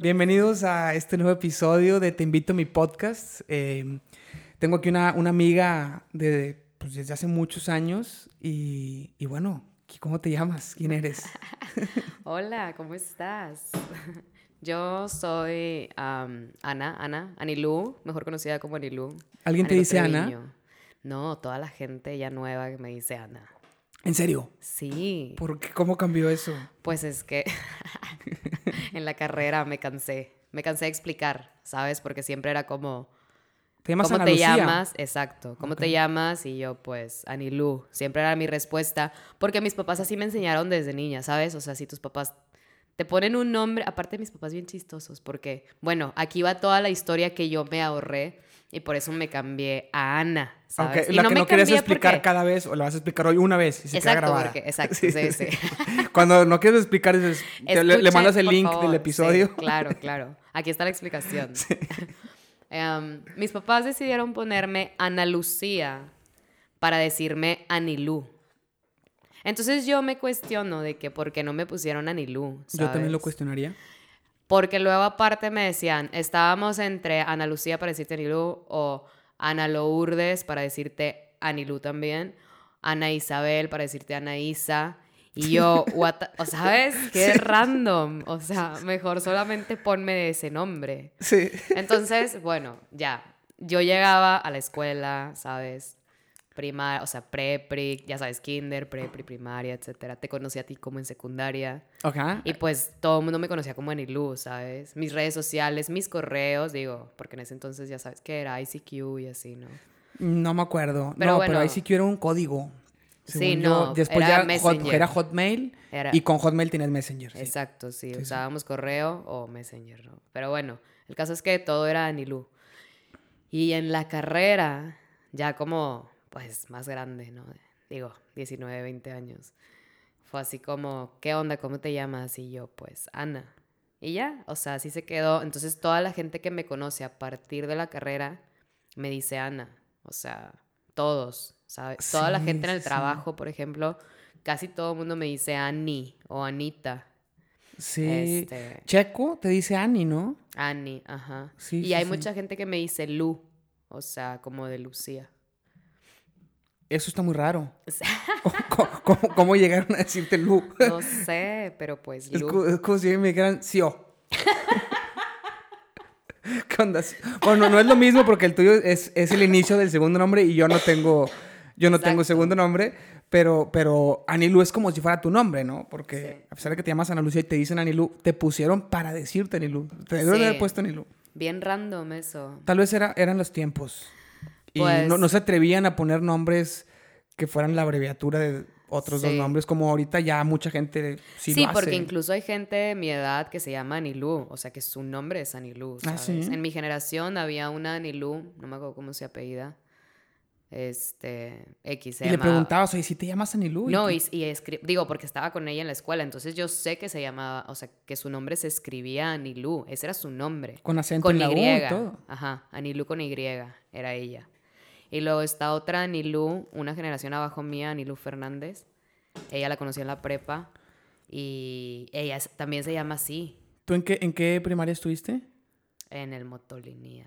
Bienvenidos a este nuevo episodio de Te invito a mi podcast. Eh, tengo aquí una, una amiga de, pues, desde hace muchos años y, y bueno, ¿cómo te llamas? ¿Quién eres? Hola, ¿cómo estás? Yo soy Ana, Ana, Anilú, mejor conocida como Anilú. ¿Alguien te dice Ana? No, toda la gente ya nueva que me dice Ana. ¿En serio? Sí, ¿Por qué? ¿Cómo cambió eso? pues es que en la carrera me cansé. Me cansé de explicar, ¿sabes? Porque siempre era como, ¿Te llamas ¿cómo Ana te Lucía? llamas? Exacto, ¿cómo te llamas? Y yo, pues, Anilú. Siempre era mi respuesta, porque mis papás así me enseñaron desde niña, ¿sabes? O sea, si tus papás te ponen un nombre, aparte mis papás bien chistosos, porque, bueno, aquí va toda la historia que yo me ahorré y por eso me cambié a Ana, ¿sabes? Y La que me no quieres explicar porque- cada vez o la vas a explicar hoy una vez y se queda Exacto, grabada. porque, exacto, Sí, sí. Cuando no quieres explicar, dices, le, mandas el link favor. del episodio. claro, claro. Aquí está la explicación. Em, mis papás decidieron ponerme Ana Lucía para decirme Anilú. Entonces yo me cuestiono de que por qué no me pusieron Anilú. Yo también lo cuestionaría. Porque luego aparte me decían, estábamos entre Ana Lucía para decirte Anilú o Ana Lourdes para decirte Anilú también, Ana Isabel para decirte Ana Isa. Y yo, what o sabes, qué random. O sea, mejor solamente ponme ese nombre. Sí. Entonces, bueno, ya. Yo llegaba a la escuela, ¿sabes? Primaria, o sea, pre-pri, ya sabes, kinder, pre-pri, primaria, etcétera. Te conocí a ti como en secundaria. Ok. Y pues todo el mundo me conocía como Anilú, ¿sabes? Mis redes sociales, mis correos, digo, porque en ese entonces ya sabes que era ICQ y así, ¿no? No me acuerdo. Pero no, bueno. pero que era un código. Sí, Según yo. no, Después era ya Messenger. era Hotmail Era- y con Hotmail tienes Messenger. sí. Exacto, sí, sí. usábamos correo o Messenger, ¿no? Pero bueno, el caso es que todo era Anilú. Y en la carrera, ya como, pues, más grande, ¿no? Digo, 19, 20 años. Fue así como, ¿qué onda? ¿Cómo te llamas? Y yo, pues, Ana. Y ya, o sea, así se quedó. Entonces, toda la gente que me conoce a partir de la carrera me dice Ana. O sea, todos, ¿sabes? Toda la gente en el sí, trabajo, por ejemplo, casi todo el mundo me dice Ani o Anita. Sí. Este, Checo te dice Ani, ¿no? Ani, ajá. Sí, y hay mucha gente que me dice Lu, o sea, como de Lucía. Eso está muy raro. ¿Cómo, cómo- cómo llegaron a decirte Lu? no sé, pero pues Es, Lu. es como si me dijeran Sio. ¿Qué onda? Bueno, no es lo mismo porque el tuyo es, es el inicio del segundo nombre y yo no tengo, yo no tengo segundo nombre, pero, pero Anilu es como si fuera tu nombre, ¿no? Porque Sí. a pesar de que te llamas Ana Lucía y te dicen Anilu, te pusieron para decirte Anilu. Te deben Sí. haber puesto Anilu. Bien random eso. Tal vez era, eran los tiempos. Y Pues- no, no se atrevían a poner nombres que fueran la abreviatura de otros dos nombres, como ahorita ya mucha gente sí, Sí, lo porque hace. incluso hay gente de mi edad que se llama Anilú, o sea que su nombre es Anilú. Ah, ¿sabes? ¿sí? En mi generación había una Anilú, no me acuerdo cómo se apellida. Este, X. se Y le llamaba- preguntabas, oye, ¿sí te llamas Anilu? No, y, y escri- digo, porque estaba con ella en la escuela, entonces yo sé que se llamaba, o sea, que su nombre se escribía Anilú, ese era su nombre. Con acento Con en la U Y. y todo. Ajá, Anilú con Y, era ella. Y luego está otra Anilú, una generación abajo mía, Anilú Fernández. Ella la conocí en la prepa y ella también se llama así, ¿Tú en qué, en qué primaria estuviste? en el Motolinía.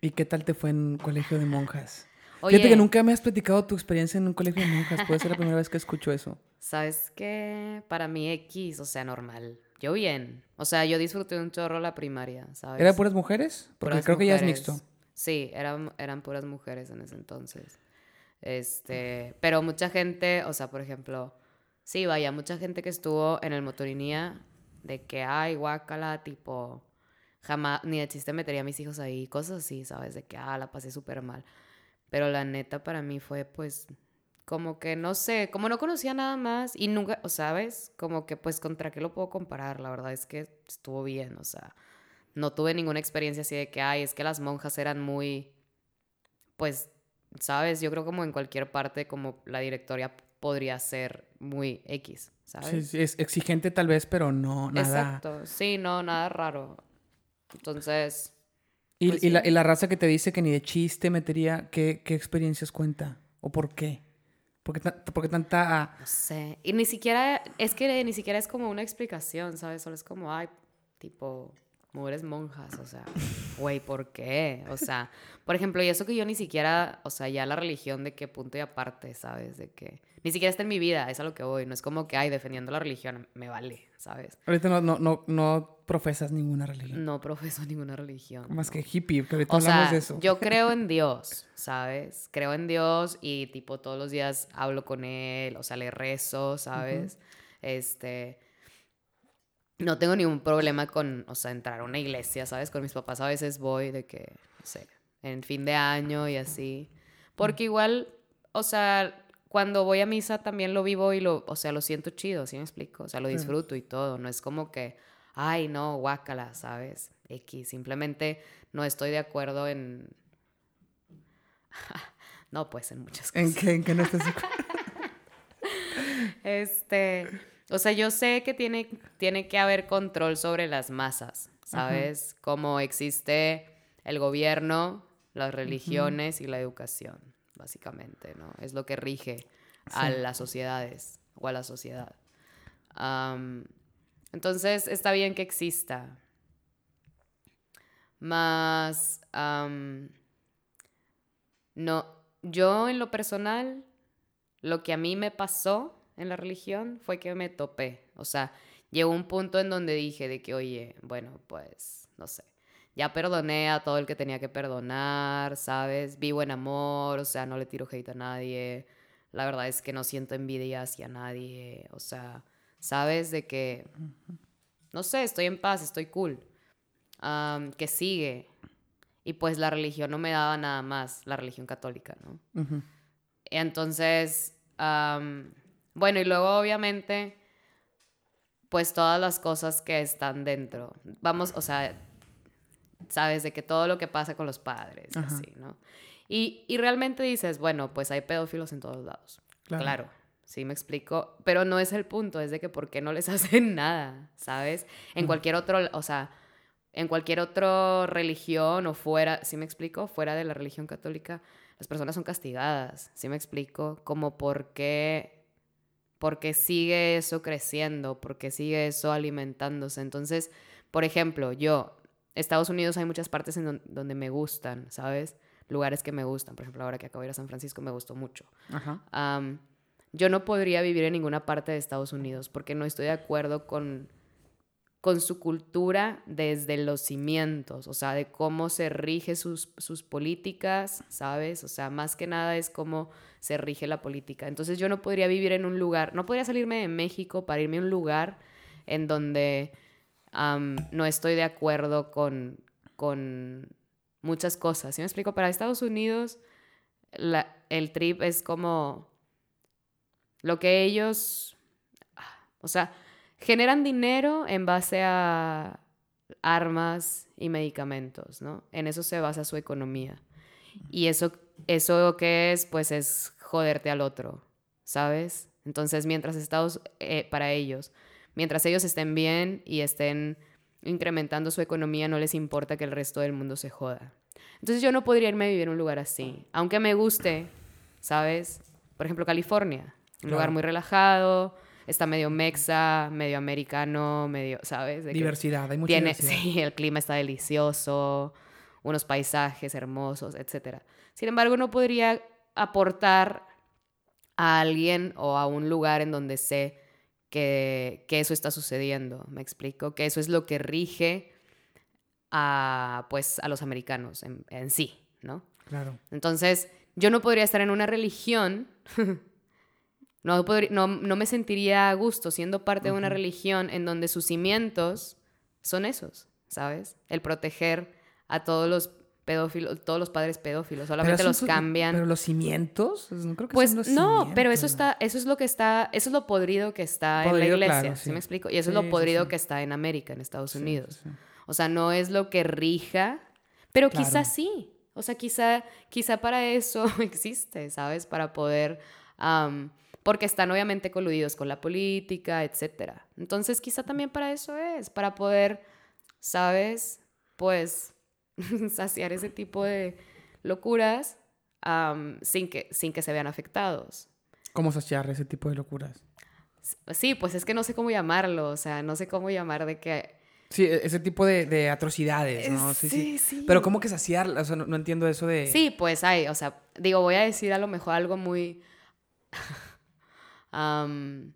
¿Y qué tal te fue en un colegio de monjas? Oye, Fíjate que nunca me has platicado tu experiencia en un colegio de monjas. Puede ser la primera vez que escucho eso. ¿sabes qué? Para mí X, o sea, normal. Yo bien. O sea, yo disfruté un chorro la primaria, ¿sabes? ¿Era puras mujeres? Porque Puras creo que ya es mixto. Sí, eran, eran puras mujeres en ese entonces. Este, pero mucha gente, o sea, por ejemplo, sí, vaya, mucha gente que estuvo en el motorinía de que, ay, guácala, tipo, jamás, ni de chiste metería a mis hijos ahí, cosas así, ¿sabes? De que, ah, la pasé súper mal. Pero la neta para mí fue, pues, como que, no sé, como no conocía nada más y nunca, o sabes, como que, pues, ¿contra qué lo puedo comparar? La verdad es que estuvo bien, o sea, no tuve ninguna experiencia así de que, ay, es que las monjas eran muy, pues, ¿sabes? Yo creo como en cualquier parte, como la directoria podría ser muy X, ¿sabes? Sí, es exigente tal vez, pero no nada. Exacto, sí, no, nada raro. Entonces, Y, Pues y la, y la raza que te dice que ni de chiste metería, ¿qué, qué experiencias cuenta? ¿O por qué? ¿Por qué, por qué tanta... no sé. Y ni siquiera, es que ni siquiera es como una explicación, ¿sabes? Solo es como, ay, tipo, mujeres monjas, o sea, güey, ¿por qué? O sea, por ejemplo, y eso que yo ni siquiera, o sea, ya la religión de qué punto y aparte, ¿sabes? De que ni siquiera está en mi vida, es a lo que voy, no es como que, ay, defendiendo la religión, me vale, ¿sabes? Ahorita no, no, no, no profesas ninguna religión. No profeso ninguna religión. Más no. que hippie, que ahorita O hablamos sea, de eso. yo creo en Dios, ¿sabes? Creo en Dios y tipo todos los días hablo con él, o sea, le rezo, ¿sabes? Este no tengo ningún problema con, o sea, entrar a una iglesia, ¿sabes? Con mis papás a veces voy de que, no sé, en fin de año y así. Porque igual, o sea, cuando voy a misa también lo vivo y lo, o sea, lo siento chido, ¿sí me explico? O sea, lo Claro. disfruto y todo. No es como que, ay, no, guácala, ¿sabes? X. Simplemente no estoy de acuerdo en. no, pues en muchas cosas. ¿En qué, en qué no estás de acuerdo? Este, o sea, yo sé que tiene, tiene que haber control sobre las masas, ¿sabes? Como existe el gobierno, las religiones y la educación, básicamente, ¿no? Es lo que rige a las sociedades o a la sociedad. Entonces, está bien que exista. Más, no, yo en lo personal, lo que a mí me pasó en la religión fue que me topé. O sea, llegó un punto en donde dije de que, oye, bueno, pues, no sé, ya perdoné a todo el que tenía que perdonar, ¿sabes? Vivo en amor, o sea, no le tiro hate a nadie. La verdad es que no siento envidia hacia nadie, o sea, ¿sabes? De que, no sé, estoy en paz, estoy cool. Am, que sigue. Y pues la religión no me daba nada más, la religión católica, ¿no? Entonces, bueno, y luego obviamente, pues todas las cosas que están dentro. Vamos, o sea, sabes de que todo lo que pasa con los padres, Ajá. así, ¿no? Y, y realmente dices, bueno, pues hay pedófilos en todos lados. Claro. Claro. sí me explico, pero no es el punto, es de que por qué no les hacen nada, ¿sabes? En cualquier otro, o sea, en cualquier otra religión o fuera, ¿sí me explico? Fuera de la religión católica, las personas son castigadas, ¿sí me explico? Como por qué, por qué sigue eso creciendo, por qué sigue eso alimentándose. Entonces, por ejemplo, yo, Estados Unidos hay muchas partes en don- donde me gustan, ¿sabes? Lugares que me gustan. Por ejemplo, ahora que acabo de ir a San Francisco me gustó mucho. Ajá. Yo no podría vivir en ninguna parte de Estados Unidos porque no estoy de acuerdo con, con su cultura desde los cimientos, o sea, de cómo se rige sus, sus políticas, ¿sabes? O sea, más que nada es cómo se rige la política. Entonces yo no podría vivir en un lugar, no podría salirme de México para irme a un lugar en donde no estoy de acuerdo con, con muchas cosas. ¿Sí me explico? Para Estados Unidos el trip es como lo que ellos, ah, o sea, generan dinero en base a armas y medicamentos, ¿no? En eso se basa su economía. Y eso, eso que es, pues es joderte al otro, ¿sabes? Entonces, mientras Estados, eh, para ellos, mientras ellos estén bien y estén incrementando su economía, no les importa que el resto del mundo se joda. Entonces yo no podría irme a vivir en un lugar así, aunque me guste, ¿sabes? Por ejemplo, California, un lugar muy relajado, está medio mexa, medio americano, medio, ¿sabes? De Diversidad, hay mucha tiene, diversidad. sí, el clima está delicioso, unos paisajes hermosos, etc. Sin embargo, no podría aportar a alguien o a un lugar en donde sé que, que eso está sucediendo, ¿me explico? Que eso es lo que rige a, pues, a los americanos en, en sí, ¿no? Claro. Entonces, yo no podría estar en una religión, no, no, no me sentiría a gusto siendo parte de una religión en donde sus cimientos son esos, ¿sabes? El proteger a todos los pedófilos, todos los padres pedófilos, solamente los cambian. Pero los cimientos, no creo que Pues son los no, pero eso está, eso es lo que está, eso es lo podrido que está Podrido, en la iglesia, claro, ¿sí. sí. me explico? Y eso Sí, es lo podrido que está en América, en Estados Unidos. O sea, no es lo que rija, pero Claro. quizás sí. O sea, quizá, quizá para eso existe, ¿sabes? Para poder, porque están obviamente coludidos con la política, etcétera. Entonces, quizá también para eso es, para poder, ¿sabes? Pues saciar ese tipo de locuras sin, que, sin que se vean afectados. ¿Cómo saciar ese tipo de locuras? Sí, pues es que no sé cómo llamarlo, o sea, no sé cómo llamar de que Sí, e, ese tipo de, de atrocidades, ¿no? Sí, sí, sí. Pero ¿cómo que saciar? O sea, no, no, entiendo eso de... Sí, pues hay, o sea, digo, voy a decir a lo mejor algo muy... um,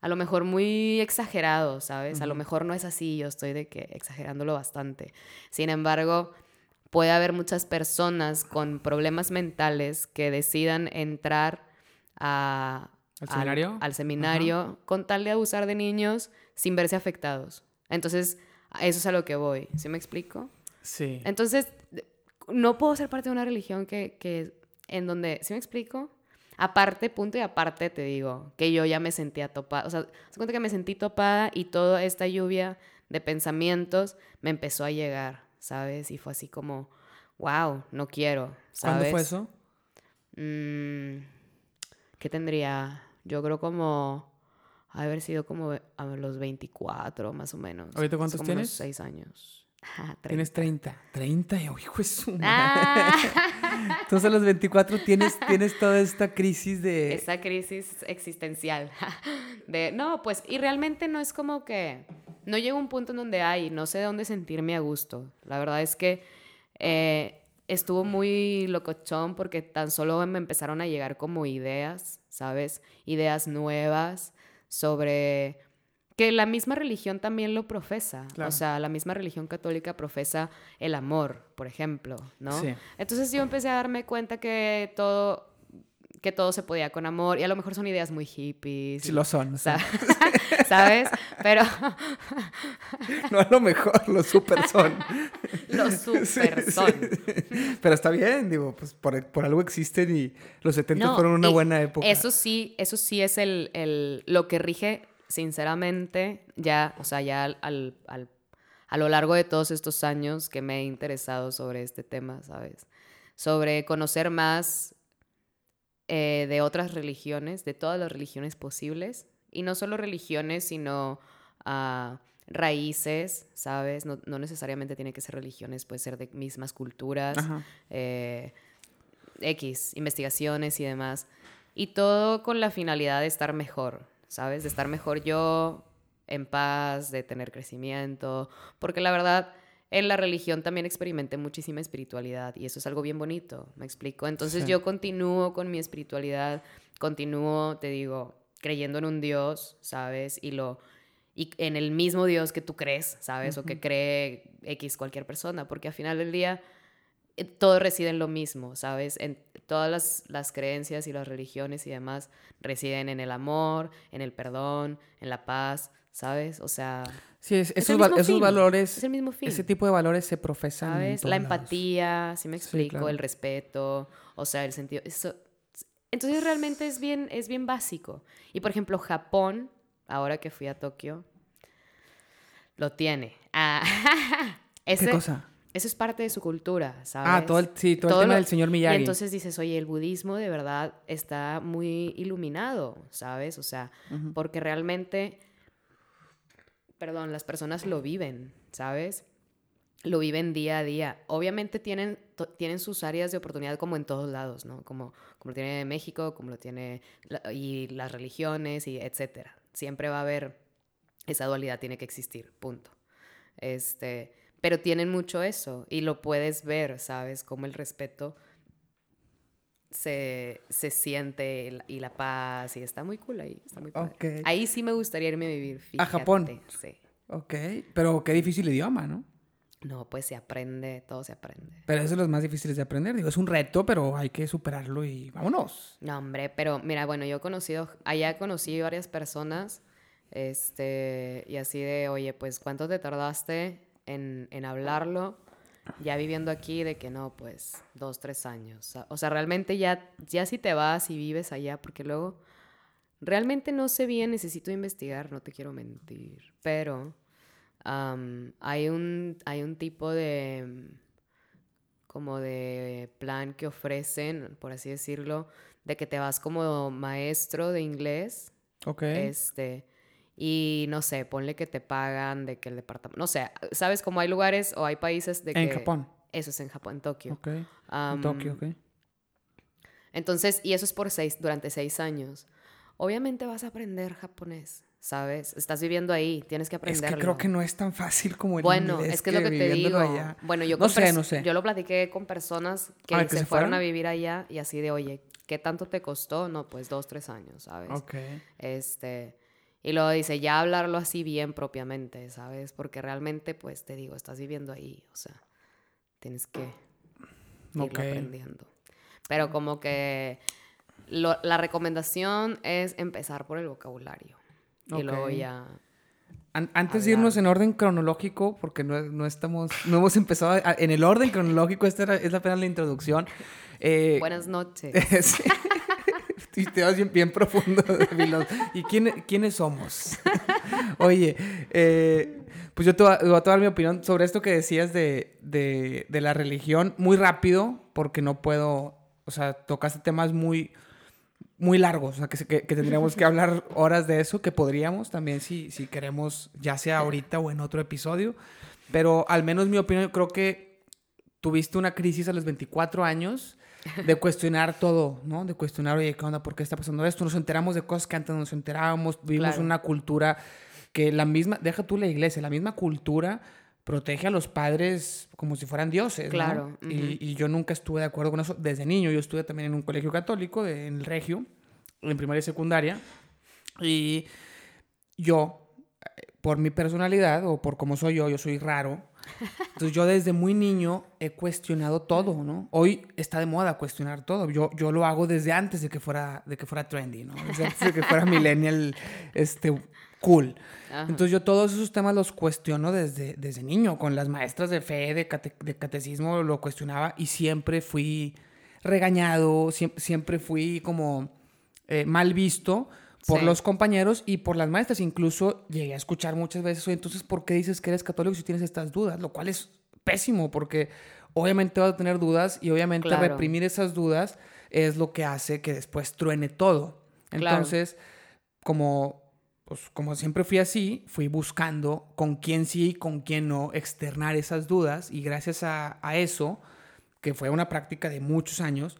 a lo mejor muy exagerado, ¿sabes? A lo mejor no es así, yo estoy de que exagerándolo bastante. Sin embargo, puede haber muchas personas con problemas mentales que decidan entrar a, ¿Al seminario, al, seminario con tal de abusar de niños sin verse afectados. Entonces, eso es a lo que voy. ¿Sí me explico? Sí. Entonces, no puedo ser parte de una religión que, que en donde, ¿sí me explico? Aparte, punto y aparte, te digo, que yo ya me sentía topada. O sea, se cuenta que me sentí topada y toda esta lluvia de pensamientos me empezó a llegar, ¿sabes? Y fue así como, wow, no quiero, ¿sabes? ¿Cuándo fue eso? Mm, ¿Qué tendría? Yo creo como haber sido como a los 24, más o menos. ¿Ahorita cuántos como tienes? Unos 6 años. Ah, tienes 30. 30, hijo de su ah. Entonces a los 24 tienes, tienes toda esta crisis de... Esa crisis existencial. De, no, pues, y realmente no es como que... No llega un punto en donde hay, no sé dónde sentirme a gusto. La verdad es que eh, estuvo muy locochón porque tan solo me empezaron a llegar como ideas, ¿sabes? Ideas nuevas sobre que la misma religión también lo profesa. O sea, la misma religión católica profesa el amor, por ejemplo, ¿no? Sí. Entonces yo empecé a darme cuenta que todo que todo se podía con amor y a lo mejor son ideas muy hippies. Sí, lo son. Sí. ¿Sabes? Pero... no a lo mejor, los super son. los super son. Pero está bien, digo, pues por, por algo existen y los 70 fueron una buena época. Eso sí, eso sí es el, el, lo que rige sinceramente, ya, o sea, ya al, al, a lo largo de todos estos años que me he interesado sobre este tema, ¿sabes? Sobre conocer más eh, de otras religiones, de todas las religiones posibles, y no solo religiones, sino uh, raíces, ¿sabes? No, no, necesariamente tiene que ser religiones, puede ser de mismas culturas, eh, X, investigaciones y demás. Y todo con la finalidad de estar mejor, ¿sabes? De estar mejor yo, en paz, de tener crecimiento, porque la verdad, en la religión también experimenté muchísima espiritualidad y eso es algo bien bonito, ¿me explico? Entonces sí. yo continúo con mi espiritualidad, continúo, te digo, creyendo en un Dios, ¿sabes? Y lo y en el mismo Dios que tú crees, ¿sabes? Uh -huh. O que cree X cualquier persona, porque al final del día eh, todo reside en lo mismo, ¿sabes? En todas las, las, creencias y las religiones y demás residen en el amor, en el perdón, en la paz, ¿sabes? O sea... Sí, es, esos, esos valores, es el mismo fin. ese tipo de valores se profesan. ¿Sabes? la empatía, si ¿sí me explico, sí, claro. el respeto, o sea, el sentido... Eso, entonces realmente es bien, es bien básico. Y por ejemplo, Japón, ahora que fui a Tokio, lo tiene. Ah, ese, ¿Qué cosa? Eso es parte de su cultura, ¿sabes? Ah, todo el, sí, todo, todo el tema lo, del señor Miyagi. Y entonces dices, oye, el budismo de verdad está muy iluminado, ¿sabes? O sea, uh -huh. porque realmente, perdón, las personas lo viven, ¿sabes? Lo viven día a día. Obviamente tienen, tienen sus áreas de oportunidad como en todos lados, ¿no? Como, como lo tiene México, como lo tiene... La, y las religiones, y etcétera. Siempre va a haber... Esa dualidad tiene que existir, punto. Este pero tienen mucho eso y lo puedes ver, ¿sabes? Como el respeto se, se siente y la paz y está muy cool ahí, está muy padre. Okay. Ahí sí me gustaría irme a vivir, fíjate. ¿A Japón? Sí. Ok, pero qué difícil idioma, ¿no? No, pues se aprende, todo se aprende. Pero eso es los más difíciles de aprender. Digo, es un reto, pero hay que superarlo y vámonos. No, hombre, pero mira, bueno, yo he conocido, allá conocí varias personas, este, y así de, oye, pues, ¿cuánto te tardaste en, en, hablarlo, ya viviendo aquí, de que no, pues dos, tres años. O sea, realmente ya, ya si te vas y vives allá, porque luego realmente no sé bien, necesito investigar, no te quiero mentir, pero um, hay, un, hay un tipo de como de plan que ofrecen, por así decirlo, de que te vas como maestro de inglés. Ok. Este, y no sé, ponle que te pagan de que el departamento, no sé, ¿sabes? Como hay lugares o hay países de que... En Japón. Eso es en Japón, en Tokio. Ok. Um, en Tokio, ok. Entonces, y eso es por seis, durante seis años. Obviamente vas a aprender japonés, ¿sabes? Estás viviendo ahí, tienes que aprenderlo. Es que creo que no es tan fácil como el Bueno, inglés es que es lo que te digo. allá. Bueno, yo, No sé, no sé. yo lo platiqué con personas que, Ah, ¿que se, se fueron fueron? a vivir allá y así de, oye, ¿qué tanto te costó? No, pues dos, tres años, ¿sabes? Ok. Este, y luego dice, ya hablarlo así bien propiamente, ¿sabes? Porque realmente, pues te digo, estás viviendo ahí, o sea, tienes que irlo Ok. aprendiendo. Pero como que lo- la recomendación es empezar por el vocabulario. Y luego ya... An- antes de irnos en orden cronológico, porque no, no estamos, no hemos empezado a- en el orden cronológico, esta era- es apenas la introducción. Eh, Buenas noches. sí. Y te vas bien, bien profundo. Vilos. ¿Y quién- quiénes somos? Oye, eh, pues yo te voy, a, voy a dar mi opinión sobre esto que decías de, de- de la religión muy rápido, porque no puedo, o sea, tocaste temas muy, muy largos, o sea, que, que, que tendríamos que hablar horas de eso, que podríamos también si, si queremos, ya sea ahorita o en otro episodio, pero al menos mi opinión, yo creo que tuviste una crisis a los 24 años de cuestionar todo, ¿no? De cuestionar, oye, ¿qué onda? ¿Por qué está pasando esto? Nos enteramos de cosas que antes no nos enterábamos, vivimos Claro. una cultura que la misma, deja tú la iglesia, la misma cultura protege a los padres como si fueran dioses, ¿no? Claro, y, y yo nunca estuve de acuerdo con eso desde niño. Yo estuve también en un colegio católico, de- en el Regio, en primaria y secundaria. Y yo, eh, por mi personalidad o por cómo soy yo, yo soy raro. Entonces yo desde muy niño he cuestionado todo, ¿no? Hoy está de moda cuestionar todo. Yo, yo lo hago desde antes de que fuera, de que fuera trendy, ¿no? Desde antes de que fuera millennial, este, cool. Ajá. Entonces yo todos esos temas los cuestiono desde, desde niño. Con las maestras de fe, de, cate- de catecismo, lo cuestionaba y siempre fui regañado, siempre, siempre fui como eh, mal visto por Sí. los compañeros y por las maestras. Incluso llegué a escuchar muchas veces, "Oye, entonces, ¿por qué dices que eres católico si tienes estas dudas? Lo cual es pésimo porque obviamente vas a tener dudas y obviamente Claro. reprimir esas dudas es lo que hace que después truene todo. Claro. Entonces, como, pues, como siempre fui así, fui buscando con quién sí y con quién no externar esas dudas y gracias a, a eso, que fue una práctica de muchos años,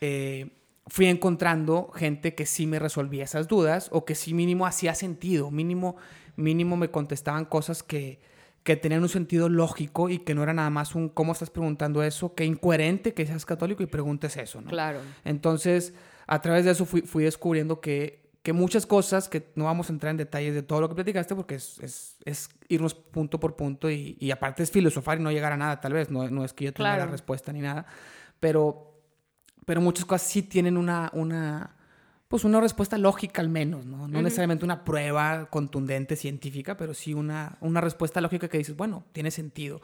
eh, fui encontrando gente que sí me resolvía esas dudas o que sí mínimo hacía sentido, mínimo, mínimo me contestaban cosas que, que tenían un sentido lógico y que no era nada más un ¿cómo estás preguntando eso? Qué incoherente que seas católico y preguntes eso, ¿no? Claro. Entonces, a través de eso fui, fui descubriendo que, que muchas cosas, que no vamos a entrar en detalles de todo lo que platicaste, porque es, es, es irnos punto por punto y, y aparte es filosofar y no llegar a nada, tal vez, no, no es que yo tenga la Claro. respuesta ni nada, pero, pero muchas cosas sí tienen una, una, pues una respuesta lógica al menos, ¿no? No necesariamente una prueba contundente científica, pero sí una, una respuesta lógica que dices, bueno, tiene sentido.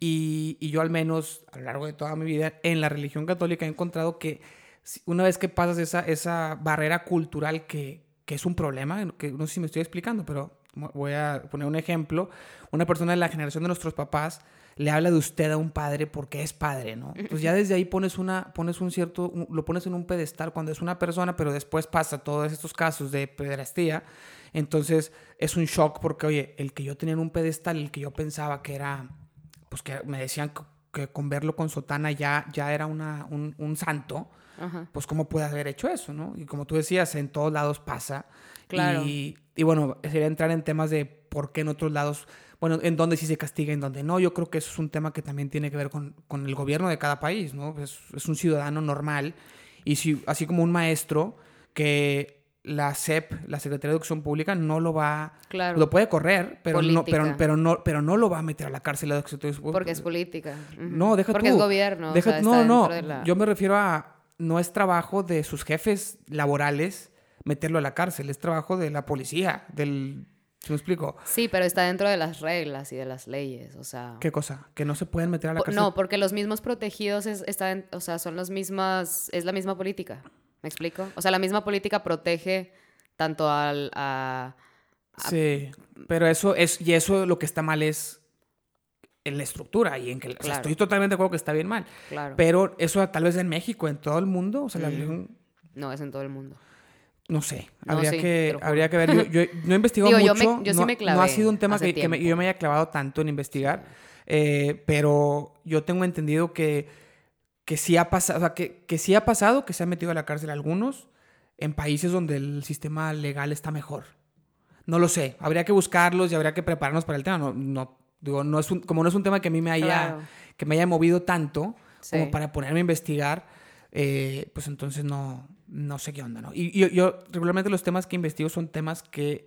Y, y yo al menos a lo largo de toda mi vida en la religión católica he encontrado que una vez que pasas esa, esa barrera cultural que, que es un problema, que no sé si me estoy explicando, pero voy a poner un ejemplo, una persona de la generación de nuestros papás le habla de usted a un padre porque es padre, ¿no? Entonces ya desde ahí pones una, pones un cierto, un- lo pones en un pedestal cuando es una persona, pero después pasa todos estos casos de pederastía, entonces es un shock porque, oye, el que yo tenía en un pedestal, el que yo pensaba que era, pues que me decían que, que con verlo con sotana ya, ya era una, un, un santo, Ajá. pues cómo puede haber hecho eso, ¿no? Y como tú decías, en todos lados pasa. Claro. Y, y bueno, sería entrar en temas de por qué en otros lados, bueno, en dónde sí se castiga, en dónde no. Yo creo que eso es un tema que también tiene que ver con, con el gobierno de cada país, ¿no? Es, es un ciudadano normal. Y si, así como un maestro que la SEP, la Secretaría de Educación Pública, no lo va... Claro. Lo puede correr, pero no, pero, pero, no, pero no lo va a meter a la cárcel. de Educación Porque es Pública. política. Ujú. No, deja Porque tú. es gobierno. o Deja- sea, no, no. la- Yo me refiero a. No es trabajo de sus jefes laborales meterlo a la cárcel, es trabajo de la policía, del. ¿Se me explico? Sí, pero está dentro de las reglas y de las leyes, o sea... ¿Qué cosa? Que no se pueden meter a la cárcel. No, porque los mismos protegidos es, están, o sea, son las mismas, es la misma política. ¿Me explico? O sea, la misma política protege tanto al, a, Sí, pero eso es. Y eso lo que está mal es en la estructura y en que. o sea, Claro. estoy totalmente de acuerdo que está bien mal. claro. Pero eso tal vez en México, en todo el mundo, o sea, la Mm. religión. no, es en todo el mundo. No sé, No, habría, sí, que, habría que ver. Yo, yo no he investigado Digo, yo me- mucho. yo sí no, me no ha clavé sido un tema que, que me- tiempo. yo me haya clavado tanto en investigar, eh, pero yo tengo entendido que, que sí ha pasado, o sea, que, que sí ha pasado que se han metido a la cárcel algunos en países donde el sistema legal está mejor. no lo sé. Habría que buscarlos y habría que prepararnos para el tema. No, no digo, no es un, como no es un tema que a mí me haya, Claro. que me haya movido tanto como para ponerme a investigar, eh, pues entonces no, no sé qué onda, ¿no? Y yo, yo regularmente los temas que investigo son temas que,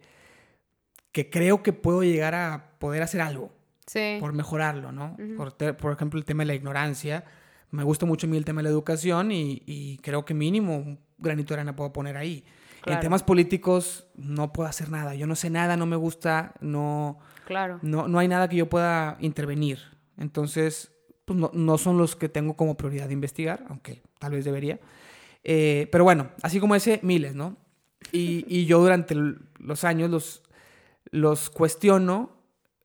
que creo que puedo llegar a poder hacer algo Sí. por mejorarlo, ¿no? por, te- por ejemplo, el tema de la ignorancia. Me gusta mucho a mí el tema de la educación y, y creo que mínimo un granito de arena puedo poner ahí. En temas políticos no puedo hacer nada. Yo no sé nada, no me gusta, no, Claro. no, no hay nada que yo pueda intervenir. Entonces, pues no, no son los que tengo como prioridad de investigar, aunque tal vez debería. Eh, pero bueno, así como ese, miles, ¿no? Y, y yo durante los años los, los cuestiono.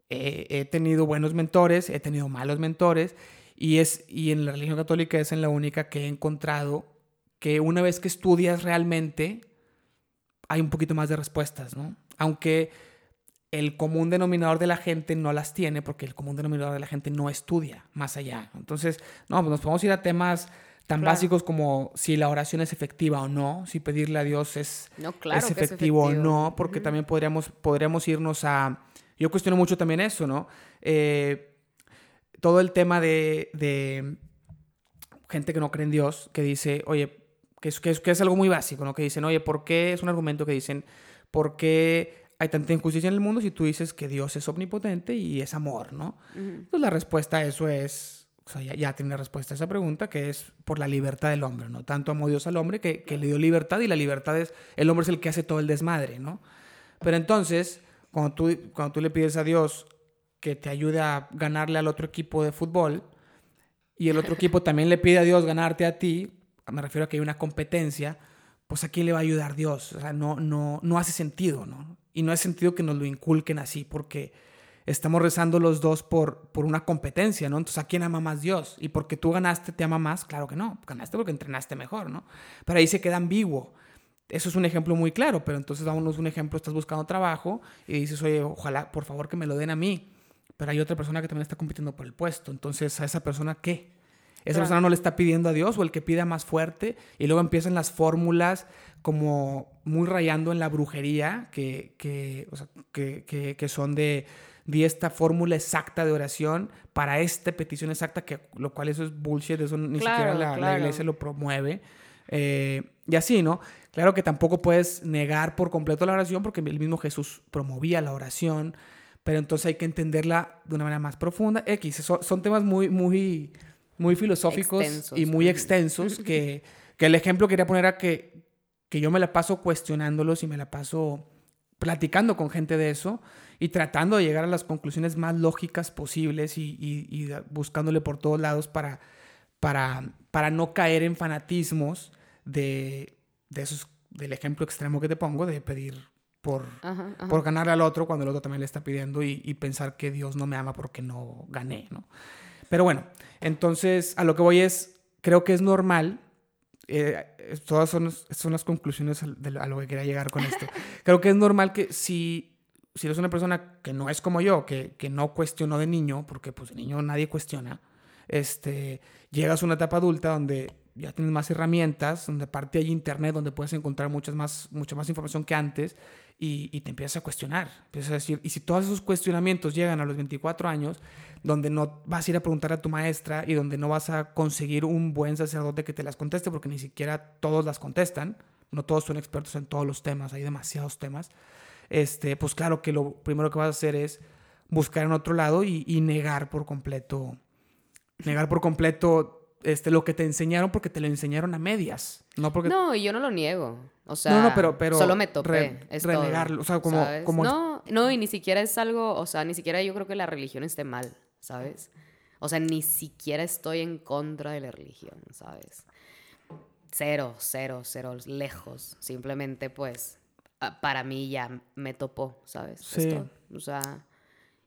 Eh, he tenido buenos mentores, he tenido malos mentores. Y, es, y en la religión católica es en la única que he encontrado que una vez que estudias realmente, hay un poquito más de respuestas, ¿no? Aunque el común denominador de la gente no las tiene porque el común denominador de la gente no estudia más allá. Entonces, no, pues nos podemos ir a temas tan Claro. básicos como si la oración es efectiva o no, si pedirle a Dios es, No, claro es efectivo o no, porque también podríamos, podríamos irnos a... Yo cuestiono mucho también eso, ¿no? Eh, todo el tema de, de gente que no cree en Dios, que dice, oye, que es, que, es, que es algo muy básico, ¿no? Que dicen, oye, ¿por qué? Es un argumento que dicen, ¿por qué hay tanta injusticia en el mundo si tú dices que Dios es omnipotente y es amor, ¿no? Pues la respuesta a eso es, o ya, tiene respuesta a esa pregunta, que es por la libertad del hombre, ¿no? Tanto amó Dios al hombre que, le dio libertad y la libertad es, el hombre es el que hace todo el desmadre, ¿no? Pero entonces, cuando tú, cuando tú le pides a Dios que te ayude a ganarle al otro equipo de fútbol y el otro equipo también le pide a Dios ganarte a ti, me refiero a que hay una competencia, pues a quién le va a ayudar Dios. O no, no, no hace sentido, ¿no? Y no hace sentido que nos lo inculquen así, porque estamos rezando los dos por, por una competencia, ¿no? Entonces, ¿a quién ama más Dios? Y porque tú ganaste, ¿te ama más? Claro que no, ganaste porque entrenaste mejor, ¿no? Pero ahí se queda ambiguo. Eso es un ejemplo muy claro, pero entonces vámonos un ejemplo, estás buscando trabajo y dices, oye, ojalá, por favor, que me lo den a mí. Pero hay otra persona que también está compitiendo por el puesto. Entonces, ¿a esa persona qué? Esa Claro. persona no le está pidiendo a Dios o el que pida más fuerte y luego empiezan las fórmulas como muy rayando en la brujería que, que, o sea, que, que, que son de di esta fórmula exacta de oración para esta petición exacta, que, lo cual eso es bullshit, eso ni Claro, siquiera la, la claro. iglesia lo promueve. Eh, y así, ¿no? Claro que tampoco puedes negar por completo la oración porque el mismo Jesús promovía la oración, pero entonces hay que entenderla de una manera más profunda. X, son, son temas muy, muy, muy filosóficos Extensos. y muy extensos que, que el ejemplo quería poner a que, que yo me la paso cuestionándolos y me la paso platicando con gente de eso y tratando de llegar a las conclusiones más lógicas posibles y, y- y buscándole por todos lados para, para, para no caer en fanatismos de, de esos, del ejemplo extremo que te pongo, de pedir por, Ajá, ajá. por ganarle al otro cuando el otro también le está pidiendo y, y pensar que Dios no me ama porque no gané, ¿no? Pero bueno, entonces a lo que voy es, creo que es normal, eh, todas son, son las conclusiones al- de a lo que quería llegar con esto. creo que es normal que si, si eres una persona que no es como yo, que, que no cuestionó de niño, porque pues de niño nadie cuestiona, este, llegas a una etapa adulta donde ya tienes más herramientas, donde aparte hay internet, donde puedes encontrar muchas más, mucha más información que antes y, y te empiezas a cuestionar. Empiezas a decir, y si todos esos cuestionamientos llegan a los 24 años, donde no vas a ir a preguntar a tu maestra y donde no vas a conseguir un buen sacerdote que te las conteste, porque ni siquiera todos las contestan, no todos son expertos en todos los temas, hay demasiados temas, este, pues claro que lo primero que vas a hacer es buscar en otro lado y, y negar por completo, negar por completo este, lo que te enseñaron porque te lo enseñaron a medias, no porque... No, y yo no lo niego. O sea, No, no, pero- pero solo me topé. re- es renegarlo, todo, o sea, como- ¿sabes? como- No, no, y ni siquiera es algo, o sea, ni siquiera yo creo que la religión esté mal, ¿sabes? O sea, ni siquiera estoy en contra de la religión, ¿sabes? Cero, cero, cero, lejos. Simplemente, pues, para mí ya me topó, ¿sabes? Es Sí. todo. O sea,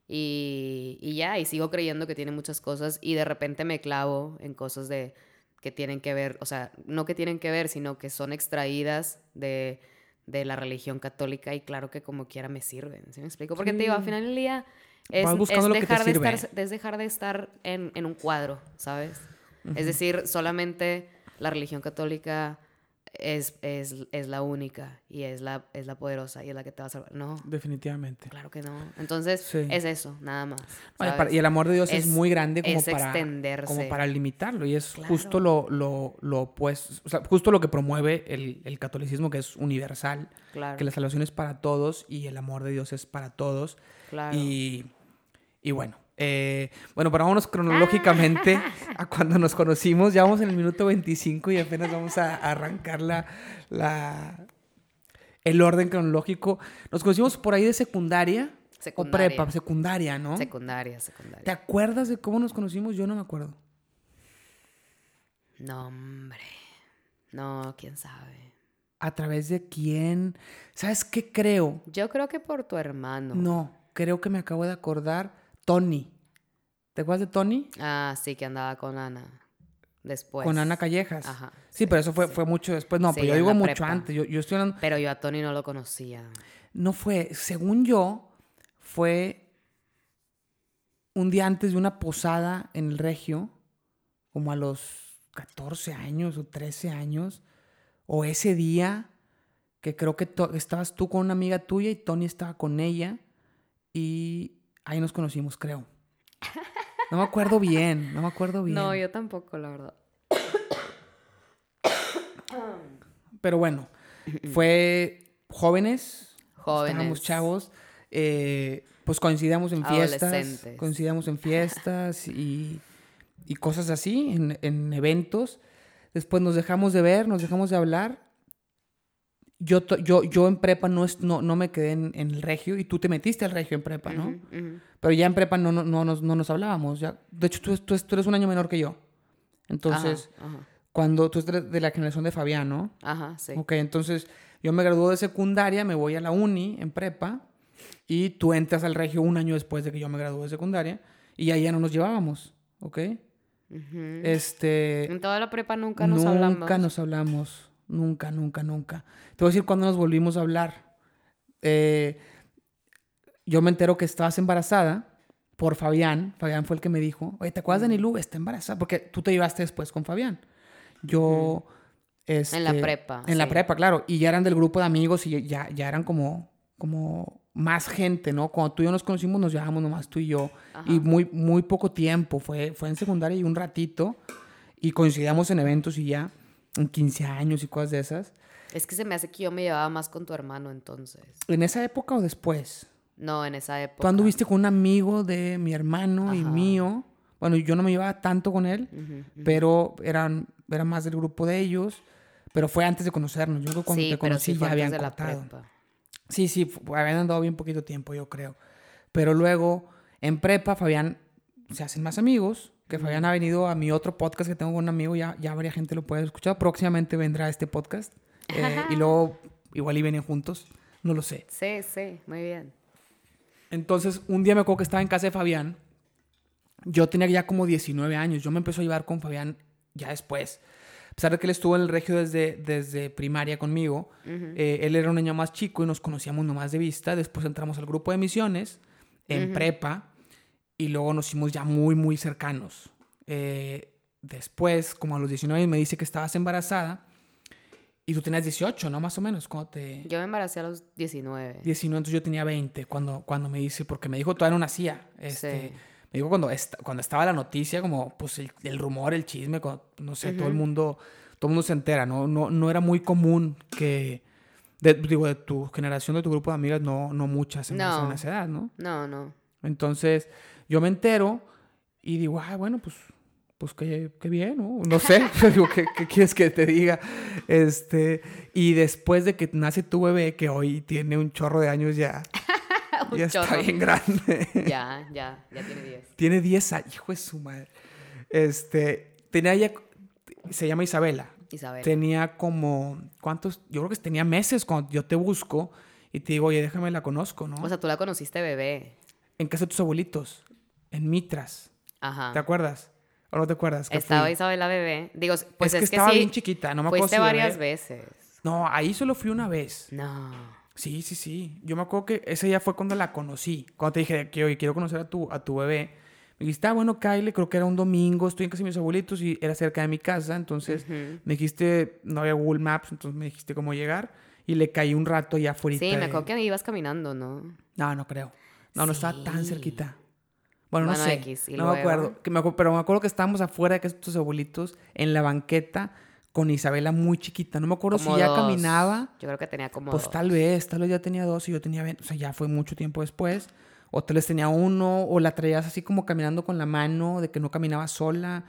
y, y ya, y sigo creyendo que tiene muchas cosas y de repente me clavo en cosas de que tienen que ver, o sea, no que tienen que ver, sino que son extraídas de, de la religión católica y claro que como quiera me sirven, ¿sí me explico? Porque te digo, al final del día es, es dejar, de estar, es dejar de estar en, en un cuadro, ¿sabes? Es decir, solamente la religión católica es, es, es la única y es la, es la poderosa y es la que te va a salvar. No, Definitivamente. claro que no. Entonces, Sí. es eso, nada más. Bueno, y para- ¿sabes? y el amor de Dios es, Es- muy grande como para, extenderse. como para limitarlo. Y es Claro. justo lo, lo, lo opuesto, o sea, justo lo que promueve el, el catolicismo, que es universal, Claro, que la salvación es para todos y el amor de Dios es para todos. claro. Y, y bueno, eh, bueno, pero vámonos cronológicamente a cuando nos conocimos. Ya vamos en el minuto 25 y apenas vamos a, arrancar la, la- el orden cronológico. Nos conocimos por ahí de secundaria, o Secundaria. prepa, secundaria, ¿no? Secundaria, ¿Te secundaria. acuerdas de cómo nos conocimos? Yo no me acuerdo. No, hombre. No, quién sabe. ¿A través de quién? ¿Sabes qué creo? Yo creo que por tu hermano. No, creo que me acabo de acordar. Tony. ¿Te acuerdas de Tony? Ah, sí, que andaba con Ana. Después. Con Ana Callejas. Ajá. Sí, pero eso fue, fue mucho después. No, Sí, pero yo digo mucho prepa. antes. Yo, yo estoy hablando. Pero yo a Tony no lo conocía. No fue, según yo, fue un día antes de una posada en el Regio, como a los 14 años o 13 años, o ese día que creo que estabas tú con una amiga tuya y Tony estaba con ella y ahí nos conocimos, creo. No me acuerdo bien, no me acuerdo bien. No, yo tampoco, la verdad. Pero bueno, fue jóvenes, Jóvenes. estábamos chavos, eh, pues coincidíamos en fiestas, coincidíamos en fiestas y, y cosas así, en, en eventos. Después nos dejamos de ver, nos dejamos de hablar. Yo, yo, yo en prepa no, es- no, no me quedé en, en el regio y tú te metiste al regio en prepa, ¿no? Pero ya en prepa no, no, no, nos, no nos hablábamos. Ya. De hecho, tú, tú, tú eres un año menor que yo. Entonces, Ajá, ajá, cuando tú eres de la generación de Fabián, ¿no? Ajá, sí. Ok, entonces yo me graduó de secundaria, me voy a la uni en prepa y tú entras al regio un año después de que yo me gradué de secundaria y ahí ya no nos llevábamos, ¿ok? Este... En toda la prepa nunca nos nunca hablamos. nos hablamos, nunca, nunca, nunca. Te voy a decir cuándo nos volvimos a hablar. Eh, yo me entero que estabas embarazada por Fabián. Fabián fue el que me dijo, oye, ¿te acuerdas de Nilu? Está embarazada. Porque tú te llevaste después con Fabián. Yo... En la este, prepa, En la prepa, claro. Y ya eran del grupo de amigos y ya, ya eran como, como más gente, ¿no? Cuando tú y yo nos conocimos, nos llevábamos nomás tú y yo. Y muy, muy poco tiempo. Fue, fue en secundaria y un ratito. Y coincidíamos en eventos y ya, en 15 años y cosas de esas. Es que se me hace que yo me llevaba más con tu hermano entonces. ¿En esa época o después? No, en esa época. Tú anduviste con un amigo de mi hermano y Ajá. mío. Bueno, yo no me llevaba tanto con él, Ujú. pero eran, era más del grupo de ellos. Pero fue antes de conocernos. Yo creo que cuando sí, te conocí sí ya habían de la cortado. prepa. Sí, sí, habían andado bien poquito tiempo, yo creo. Pero luego, en prepa, Fabián se hacen más amigos. Que Fabián ha venido a mi otro podcast que tengo con un amigo, ya, ya varias gente lo puede escuchar. Próximamente vendrá este podcast. Eh, y luego, igual y vienen juntos, no lo sé. Sí, sí, muy bien. Entonces, un día me acuerdo que estaba en casa de Fabián. Yo tenía ya como 19 años. Yo me empecé a llevar con Fabián ya después. A pesar de que él estuvo en el regio desde, desde primaria conmigo, eh, él era un año más chico y nos conocíamos nomás de vista. Después entramos al grupo de misiones en prepa y luego nos hicimos ya muy, muy cercanos. Eh, después, como a los 19 años, me dice que estabas embarazada y tú tenías 18, ¿no? Más o menos, cuando te... Yo me embaracé a los 19. 19, entonces yo tenía 20 cuando, cuando me dice, porque me dijo todavía no nacía. Este, Sí. Me dijo cuando, est- cuando estaba la noticia, como pues el, el rumor, el chisme, cuando, no sé, todo el mundo, todo el mundo se entera, ¿no? No, no era muy común que, de- digo, de tu generación, de tu grupo de amigas, no, no muchas se No. esa edad, ¿no? No, no. Entonces yo me entero y digo, ah, bueno, pues, pues qué, qué bien, ¿no? No sé, digo, ¿qué, qué quieres que te diga? Este, y después de que nace tu bebé, que hoy tiene un chorro de años ya, Un ya está bien grande. Ya, ya, ya tiene 10. tiene 10 años, hijo de su madre. Este, tenía ya, se llama Isabela. Isabel. Tenía como, ¿cuántos? Yo creo que tenía meses cuando yo te busco y te digo, oye, déjame la conozco, ¿no? O sea, tú la conociste bebé. en casa de tus abuelitos, en Mitras. Ajá. ¿Te acuerdas? ¿O no te acuerdas? que Estaba fui? Isabela bebé. Digo, pues es es, que estaba sí. bien chiquita, no me acuerdo Fuiste si varias bebé. veces. No, ahí solo fui una vez. No. Sí, sí, sí. Yo me acuerdo que ese día fue cuando la conocí. Cuando te dije que oye, quiero conocer a tu, a tu bebé. Me dijiste, ah, bueno, Kyle, creo que era un domingo, estoy en casa de mis abuelitos y era cerca de mi casa. Entonces me dijiste, no había Google Maps, entonces me dijiste cómo llegar. Y le caí un rato ya afuera. Sí, me acuerdo que ibas caminando, ¿no? No, no creo. No, no estaba tan Sí. cerquita. Bueno, no Bueno, sé. X, ¿y no me acuerdo. Que me pero me acuerdo que estábamos afuera de de tus abuelitos en la banqueta con Isabela muy chiquita. No me acuerdo Como si ya dos. caminaba. Yo creo que tenía como Pues dos. tal vez, tal vez ya tenía dos y yo tenía 20. O sea, ya fue mucho tiempo después. O tal vez tenía uno, o la traías así como caminando con la mano, de que no caminaba sola.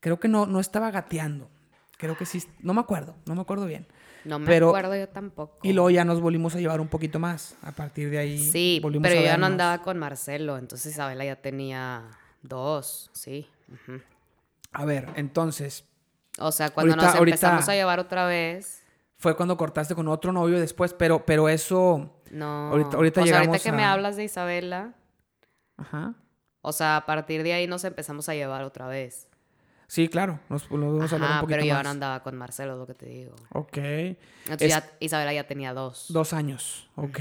Creo que no, no estaba gateando. Creo que sí. No me acuerdo, no me acuerdo bien. No me pero- acuerdo yo tampoco. Y luego ya nos volvimos a llevar un poquito más. A partir de ahí. Sí, volvimos pero a yo ya no andaba con Marcelo, entonces Isabela ya tenía dos, sí. A ver, entonces, O sea, cuando Ahorita- nos empezamos ahorita- a llevar otra vez, fue cuando cortaste con otro novio después, pero, pero eso. no. Ahorita- ahorita o sea, ahorita que me hablas de Isabela, Ajá. o sea, a partir de ahí nos empezamos a llevar otra vez. Sí, claro. Nos a hablar un poquito pero yo más. no andaba con Marcelo, es lo que te digo. Ok. Entonces Es- ya Isabela ya tenía dos. Dos años, ok.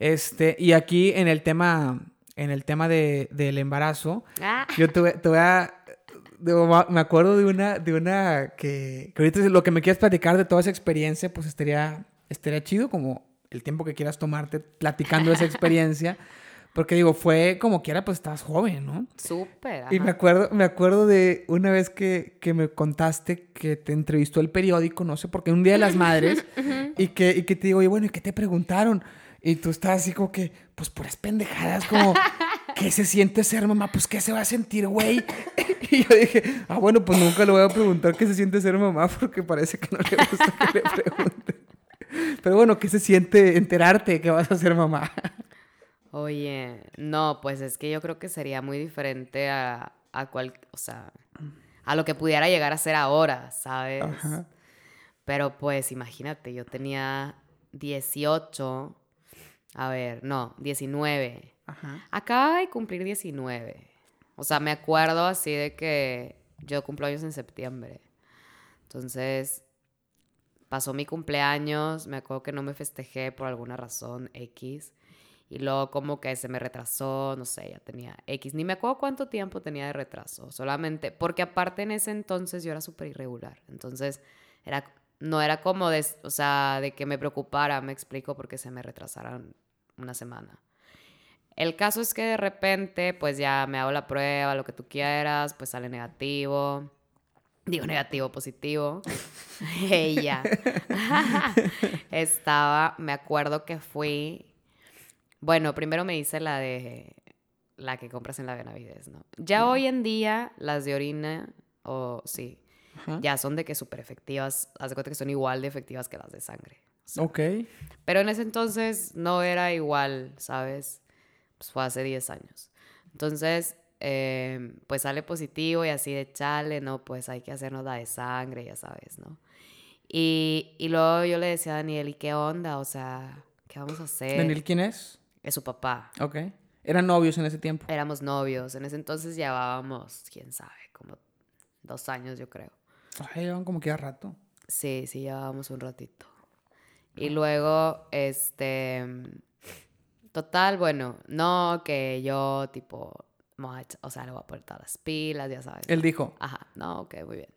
Este, y aquí en el tema, en el tema de, del embarazo, Ah, yo te, voy- te voy a... me acuerdo de una, de una que, que ahorita lo que me quieras platicar de toda esa experiencia, pues estaría, estaría chido como el tiempo que quieras tomarte platicando esa experiencia. Porque digo, fue como quiera, pues estabas joven, ¿no? súper. Y me acuerdo, me acuerdo de una vez que, que me contaste que te entrevistó el periódico, no sé por qué, un día de las madres, y, que, y que te digo, oye, bueno, ¿y qué te preguntaron? Y tú estabas así como que, pues puras pendejadas, como, ¿qué se siente ser mamá? Pues, ¿qué se va a sentir, güey? Y yo dije, ah, bueno, pues nunca le voy a preguntar qué se siente ser mamá, porque parece que no le gusta que le pregunten. Pero bueno, ¿qué se siente enterarte que vas a ser mamá? Oye, no, pues es que yo creo que sería muy diferente a, a cual, o sea, a lo que pudiera llegar a ser ahora, ¿sabes? Ajá. Pero pues imagínate, yo tenía 18, a ver, no, 19. Ajá. Acaba de cumplir 19. O sea, me acuerdo así de que yo cumplo años en septiembre. Entonces, pasó mi cumpleaños, me acuerdo que no me festejé por alguna razón X. Y luego como que se me retrasó, no sé, ya tenía X. Ni me acuerdo cuánto tiempo tenía de retraso. Solamente, porque aparte en ese entonces yo era súper irregular. Entonces, era, no era como de, o sea, de que me preocupara, me explico, porque se me retrasaron una semana. El caso es que de repente, pues ya me hago la prueba, lo que tú quieras, pues sale negativo. Digo negativo, positivo. Ella. Estaba, me acuerdo que fui. Bueno, primero me hice la de la que compras en la Benavides, ¿no? Ya hoy en día, las de orina, o sí, Ajá. ya son de que súper efectivas. Haz de cuenta que son igual de efectivas que las de sangre. O sea, Ok. pero en ese entonces no era igual, ¿sabes? Pues fue hace 10 años. Entonces, eh, pues sale positivo y así de chale, ¿no? Pues hay que hacernos la de sangre, ya sabes, ¿no? Y, y luego yo le decía a Daniel, ¿y qué onda? O sea, ¿qué vamos a hacer? ¿Daniel quién es? Es su papá. Ok. Eran novios en ese tiempo. Éramos novios. En ese entonces llevábamos, quién sabe, como dos años, yo creo. Ay, llevan como que ya rato. Sí, sí, llevábamos un ratito. Y luego, este, total, bueno, no que yo tipo, a o sea, le voy a poner todas las pilas, ya sabes. Él dijo. Ajá, no, ok, muy bien.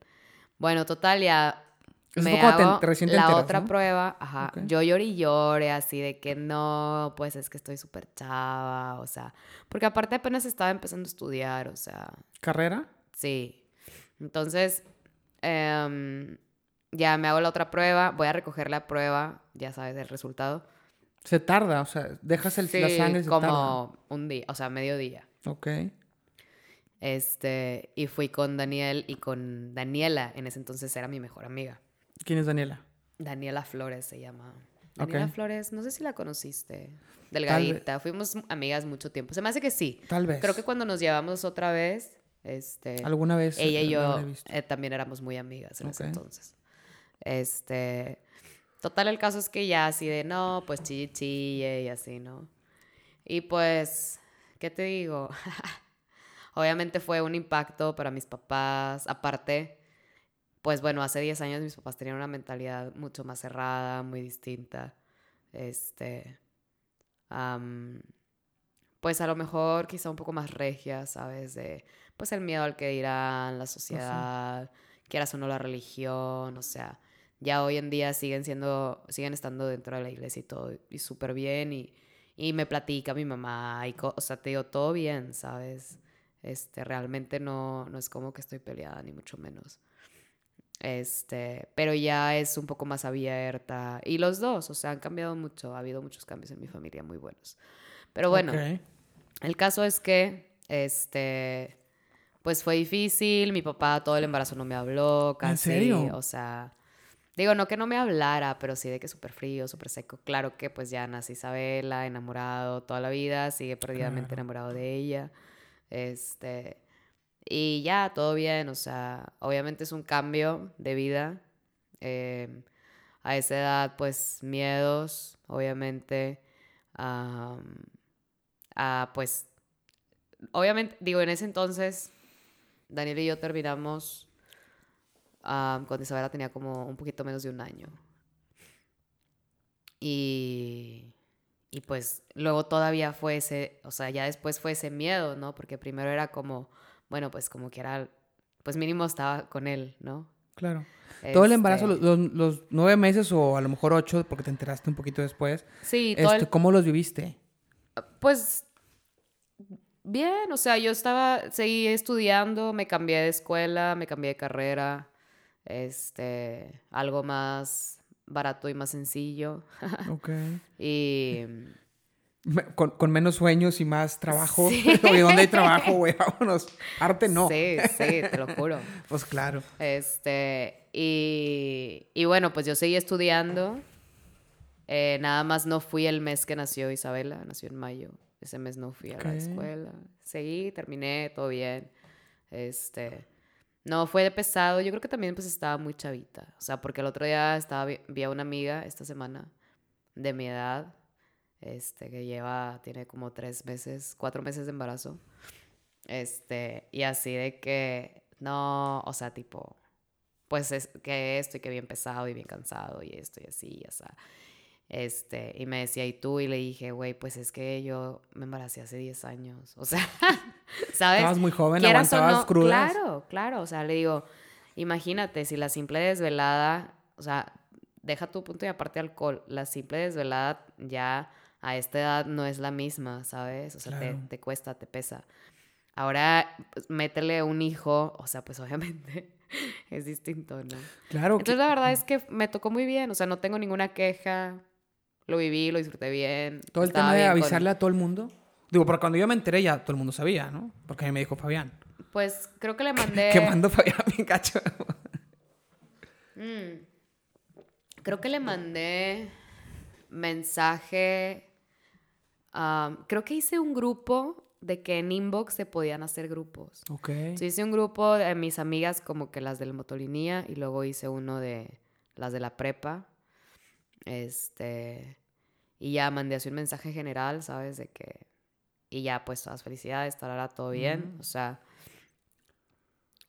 Bueno, total, ya Eso me te- hago recién te la enteras, otra ¿no? prueba, ajá, yo lloré y lloré así de que no, pues es que estoy súper chava, o sea, porque aparte apenas estaba empezando a estudiar, o sea, ¿Carrera? Sí. Entonces, em, ya me hago la otra prueba, voy a recoger la prueba, ya sabes el resultado. Se tarda, o sea, dejas el, la Sí, sangre y se como tarda. un día, o sea, mediodía. Ok. Este, y fui con Daniel y con Daniela, en ese entonces era mi mejor amiga. ¿Quién es Daniela? Daniela Flores se llama. Daniela Ok. Flores, no sé si la conociste. Delgadita, fuimos amigas mucho tiempo. Se me hace que sí. Tal vez. Creo que cuando nos llevamos otra vez, este, Alguna vez. ella y yo eh, también éramos muy amigas en ese Ok. entonces. Este, total, el caso es que ya así de, no, pues chille, chille y así, ¿no? Y pues, ¿qué te digo? Obviamente fue un impacto para mis papás. Aparte, pues bueno, hace 10 años mis papás tenían una mentalidad mucho más cerrada, muy distinta. Este, am, pues a lo mejor quizá un poco más regia, ¿sabes? De, pues el miedo al que dirán, la sociedad, quieras o no la religión, o sea, ya hoy en día siguen siendo, siguen estando dentro de la iglesia y todo, y súper bien, y, y, me platica mi mamá, y, o sea, te digo, todo bien, ¿sabes? Este, realmente no, no es como que estoy peleada, ni mucho menos. Este, pero ya es un poco más abierta. Y los dos, o sea, han cambiado mucho. Ha habido muchos cambios en mi familia muy buenos. Pero bueno, el caso es que, este, pues fue difícil. Mi papá todo el embarazo no me habló, casi. ¿En serio? O sea, digo, no que no me hablara, pero sí de que súper frío, súper seco. Claro que pues ya nací Isabela, enamorado toda la vida, sigue perdidamente enamorado de ella. Este, y ya, todo bien, o sea, obviamente es un cambio de vida. Em, a esa edad, pues miedos, obviamente. pues, obviamente, digo, en ese entonces, Daniel y yo terminamos cuando Isabela tenía como un poquito menos de un año. Y, y pues luego todavía fue ese, o sea, ya después fue ese miedo, ¿no? Porque primero era como bueno, pues como que era, pues mínimo estaba con él, ¿no? Claro. Todo el embarazo, este los, nueve meses o a lo mejor ocho, porque te enteraste un poquito después. Sí, todo este, ¿Cómo los viviste? Pues bien, o sea, yo estaba, seguí estudiando, me cambié de escuela, me cambié de carrera, este, algo más barato y más sencillo. Ok. y con, menos sueños y más trabajo. Sí. ¿Dónde hay trabajo, güey? Vámonos. Arte no. Sí, sí, te lo juro. pues claro. Este, y, y bueno, pues yo seguí estudiando. Eh, nada más no fui el mes que nació Isabela, nació en mayo. Ese mes no fui a la escuela. Seguí, terminé, todo bien. Este, no fue de pesado. Yo creo que también pues estaba muy chavita. O sea, porque el otro día estaba, vi a una amiga esta semana de mi edad este, que lleva, tiene como tres meses, cuatro meses de embarazo. Este, y así de que, no, o sea, tipo, pues es que esto y que bien pesado y bien cansado y esto y así, o sea. Este, y me decía, ¿y tú? Y le dije, güey, pues es que yo me embaracé hace 10 años. O sea, ¿sabes? Estabas muy joven, aguantabas crudas. Claro, claro. O sea, le digo, imagínate, si la simple desvelada, o sea, deja tu punto y aparte alcohol, la simple desvelada ya a esta edad no es la misma, ¿sabes? O sea, te, cuesta, te pesa. Ahora, pues, métele un hijo, o sea, pues obviamente es distinto, ¿no? Claro. Entonces, la verdad es que me tocó muy bien, o sea, no tengo ninguna queja, lo viví, lo disfruté bien. Todo el tema de avisarle a todo el mundo. Digo, porque cuando yo me enteré ya todo el mundo sabía, ¿no? Porque a mí me dijo Fabián. Pues creo que le mandé... ¿Qué mandó Fabián mi cacho? Mm. Creo que le mandé mensaje creo que hice un grupo de que en inbox se podían hacer grupos. Ok. hice un grupo de mis amigas como que las del motolinía y luego hice uno de las de la prepa. Este... Y ya mandé así un mensaje general, ¿sabes? De que... Y ya, pues, todas felicidades, estará todo bien. O sea...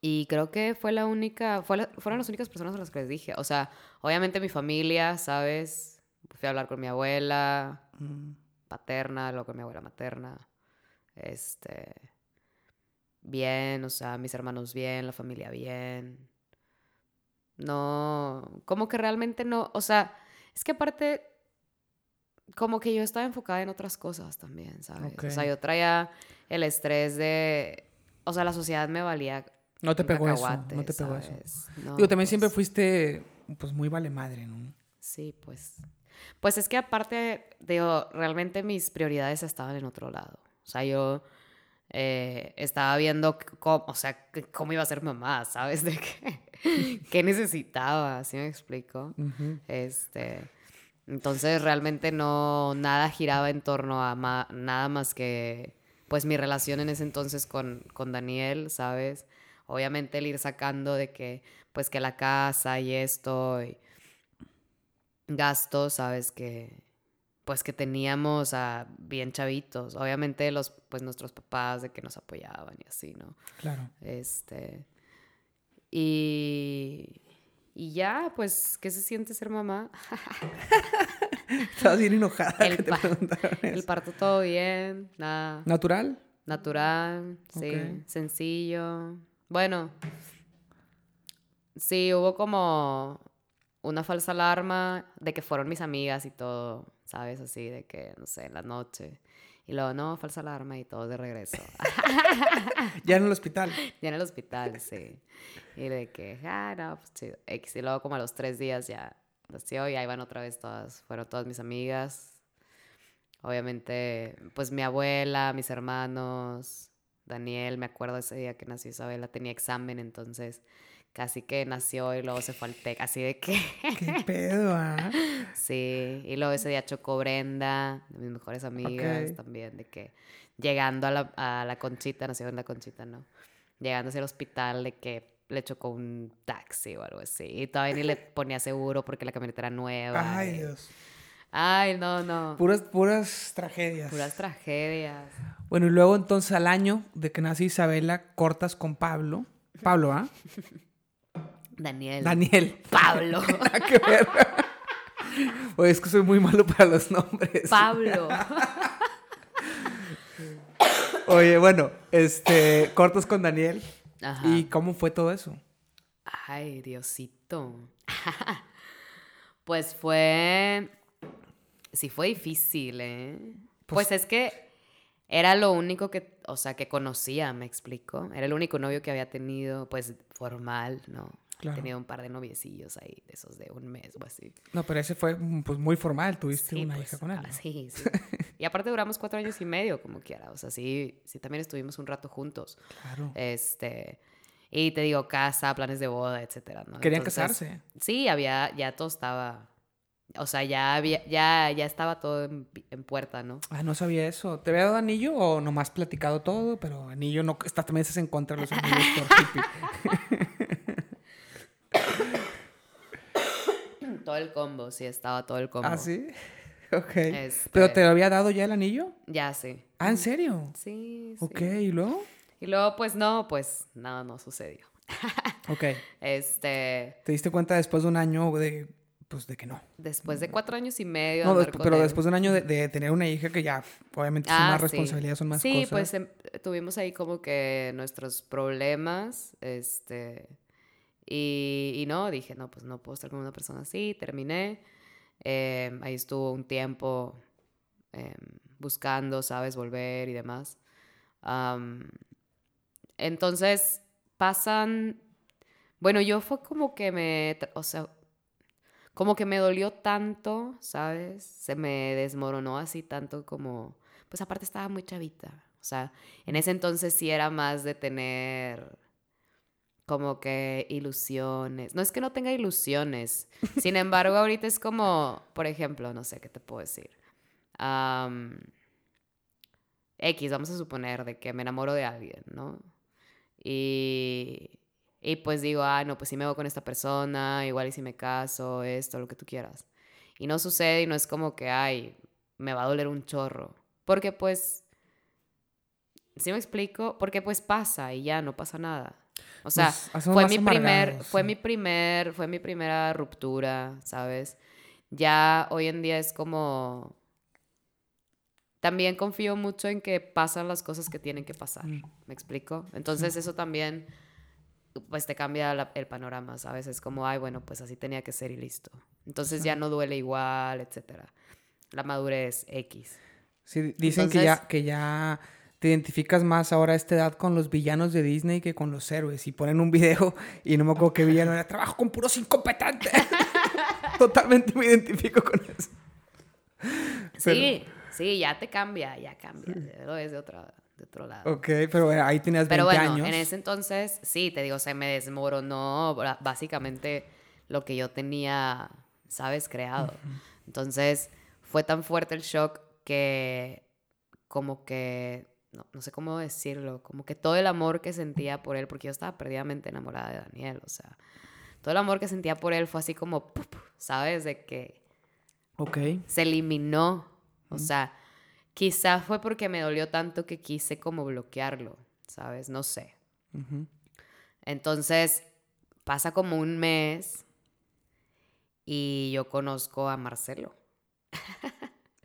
Y creo que fue la única... Fue fueron las únicas personas a las que les dije. O sea, obviamente mi familia, ¿sabes? Fui a hablar con mi abuela paterna, luego con mi abuela materna. Este. Bien, o sea, mis hermanos bien, la familia bien. No. Como que realmente no. O sea, es que aparte. Como que yo estaba enfocada en otras cosas también, ¿sabes? O sea, yo traía el estrés de. O sea, la sociedad me valía. No te pegó eso. No te pegó eso. Digo, también siempre pues fuiste, pues, muy vale madre, ¿no? Sí, pues. Pues es que aparte, digo, realmente mis prioridades estaban en otro lado. O sea, yo eh, estaba viendo cómo, o sea, cómo iba a ser mamá, ¿sabes? De qué, qué necesitaba, ¿sí me explico? Este, entonces realmente no, nada giraba en torno a nada más que, pues mi relación en ese entonces con, con Daniel, ¿sabes? Obviamente el ir sacando de que, pues que la casa y esto, y, gastos, sabes que pues que teníamos a bien chavitos, obviamente los pues nuestros papás de que nos apoyaban y así, ¿no? Claro. Este y Y ya, pues, ¿qué se siente ser mamá? Estabas bien enojada El que te El parto todo bien, nada. ¿Natural? Natural, sí, sencillo. Bueno, sí, hubo como una falsa alarma de que fueron mis amigas y todo, ¿sabes? Así de que, no sé, en la noche. Y luego, no, falsa alarma y todo de regreso. Ya en el hospital. ya en el hospital, sí. Y de que, ah, no, pues chido. Y luego como a los tres días ya nació y ahí van otra vez todas, fueron todas mis amigas. Obviamente, pues mi abuela, mis hermanos, Daniel, me acuerdo ese día que nació Isabela, tenía examen, entonces casi que nació y luego se fue al TEC, así de que, ¿Qué pedo, ah? sí. Y luego ese día chocó Brenda, de mis mejores amigas también, de que llegando a la, a la Conchita, nació en la Conchita, ¿no? Llegando hacia el hospital, de que le chocó un taxi o algo así. Y todavía ni le ponía seguro porque la camioneta era nueva. Ay, y- Dios. Ay, no, no. Puras, puras tragedias. Puras tragedias. Bueno, y luego entonces al año de que nace Isabela, cortas con Pablo. Pablo, ¿ah? Daniel. Daniel. Pablo. Nada que ver. Oye, es que soy muy malo para los nombres. Pablo. Oye, bueno, este, cortas con Daniel. Ajá. ¿Y cómo fue todo eso? Ay, Diosito. pues fue. Sí, fue difícil, ¿eh? Pues, es que era lo único que, o sea, que conocía, me explico. Era el único novio que había tenido, pues, formal, ¿no? Claro. Tenía un par de noviecillos ahí, de esos de un mes o así. No, pero ese fue pues muy formal. Tuviste Sí, una pues, hija con él. ah, sí, sí. y aparte duramos cuatro años y medio, como quiera. O sea, sí, sí también estuvimos un rato juntos. Claro. Este, y te digo, casa, planes de boda, etcétera, ¿no? Querían Entonces, casarse. Sí, había, ya todo estaba, o sea, ya había, ya, ya estaba todo en puerta, ¿no? Ah, no sabía eso. ¿Te había dado anillo o nomás platicado todo? Pero anillo no. Está, también estás en contra de los anillos por Todo el combo, sí, estaba todo el combo. ¿Ah, sí? Ok. Este, ¿Pero te había dado ya el anillo? Ya, sí. Ah, ¿en serio? Sí, sí. Ok, ¿y luego? Y luego, pues no, pues nada, no sucedió. Ok. Este, ¿Te diste cuenta después de un año de, pues, de que no? después de cuatro años y medio. No, pero él- después de un año de, de tener una hija que ya, obviamente, son Ah, más sí. responsabilidades, son más sí, cosas. pues em, tuvimos ahí como que nuestros problemas, este, y, no, dije, no, pues no puedo estar con una persona así, terminé, Em, ahí estuvo un tiempo em, buscando, sabes, volver y demás. Entonces, pasan, bueno, yo fue como que me, o sea, como que me dolió tanto, ¿sabes? Se me desmoronó así tanto como, pues aparte estaba muy chavita. O sea, en ese entonces sí era más de tener como que ilusiones. No es que no tenga ilusiones. Sin embargo, ahorita es como, por ejemplo, no sé qué te puedo decir. X, vamos a suponer de que me enamoro de alguien, ¿no? Y, y pues digo, ah, no, pues sí me voy con esta persona, igual y si me caso, esto, lo que tú quieras. Y no sucede y no es como que, ay, me va a doler un chorro. Porque pues, ¿sí me explico? Porque pues pasa y ya no pasa nada. O sea, Pues, fue mi primer, fue sí. mi primer, fue mi primera ruptura, ¿sabes? Ya hoy en día es como también confío mucho en que pasan las cosas que tienen que pasar. Mm. ¿Me explico? Entonces eso también pues te cambia la- el panorama, ¿sabes? Es como, ay, bueno, pues así tenía que ser y listo. Entonces ya no duele igual, etcétera. La madurez X. Sí, dicen que, ya, que ya te identificas más ahora a esta edad con los villanos de Disney que con los héroes. Y ponen un video y no me acuerdo qué villano era. Trabajo con puros incompetentes. Totalmente me identifico con eso. Sí, sí, ya te cambia, ya cambia. Lo ves de otro, de otro lado. Ok, pero bueno, ahí tenías 20 Pero bueno, años. en ese entonces, sí, te digo, se me desmoronó básicamente lo que yo tenía, ¿sabes? Creado. Entonces, fue tan fuerte el shock que como que, no, no sé cómo decirlo, como que todo el amor que sentía por él, porque yo estaba perdidamente enamorada de Daniel, o sea, todo el amor que sentía por él fue así como. ¿sabes? De que Ok. se eliminó. O sea, quizá fue porque me dolió tanto que quise como bloquearlo, ¿sabes? No sé. Entonces, pasa como un mes y yo conozco a Marcelo.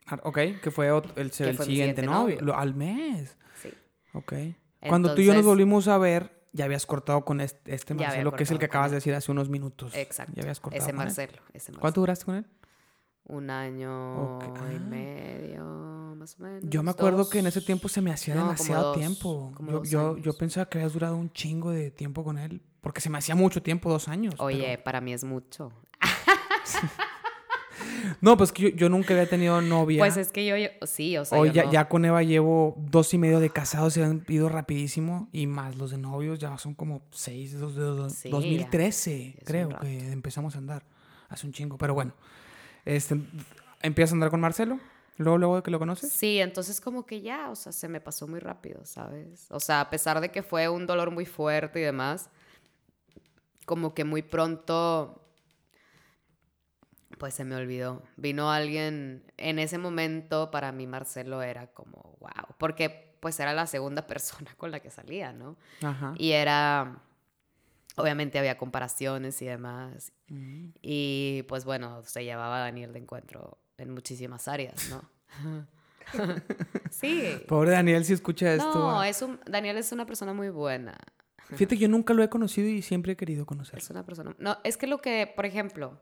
Ah, Ok, que fue el, el fue siguiente siguiente novio. al mes. Sí. Ok. Cuando tú y yo nos volvimos a ver, ya habías cortado con este, este Marcelo, que es el que acabas de decir hace unos minutos. Exacto. Ya habías cortado ese. Marcelo, ese Marcelo. ¿Cuánto duraste con él? Un año Ok, y ah. medio, más o menos. Yo me acuerdo que en ese dos. tiempo se me hacía No, como demasiado dos, tiempo. como Yo, dos yo, yo pensaba que habías durado un chingo de tiempo con él. Porque se me hacía mucho tiempo, dos años. pero- Oye, para mí es mucho. No, pues que yo, yo nunca había tenido novia. Pues es que yo, yo- sí, o sea, Hoy ya, no- ya con Eva llevo dos y medio de casados, se han ido rapidísimo. Y más los de novios, ya son como seis, dos dos- Sí, 2013, ya es un creo que empezamos a andar. Hace un chingo, pero bueno. Este, ¿Empiezas a andar con Marcelo? Luego, luego de que lo conoces. Sí, entonces como que ya, o sea, se me pasó muy rápido, ¿sabes? O sea, a pesar de que fue un dolor muy fuerte y demás, como que muy pronto, pues se me olvidó. Vino alguien, en ese momento para mí Marcelo era como, wow, porque pues era la segunda persona con la que salía, ¿no? Ajá. Y era, obviamente había comparaciones y demás. Mm. Y pues bueno, se llevaba a Daniel de encuentro en muchísimas áreas, ¿no? sí. Pobre Daniel, si escucha esto. No, ah. es un, Daniel es una persona muy buena. Fíjate que yo nunca lo he conocido y siempre he querido conocerlo. Es una persona... No, es que lo que, por ejemplo,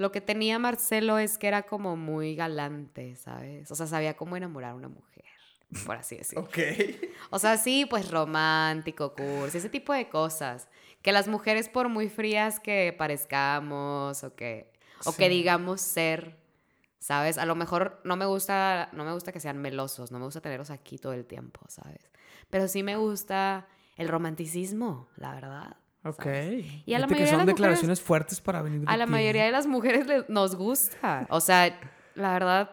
lo que tenía Marcelo es que era como muy galante, ¿sabes? O sea, sabía cómo enamorar a una mujer, por así decirlo. Ok. O sea, sí, pues romántico, cursi, ese tipo de cosas. Que las mujeres, por muy frías que parezcamos o que, o que digamos ser, ¿sabes? A lo mejor no me gusta, no me gusta que sean melosos, no me gusta tenerlos aquí todo el tiempo, ¿sabes? Pero sí me gusta el romanticismo, la verdad. Ok. Y a la Fíjate que mayoría de son las declaraciones fuertes para venir A la ti, mayoría de las mujeres le- nos gusta. O sea, la verdad,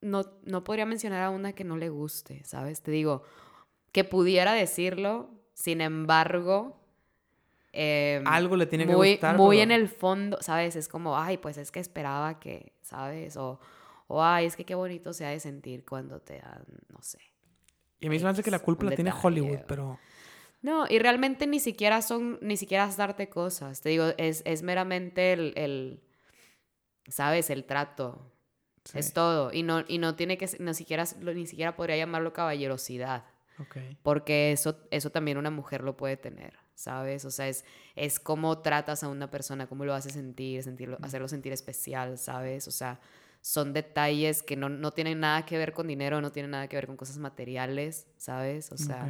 no, no podría mencionar a una que no le guste, ¿sabes? Te digo, que pudiera decirlo, sin embargo... em, Algo le tiene que gustar, Muy pero- en el fondo, ¿sabes? Es como, ay, pues es que esperaba que, ¿sabes? O, o ay, es que qué bonito se ha de sentir cuando te dan, no sé. Y a mí se me hace que la culpa la tiene Hollywood, pero... No, y realmente ni siquiera son, ni siquiera es darte cosas. Te digo, es, es meramente el, el, ¿sabes? El trato. Sí. Es todo. Y no, y no tiene que ser- ni siquiera, ni siquiera podría llamarlo caballerosidad. Ok. Porque eso, eso también una mujer lo puede tener, ¿sabes? O sea, es, es cómo tratas a una persona, cómo lo haces sentir, sentirlo, hacerlo sentir especial, ¿sabes? O sea, son detalles que no, no tienen nada que ver con dinero, no tienen nada que ver con cosas materiales, ¿sabes? O sea.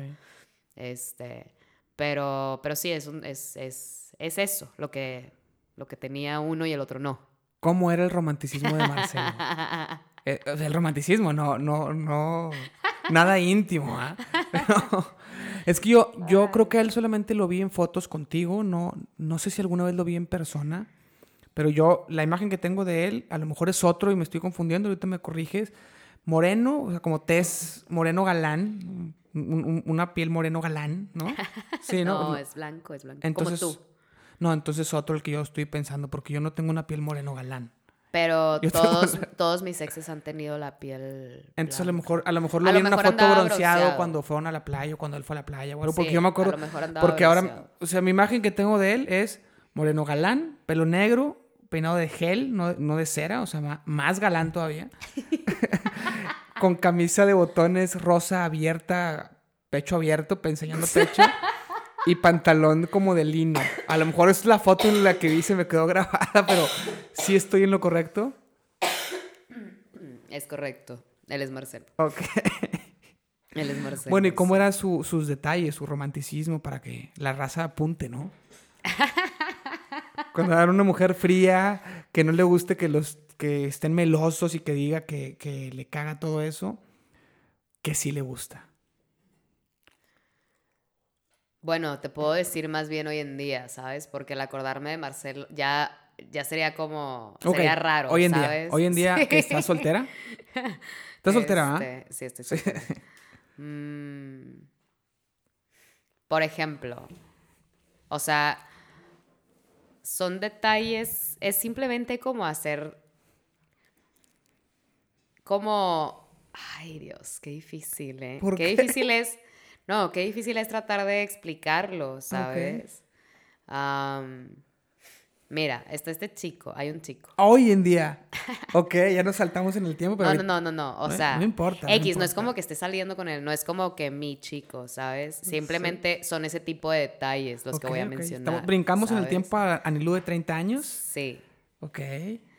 Este, pero, pero sí, es, un, es, es, es eso, lo que, lo que tenía uno y el otro no. ¿Cómo era el romanticismo de Marcelo? Eh, o sea, el romanticismo, no, no, no, nada íntimo, ¿ah? Pero es que yo, yo creo que él solamente lo vi en fotos contigo, no, no sé si alguna vez lo vi en persona, pero yo, la imagen que tengo de él, a lo mejor es otro y me estoy confundiendo, ahorita me corriges, moreno, o sea, como tez moreno galán, un- un- una piel moreno galán, ¿no? Sí, ¿no? no, es blanco, es blanco. Entonces, como tú. no, entonces otro el que yo estoy pensando, porque yo no tengo una piel moreno galán. Pero Yo tengo todos, todos mis exes han tenido la piel. Entonces a lo mejor, a lo mejor lo A vi lo en una foto bronceado, bronceado. cuando fueron a la playa o cuando él fue a la playa o algo, porque Sí, yo me a acuerdo, lo mejor porque ahora, o sea, mi imagen que tengo de él es moreno galán, pelo negro, peinado de gel, no, no de cera, o sea, más galán todavía, con camisa de botones rosa abierta, pecho abierto, enseñando pecho. Y pantalón como de lino. A lo mejor es la foto en la que vi se me quedó grabada, pero sí estoy en lo correcto. Es correcto. Él es Marcelo. Ok. Él es Marcelo. Bueno, ¿y cómo eran su- sus detalles, su romanticismo para que la raza apunte, no? Cuando era una mujer fría, que no le guste que los que estén melosos y que diga que, que le caga todo eso, que sí le gusta. Bueno, te puedo decir más bien hoy en día, ¿sabes? Porque el acordarme de Marcelo ya, ya sería como. Sería raro. Hoy en ¿sabes? día, hoy en día Sí. estás soltera. ¿Estás soltera, ah? Este, Sí, estoy soltera. Mm, por ejemplo, o sea, son detalles, es simplemente como hacer, como, ay Dios, qué difícil, ¿eh? ¿Por qué qué? difícil es, no, qué difícil es tratar de explicarlo, ¿sabes? Mira, está este chico, hay un chico. Hoy en día. Ok, ya nos saltamos en el tiempo, pero. No, no, no, no, no. O No- sea, no importa, no X, no, es como que esté saliendo con él, no es como que mi chico, ¿sabes? Simplemente son ese tipo de detalles los que voy a mencionar. Estamos- brincamos en el tiempo a Anilú de 30 años. Sí. Ok.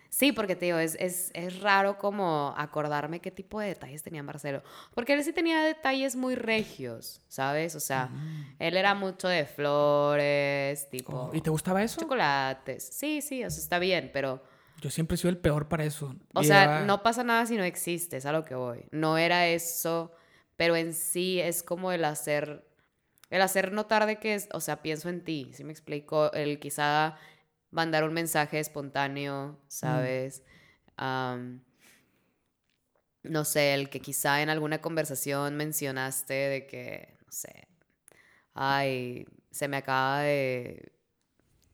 Sí, porque te digo, es, es, es raro como acordarme qué tipo de detalles tenía Marcelo. Porque él sí tenía detalles muy regios, ¿sabes? O sea, él era mucho de flores, tipo Oh, ¿Y te gustaba eso? chocolates. Sí, sí, o sea, está bien, pero... Yo siempre he sido el peor para eso. O Y sea, era- no pasa nada si no existe, es a lo que voy. No era eso, pero en sí es como el hacer, el hacer notar de que, es, o sea, pienso en ti, ¿sí me explico? El quizá mandar un mensaje espontáneo, ¿sabes? Am, no sé, el que quizá en alguna conversación mencionaste de que, no sé, ay, se me acaba de...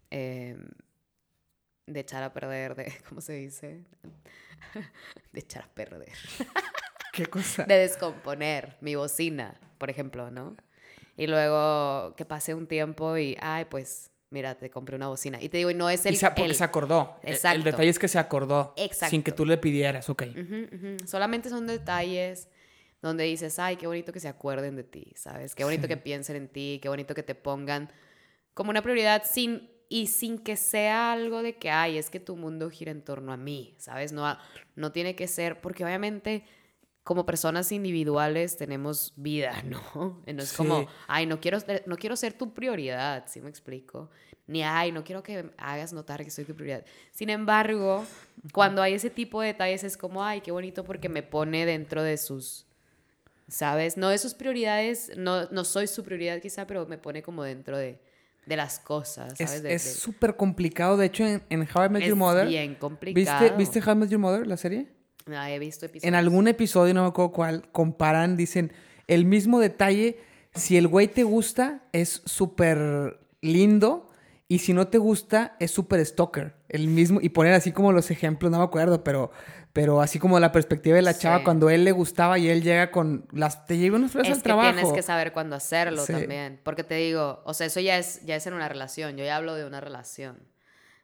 em, de echar a perder, de, ¿cómo se dice? De echar a perder. ¿Qué cosa? De descomponer mi bocina, por ejemplo, ¿no? Y luego que pase un tiempo y, ay, pues, mira, te compré una bocina. Y te digo, y no es el... Y se- porque el- se acordó. El- El, Exacto. detalle es que se acordó. Sin Exacto. que tú le pidieras, ok. Ujú, ujú. Solamente son detalles donde dices, ay, qué bonito que se acuerden de ti, ¿sabes? Qué bonito Sí. que piensen en ti, qué bonito que te pongan como una prioridad sin y sin que sea algo de que, ay, es que tu mundo gira en torno a mí, ¿sabes? No, no tiene que ser, porque obviamente como personas individuales tenemos vida, ¿no? No es como, Sí. ay, no quiero, no quiero ser tu prioridad, ¿sí me explico? Ni, ay, no quiero que hagas notar que soy tu prioridad. Sin embargo, cuando hay ese tipo de detalles es como, ay, qué bonito porque me pone dentro de sus, ¿sabes? No de sus prioridades, no, no soy su prioridad quizá, pero me pone como dentro de, de las cosas, ¿sabes? Es súper complicado. De hecho, en, en How I Met Your Mother. bien complicado. ¿Viste, ¿Viste How I Met Your Mother, la serie? Ah, he visto episodios. En algún episodio, no me acuerdo cuál, comparan, dicen, el mismo detalle, si el güey te gusta, es súper lindo, y si no te gusta, es súper stalker. El mismo, y poner así como los ejemplos, no me acuerdo, pero, pero así como la perspectiva de la chava Sí. cuando él le gustaba y él llega con las, te lleva unas flores es al que trabajo. tienes que saber cuándo hacerlo Sí. también. Porque te digo, o sea, eso ya es, ya es en una relación. Yo ya hablo de una relación.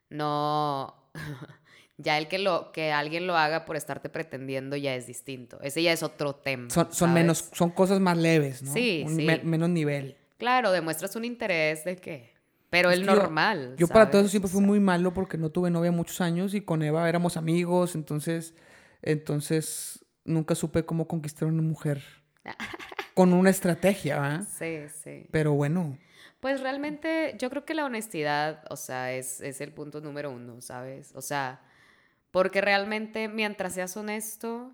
No. ya el que, lo, que alguien lo haga por estarte pretendiendo ya es distinto. Ese ya es otro tema. Son, son menos, son cosas más leves, ¿no? Sí, Un sí. me- menos nivel. Claro, demuestras un interés de qué. Pero Es el que normal. Yo para todo eso siempre fui muy malo porque no tuve novia muchos años y con Eva éramos amigos, entonces, entonces nunca supe cómo conquistar a una mujer con una estrategia, ¿verdad? Sí, sí. Pero bueno, Pues realmente yo creo que la honestidad, o sea, es, es el punto número uno, ¿sabes? O sea, porque realmente mientras seas honesto,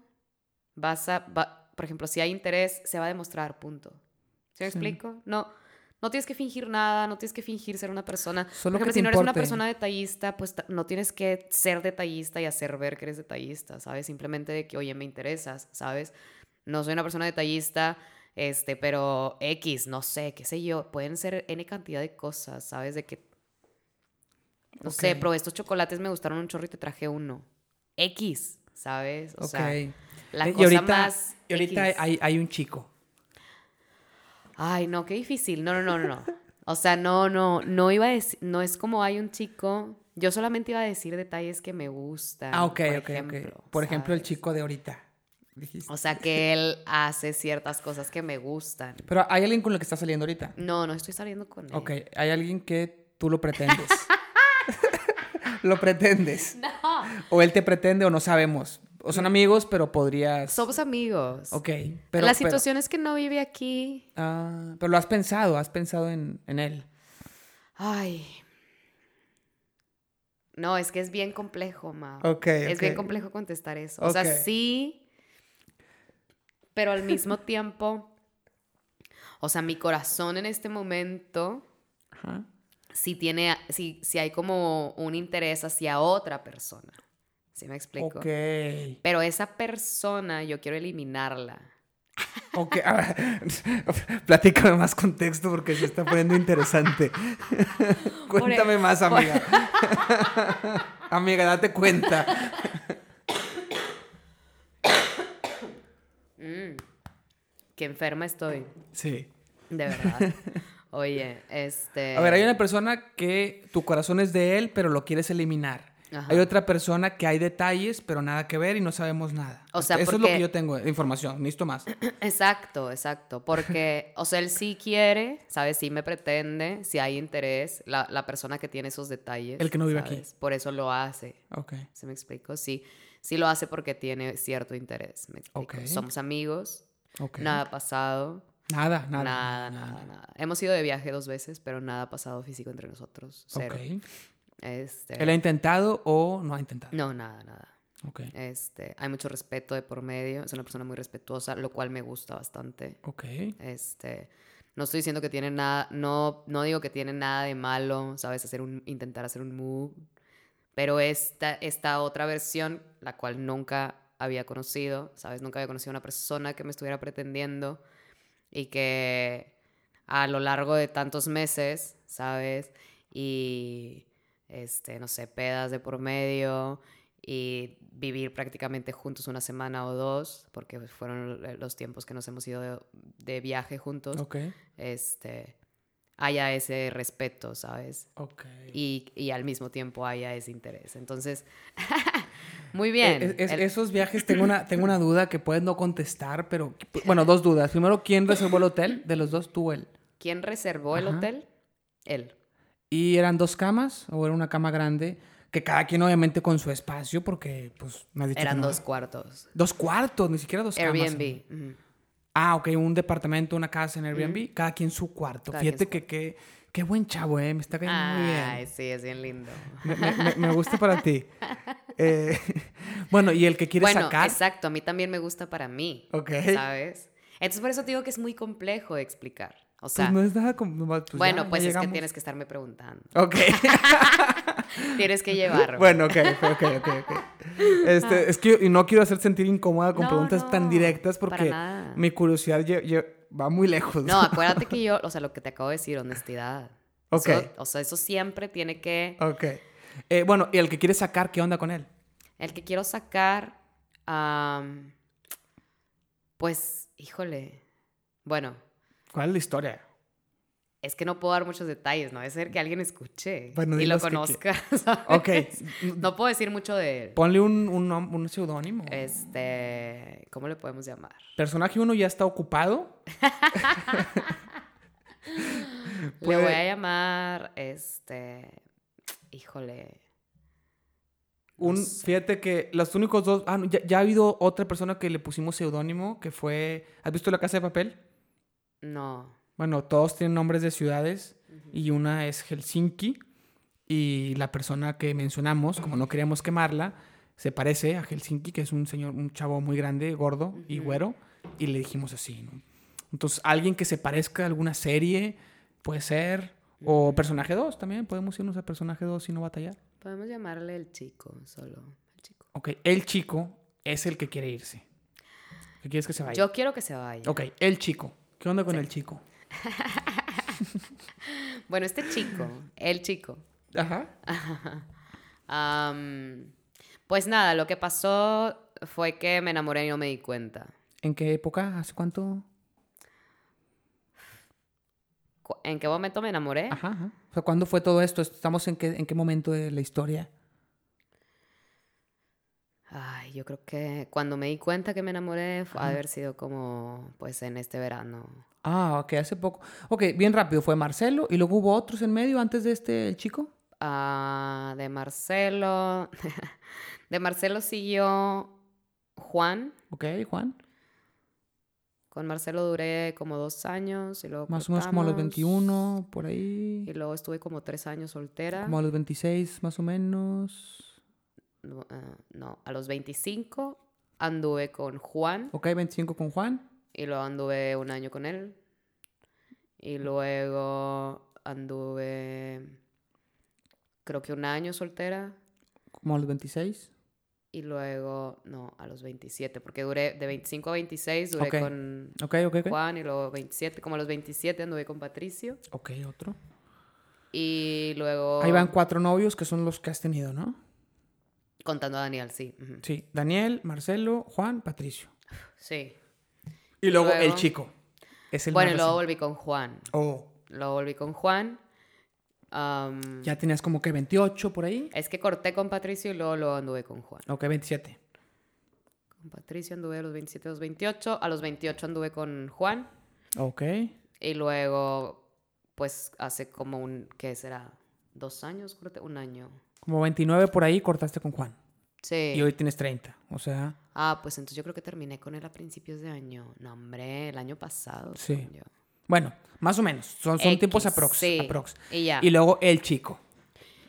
vas a, va- por ejemplo, si hay interés, se va a demostrar, punto. ¿Sí me Sí. explico? No, no tienes que fingir nada, no tienes que fingir ser una persona. Solo por ejemplo, si no eres una persona detallista, pues no tienes que ser detallista y hacer ver que eres detallista, ¿sabes? Simplemente de que, oye, me interesas, ¿sabes? No soy una persona detallista, este, pero X, no sé, qué sé yo, pueden ser N cantidad de cosas, ¿sabes? De que, no sé, probé estos chocolates, me gustaron un chorro y te traje uno. X, ¿sabes? O sea, la Eh, cosa ahorita, más y ahorita hay, hay un chico. Ay, no, qué difícil. No, no, no, no, no. O sea, no, no, no iba a decir, no es como hay un chico. Yo solamente iba a decir detalles que me gustan. Ah, ok, por ok, ejemplo, ok. Por ejemplo, el chico de ahorita. dijiste. O sea, que él hace ciertas cosas que me gustan. Pero hay alguien con el que está saliendo ahorita. No, no estoy saliendo con él. Ok, hay alguien que tú lo pretendes. lo pretendes. No. O él te pretende o no sabemos. O son amigos, pero podrías... Somos amigos. Ok, pero... la pero- situación es que no vive aquí. Ah, pero lo has pensado, has pensado en, en él. Ay. No, es que es bien complejo, ma. Ok, Es bien complejo contestar eso. O sea, sí, pero al mismo tiempo, o sea, mi corazón en este momento Ajá. Sí tiene, sí, sí hay como un interés hacia otra persona. ¿Sí me explico? Ok. Pero esa persona yo quiero eliminarla. Ok. A ver, platícame más contexto porque se está poniendo interesante. Cuéntame más, por- amiga. amiga, date cuenta. Mm, qué enferma estoy. Sí. De verdad. Oye, este... A ver, hay una persona que tu corazón es de él, pero lo quieres eliminar. Ajá. Hay otra persona que hay detalles, pero nada que ver y no sabemos nada. O sea, Eso es lo porque- que yo tengo de información. Necesito más. Exacto, exacto. Porque, o sea, él sí quiere, ¿sabes? Sí me pretende, si hay interés, la, la persona que tiene esos detalles. El que no vive aquí. ¿sabes? Por eso lo hace. Ok. ¿Se me explico? Sí. Sí lo hace porque tiene cierto interés. ¿Me explico? Ok. Somos amigos, Ok. nada pasado. Nada, nada. Nada, nada, nada, Hemos ido de viaje dos veces, pero nada ha pasado físico entre nosotros. Cero. Ok. Este, ¿Él ha intentado o no ha intentado? No, nada, nada. Ok. Este, hay mucho respeto de por medio. Es una persona muy respetuosa, lo cual me gusta bastante. Ok. Este, no estoy diciendo que tiene nada, no, no digo que tiene nada de malo, sabes, hacer un, intentar hacer un move, pero esta, esta otra versión, la cual nunca había conocido, sabes, nunca había conocido a una persona que me estuviera pretendiendo y que a lo largo de tantos meses, sabes, y este, no sé, pedas de por medio y vivir prácticamente juntos una semana o dos, porque fueron los tiempos que nos hemos ido de, de viaje juntos, Ok. este, haya ese respeto, ¿sabes? Ok. Y, y al mismo tiempo haya ese interés. Entonces, muy bien. Eh, es- El- esos viajes tengo una, tengo una duda que puedes no contestar, pero bueno, dos dudas. Primero, ¿quién reservó el hotel? De los dos, tú él. ¿Quién reservó el Ajá. hotel? Él. ¿Y eran dos camas o era una cama grande? Que cada quien obviamente con su espacio, porque pues me has dicho que Eran no. dos cuartos. Dos cuartos, ni siquiera dos camas. Airbnb. ujú. Ah, ok, un departamento, una casa en Airbnb, cada quien su cuarto. Cada Fíjate que, que qué buen chavo, eh, me está cayendo muy Ay, bien. sí, es bien lindo. Me, me- me- me gusta para ti. Eh, bueno, y el que quiere Bueno, sacar. exacto. A mí también me gusta para mí. Ok. ¿Sabes? Entonces, por eso te digo que es muy complejo de explicar. O sea, Pues no es nada como. nomás, pues bueno, ya, ya pues es que tienes que estarme preguntando. Ok. tienes que llevarme. bueno, ok, ok, ok, ok. Este, es que y no quiero hacer sentir incómoda con No, preguntas tan directas porque mi curiosidad va muy lejos. No, acuérdate que yo, o sea, lo que te acabo de decir, honestidad. Ok. Eso- o sea, eso siempre tiene que... Ok. Eh, bueno, y el que quiere sacar, ¿qué onda con él? El que quiero sacar, pues, híjole. Bueno, ¿Cuál es la historia? es que no puedo dar muchos detalles, ¿no? Es ser que alguien escuche Bueno, y lo conozca. ¿sabes? Ok. No puedo decir mucho de él. Ponle un, un, un seudónimo. Este, ¿cómo le podemos llamar? Personaje uno ya está ocupado. Le voy a llamar, este, híjole. no Un, sé. fíjate que los únicos dos. Ah, ya, ya ha habido otra persona que le pusimos seudónimo, que fue. ¿Has visto la casa de papel? No. Bueno, todos tienen nombres de ciudades y una es Helsinki y la persona que mencionamos, como no queríamos quemarla, se parece a Helsinki, que es un señor, un chavo muy grande, gordo y güero, y le dijimos así, ¿no? Entonces, alguien que se parezca a alguna serie, puede ser, o personaje 2 también, podemos irnos a personaje 2 y no batallar. Podemos llamarle el chico, solo. El chico. Ok, el chico es el que quiere irse. ¿Qué quieres que se vaya? Yo quiero que se vaya. Ok, el chico. ¿Qué onda con el chico? Bueno, este chico, el chico. Ajá. am, pues nada, lo que pasó fue que me enamoré y no me di cuenta. ¿En qué época? ¿Hace cuánto? Cu- ¿En qué momento me enamoré? Ajá, ajá. O sea, ¿cuándo fue todo esto? ¿Estamos en qué, en qué momento de la historia? Ay, yo creo que cuando me di cuenta que me enamoré fue de haber sido como, pues, en este verano. Ah, ok, hace poco. Ok, bien rápido. Fue Marcelo y luego hubo otros en medio antes de este, el chico. Ah, de Marcelo. de Marcelo siguió Juan. Ok, Juan. Con Marcelo duré como dos años y luego Más o menos como a los cortamos. 21, por ahí. Y luego estuve como tres años soltera. Como a los 26, más o menos. No, ah, no, a los 25 anduve con Juan Ok, 25 con Juan. y luego anduve un año con él. Y luego anduve, creo que un año soltera. Como a los 26. Y luego, no, a los 27, porque duré de 25 a 26, duré Ok. con Ok, ok, ok. Juan y luego 27, como a los 27 anduve con Patricio. Ok, otro. Y luego... Ahí van cuatro novios que son los que has tenido, ¿no? Contando a Daniel, sí. Sí. Daniel, Marcelo, Juan, Patricio. Sí. Y luego, el chico. Es el Bueno, luego volví con Juan. Oh, Luego volví con Juan. Ya tenías como que 28 por ahí. Es que corté con Patricio y luego, luego anduve con Juan. Ok, 27. Con Patricio anduve a los 27, a los 28. A los 28 anduve con Juan. Ok. Y luego, pues hace como un, ¿qué será? ¿Dos años? Corté un año. Como 29 por ahí cortaste con Juan. Sí. Y hoy tienes 30. O sea, Ah, pues entonces yo creo que terminé con él a principios de año. No, hombre, el año pasado. Sí. yo. bueno, más o menos. Son, son X, tiempos aprox. sí. aprox. Y ya. Y luego el chico.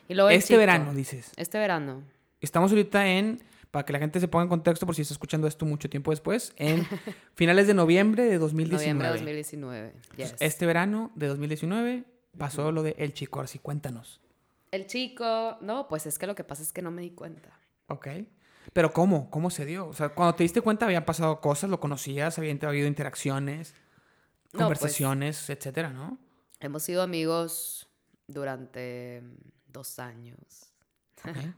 Y luego el este chico. verano, dices. Este verano. Estamos ahorita en, para que la gente se ponga en contexto por si está escuchando esto mucho tiempo después, en finales de noviembre de 2019. Noviembre de 2019. Yes. Este verano de 2019 pasó lo de El Chico. Ahora sí, cuéntanos. El chico, no, pues es que lo que pasa es que no me di cuenta. Ok. Pero ¿cómo? ¿Cómo se dio? O sea, cuando te diste cuenta habían pasado cosas, lo conocías, habían habido interacciones, No, pues, conversaciones, etcétera, ¿no? Hemos sido amigos durante dos años.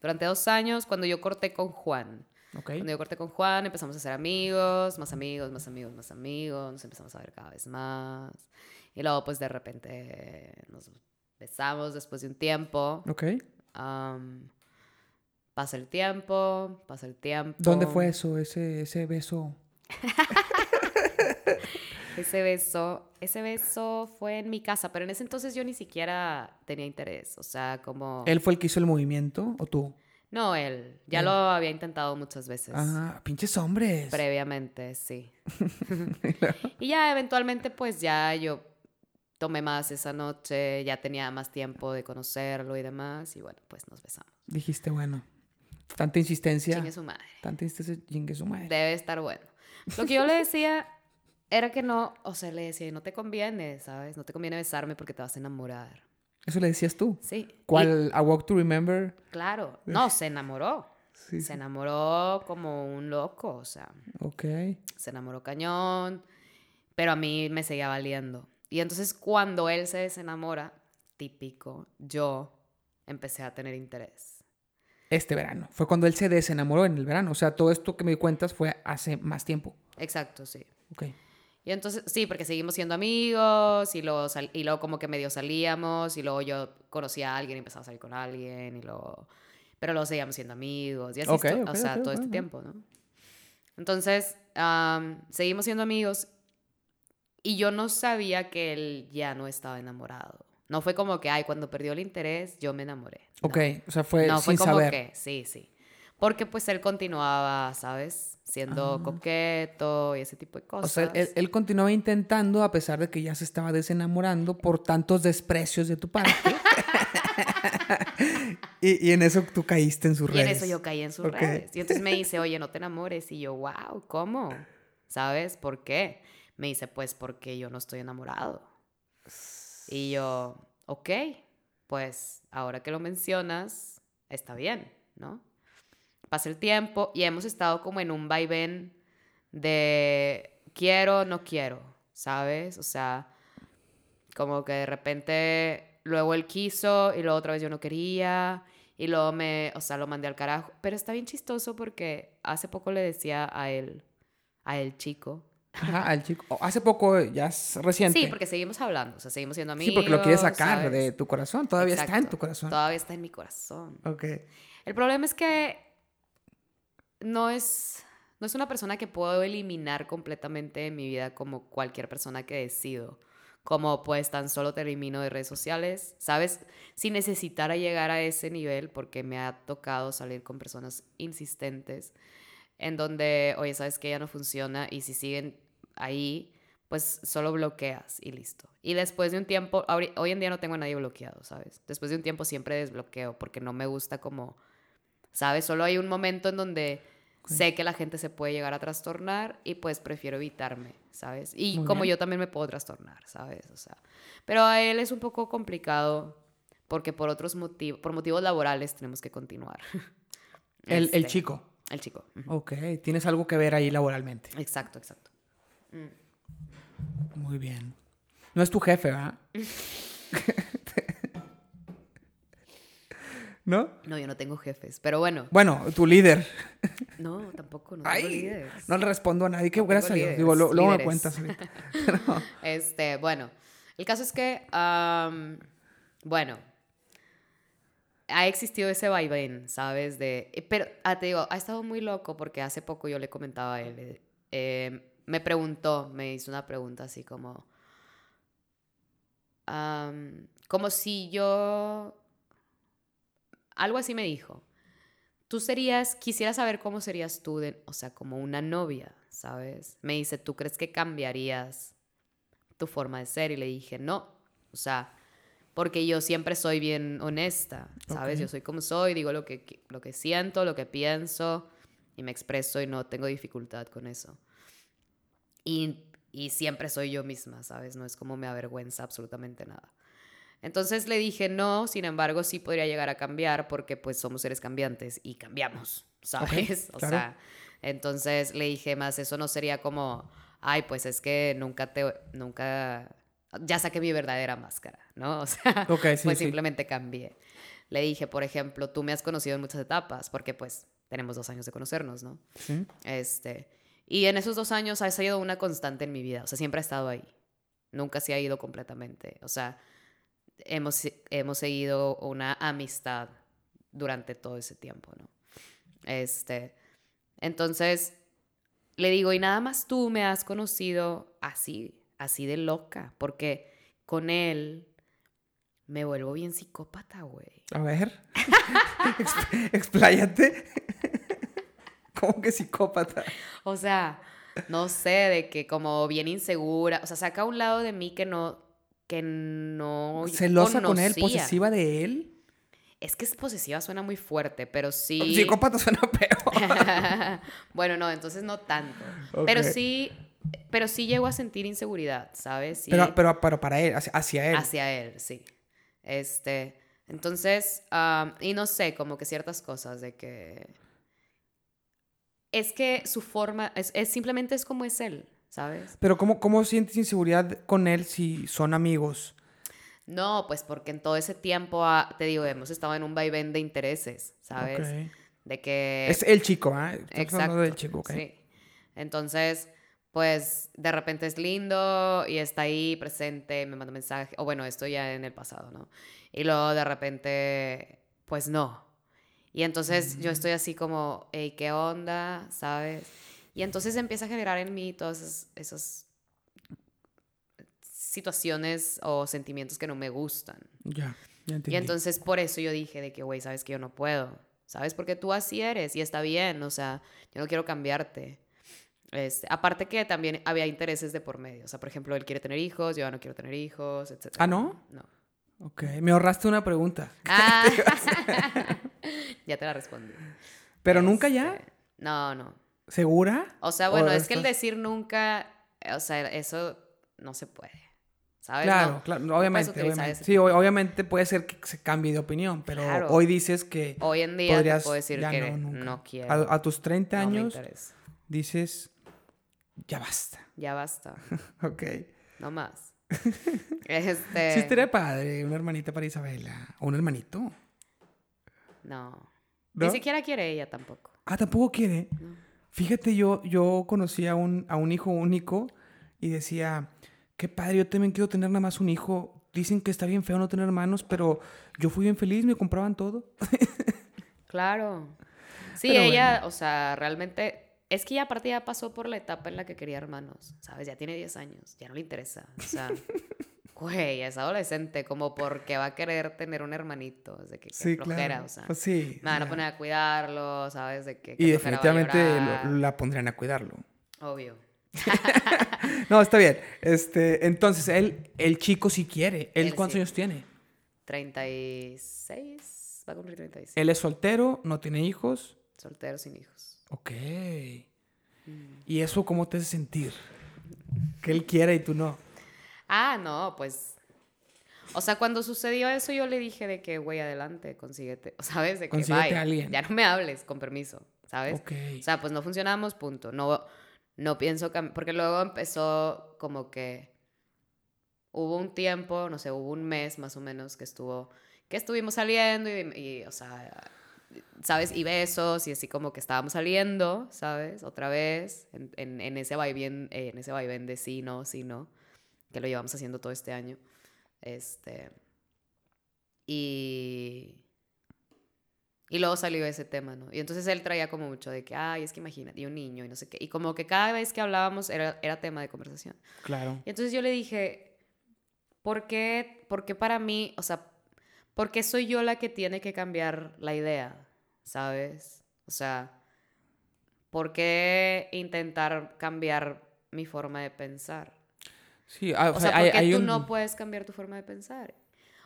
Durante dos años, cuando yo corté con Juan. Ok. Cuando yo corté con Juan, empezamos a ser amigos, más amigos, más amigos, más amigos. Nos empezamos a ver cada vez más. Y luego, pues de repente nos besamos después de un tiempo. Ok. Pasa el tiempo, pasa el tiempo. ¿Dónde fue eso, ese, ese beso? Ese beso, ese beso fue en mi casa, pero en ese entonces yo ni siquiera tenía interés. O sea, como. ¿Él fue el que hizo el movimiento o tú? No, él. Ya Él. lo había intentado muchas veces. Ah, pinches hombres. Previamente, sí. y ya eventualmente, pues ya yo tomé más esa noche, ya tenía más tiempo de conocerlo y demás, y bueno, pues nos besamos. Dijiste, bueno, tanta insistencia. Chingue su madre. Tanta insistencia, chingue su madre. Debe estar bueno. Lo que yo le decía era que no, o sea, le decía, no te conviene, ¿sabes? No te conviene besarme porque te vas a enamorar. Eso le decías tú. Sí. y- ¿Cuál? A Walk to Remember. claro. No, se enamoró. Sí. Se enamoró como un loco, o sea, Ok. se enamoró cañón, pero a mí me seguía valiendo. Y entonces cuando él se desenamora, típico, yo empecé a tener interés. Este verano. Fue cuando él se desenamoró en el verano. O sea, todo esto que me cuentas fue hace más tiempo. Exacto, sí. Ok. Y entonces, sí, porque seguimos siendo amigos y luego, sal- y luego como que medio salíamos y luego yo conocía a alguien y empezaba a salir con alguien y luego... Pero luego seguíamos siendo amigos y así, Ok, esto- ok, o sea, todo este tiempo, ¿no? Entonces, seguimos siendo amigos y yo no sabía que él ya no estaba enamorado. No fue como que, ay, cuando perdió el interés, yo me enamoré. No. Ok. O sea, fue no, fue sin como saber. que, sí, sí. Porque pues él continuaba, ¿sabes? Siendo Ah. coqueto y ese tipo de O cosas. sea, él, él continuaba intentando a pesar de que ya se estaba desenamorando por tantos desprecios de tu parte. y, y en eso tú caíste en sus Y redes. en eso yo caí en sus Ok. redes. Y entonces me dice, oye, no te enamores. Y yo, wow, ¿cómo? ¿Sabes por qué? Me dice, pues porque yo no estoy enamorado. Y yo, ok, pues ahora que lo mencionas, está bien, ¿no? Pasa el tiempo y hemos estado como en un vaivén de quiero, no quiero, ¿sabes? O sea, como que de repente luego él quiso y luego otra vez yo no quería y luego me, o sea, lo mandé al carajo. Pero está bien chistoso porque hace poco le decía a él, a el chico. Ajá, al chico. Oh, Hace poco, ya es reciente. Sí, porque seguimos hablando, o sea, seguimos siendo Sí, amigos. porque lo quieres sacar ¿sabes? de tu corazón. Todavía está en Exacto, tu corazón. Todavía está en mi corazón. Ok. El problema es que no es, no es una persona que puedo eliminar completamente de mi vida como cualquier persona que decido. Como pues tan solo te elimino de redes sociales, ¿sabes? Sin necesitar a llegar a ese nivel porque me ha tocado salir con personas insistentes en donde, oye, sabes que ya no funciona y si siguen ahí, pues solo bloqueas y listo. Y después de un tiempo, hoy en día no tengo a nadie bloqueado, ¿sabes? Después de un tiempo siempre desbloqueo porque no me gusta como, ¿sabes? Solo hay un momento en donde sé que la gente se puede llegar a trastornar y pues prefiero evitarme, ¿sabes? Y Muy como bien. yo también me puedo trastornar, ¿sabes? O sea, pero a él es un poco complicado porque por otros motivos, por motivos laborales tenemos que continuar. El, el Este, chico. El chico. Ok. Tienes algo que ver ahí laboralmente. Exacto, exacto. Muy bien. No es tu jefe, ¿verdad? ¿No? No, yo no tengo jefes, pero bueno, Bueno, tu líder. no, tampoco, no tengo Ay, líderes. no le respondo a nadie. Que No gracias a tengo Dios. Digo, luego me cuentas ahorita. Este, bueno, El caso es que, bueno, ha existido ese vaivén, ¿sabes? De, eh, pero, ah, te digo, ha estado muy loco porque hace poco yo le comentaba a él, eh, eh, me preguntó, me hizo una pregunta así como, como si yo, algo así me dijo, tú serías, quisiera saber cómo serías tú, de, o sea, como una novia, ¿sabes? Me dice, ¿tú crees que cambiarías tu forma de ser? Y le dije, no, o sea, porque yo siempre soy bien honesta, ¿sabes? Ok. Yo soy como soy, digo lo que, lo que siento, lo que pienso y me expreso y no tengo dificultad con eso. Y, y siempre soy yo misma, ¿sabes? No es como me avergüenza absolutamente nada. Entonces le dije, no, sin embargo, sí podría llegar a cambiar porque pues somos seres cambiantes y cambiamos, ¿sabes? o claro. sea, entonces le dije más, eso no sería como, ay, pues es que nunca te, nunca, ya saqué mi verdadera máscara, ¿no? O sea, Ok, sí, pues sí. simplemente cambié. Le dije, por ejemplo, tú me has conocido en muchas etapas porque pues tenemos dos años de conocernos, ¿no? Sí. Este, y en esos dos años ha sido una constante en mi vida, o sea, siempre ha estado ahí. Nunca se ha ido completamente. O sea, hemos, hemos seguido una amistad durante todo ese tiempo, ¿no? Este, entonces, le digo, y nada más tú me has conocido así, así de loca, porque con él me vuelvo bien psicópata, güey. A ver. Exp- Expláyate. ¿Cómo que psicópata? O sea, no sé, de que como bien insegura, o sea, saca un lado de mí que no, que no ¿Celosa con él? ¿Posesiva de él? Es que es posesiva suena muy fuerte, pero sí. Psicópata suena peor. bueno, no, entonces no tanto. Pero sí, pero sí llego a sentir inseguridad, ¿sabes? Sí, Pero, pero, pero para él, hacia, hacia él. hacia él, sí. Este, entonces, am, y no sé, como que ciertas cosas de que es que su forma es, es simplemente es como es él, ¿sabes? Pero ¿cómo, ¿cómo sientes inseguridad con él si son amigos? No, pues porque en todo ese tiempo, ah, te digo, hemos estado en un vaivén de intereses, ¿sabes? Ok. De que... Es el chico. Estamos Exacto. del chico, ¿ok? Sí. Entonces, pues de repente es lindo y está ahí presente, me manda mensaje, o bueno, esto ya en el pasado, ¿no? Y luego de repente, pues no. Y entonces yo estoy así como, hey, ¿qué onda? ¿Sabes? Y entonces empieza a generar en mí todas esas, esas situaciones o sentimientos que no me gustan. Ya, ya entendí. Y entonces por eso yo dije de que, güey, sabes que yo no puedo, ¿sabes? Porque tú así eres y está bien, o sea, yo no quiero cambiarte. Este, aparte que también había intereses de por medio, o sea, por ejemplo, él quiere tener hijos, yo no quiero tener hijos, etc. ¿Ah, no? No. Ok, me ahorraste una pregunta. Ah, ya te la respondí. Pero nunca ya, Este, No, no. ¿segura? O sea, bueno, ¿O es que el decir nunca, o sea, eso no se puede, ¿sabes? Claro, No, claro, obviamente, obviamente. Sí, obviamente puede ser que se cambie de opinión, pero Claro. hoy dices que Hoy en día podrías... te puedo decir ya que no, no, quiero. A, a tus 30 no me años dices, ya basta. Ya basta. Ok. No más. este. Sí estaría padre, una hermanita para Isabela. O un hermanito. No. ¿No? Ni siquiera quiere ella tampoco. Ah, tampoco quiere. No. Fíjate, yo, yo conocí a un, a un hijo único y decía, qué padre, yo también quiero tener nada más un hijo. Dicen que está bien feo no tener hermanos, pero yo fui bien feliz, me compraban todo. Claro. Sí, Pero ella, bueno. o sea, realmente. Es que ella aparte ya pasó por la etapa en la que quería hermanos, ¿sabes? Ya tiene 10 años, ya no le interesa. O sea, güey, es adolescente, como porque va a querer tener un hermanito. De que, Sí, flojera, claro. o sea. Pues sí. Me van a ya. poner a cuidarlo, ¿sabes? De que. qué Y definitivamente lo- la pondrían a cuidarlo. Obvio. No, está bien. Este, entonces, él, el chico sí quiere. ¿Él, Él cuántos años tiene? 36. Va a cumplir 36. Él es soltero, no tiene hijos. Soltero sin hijos. Ok. Mm. ¿Y eso cómo te hace sentir? Que él quiera y tú no. Ah, no, pues. O sea, cuando sucedió eso, yo le dije de que, güey, adelante, consíguete. ¿Sabes? De que, Consíguete bye. a alguien. Ya no me hables, con permiso. ¿Sabes? Ok. O sea, pues no funcionamos, punto. No, no pienso cam- Porque luego empezó como que. Hubo un tiempo, no sé, hubo un mes más o menos que estuvo. Que estuvimos saliendo y, y, o sea. ¿Sabes? Y besos y así como que estábamos saliendo, ¿sabes? Otra vez, en, en, en ese vaivén, eh, en ese vaivén de sí, no, sí, no, que lo llevamos haciendo todo este año. Este. Y. Y luego salió ese tema, ¿no? Y entonces él traía como mucho de que, ay, es que imagínate, y un niño y no sé qué. Y como que cada vez que hablábamos era, era tema de conversación. Claro. Y entonces yo le dije, ¿por qué, ¿por qué para mí, o sea, por qué soy yo la que tiene que cambiar la idea? ¿Sabes? O sea, ¿por qué intentar cambiar mi forma de pensar? Sí, ah, O sea, ¿por qué tú no puedes cambiar tu forma de pensar?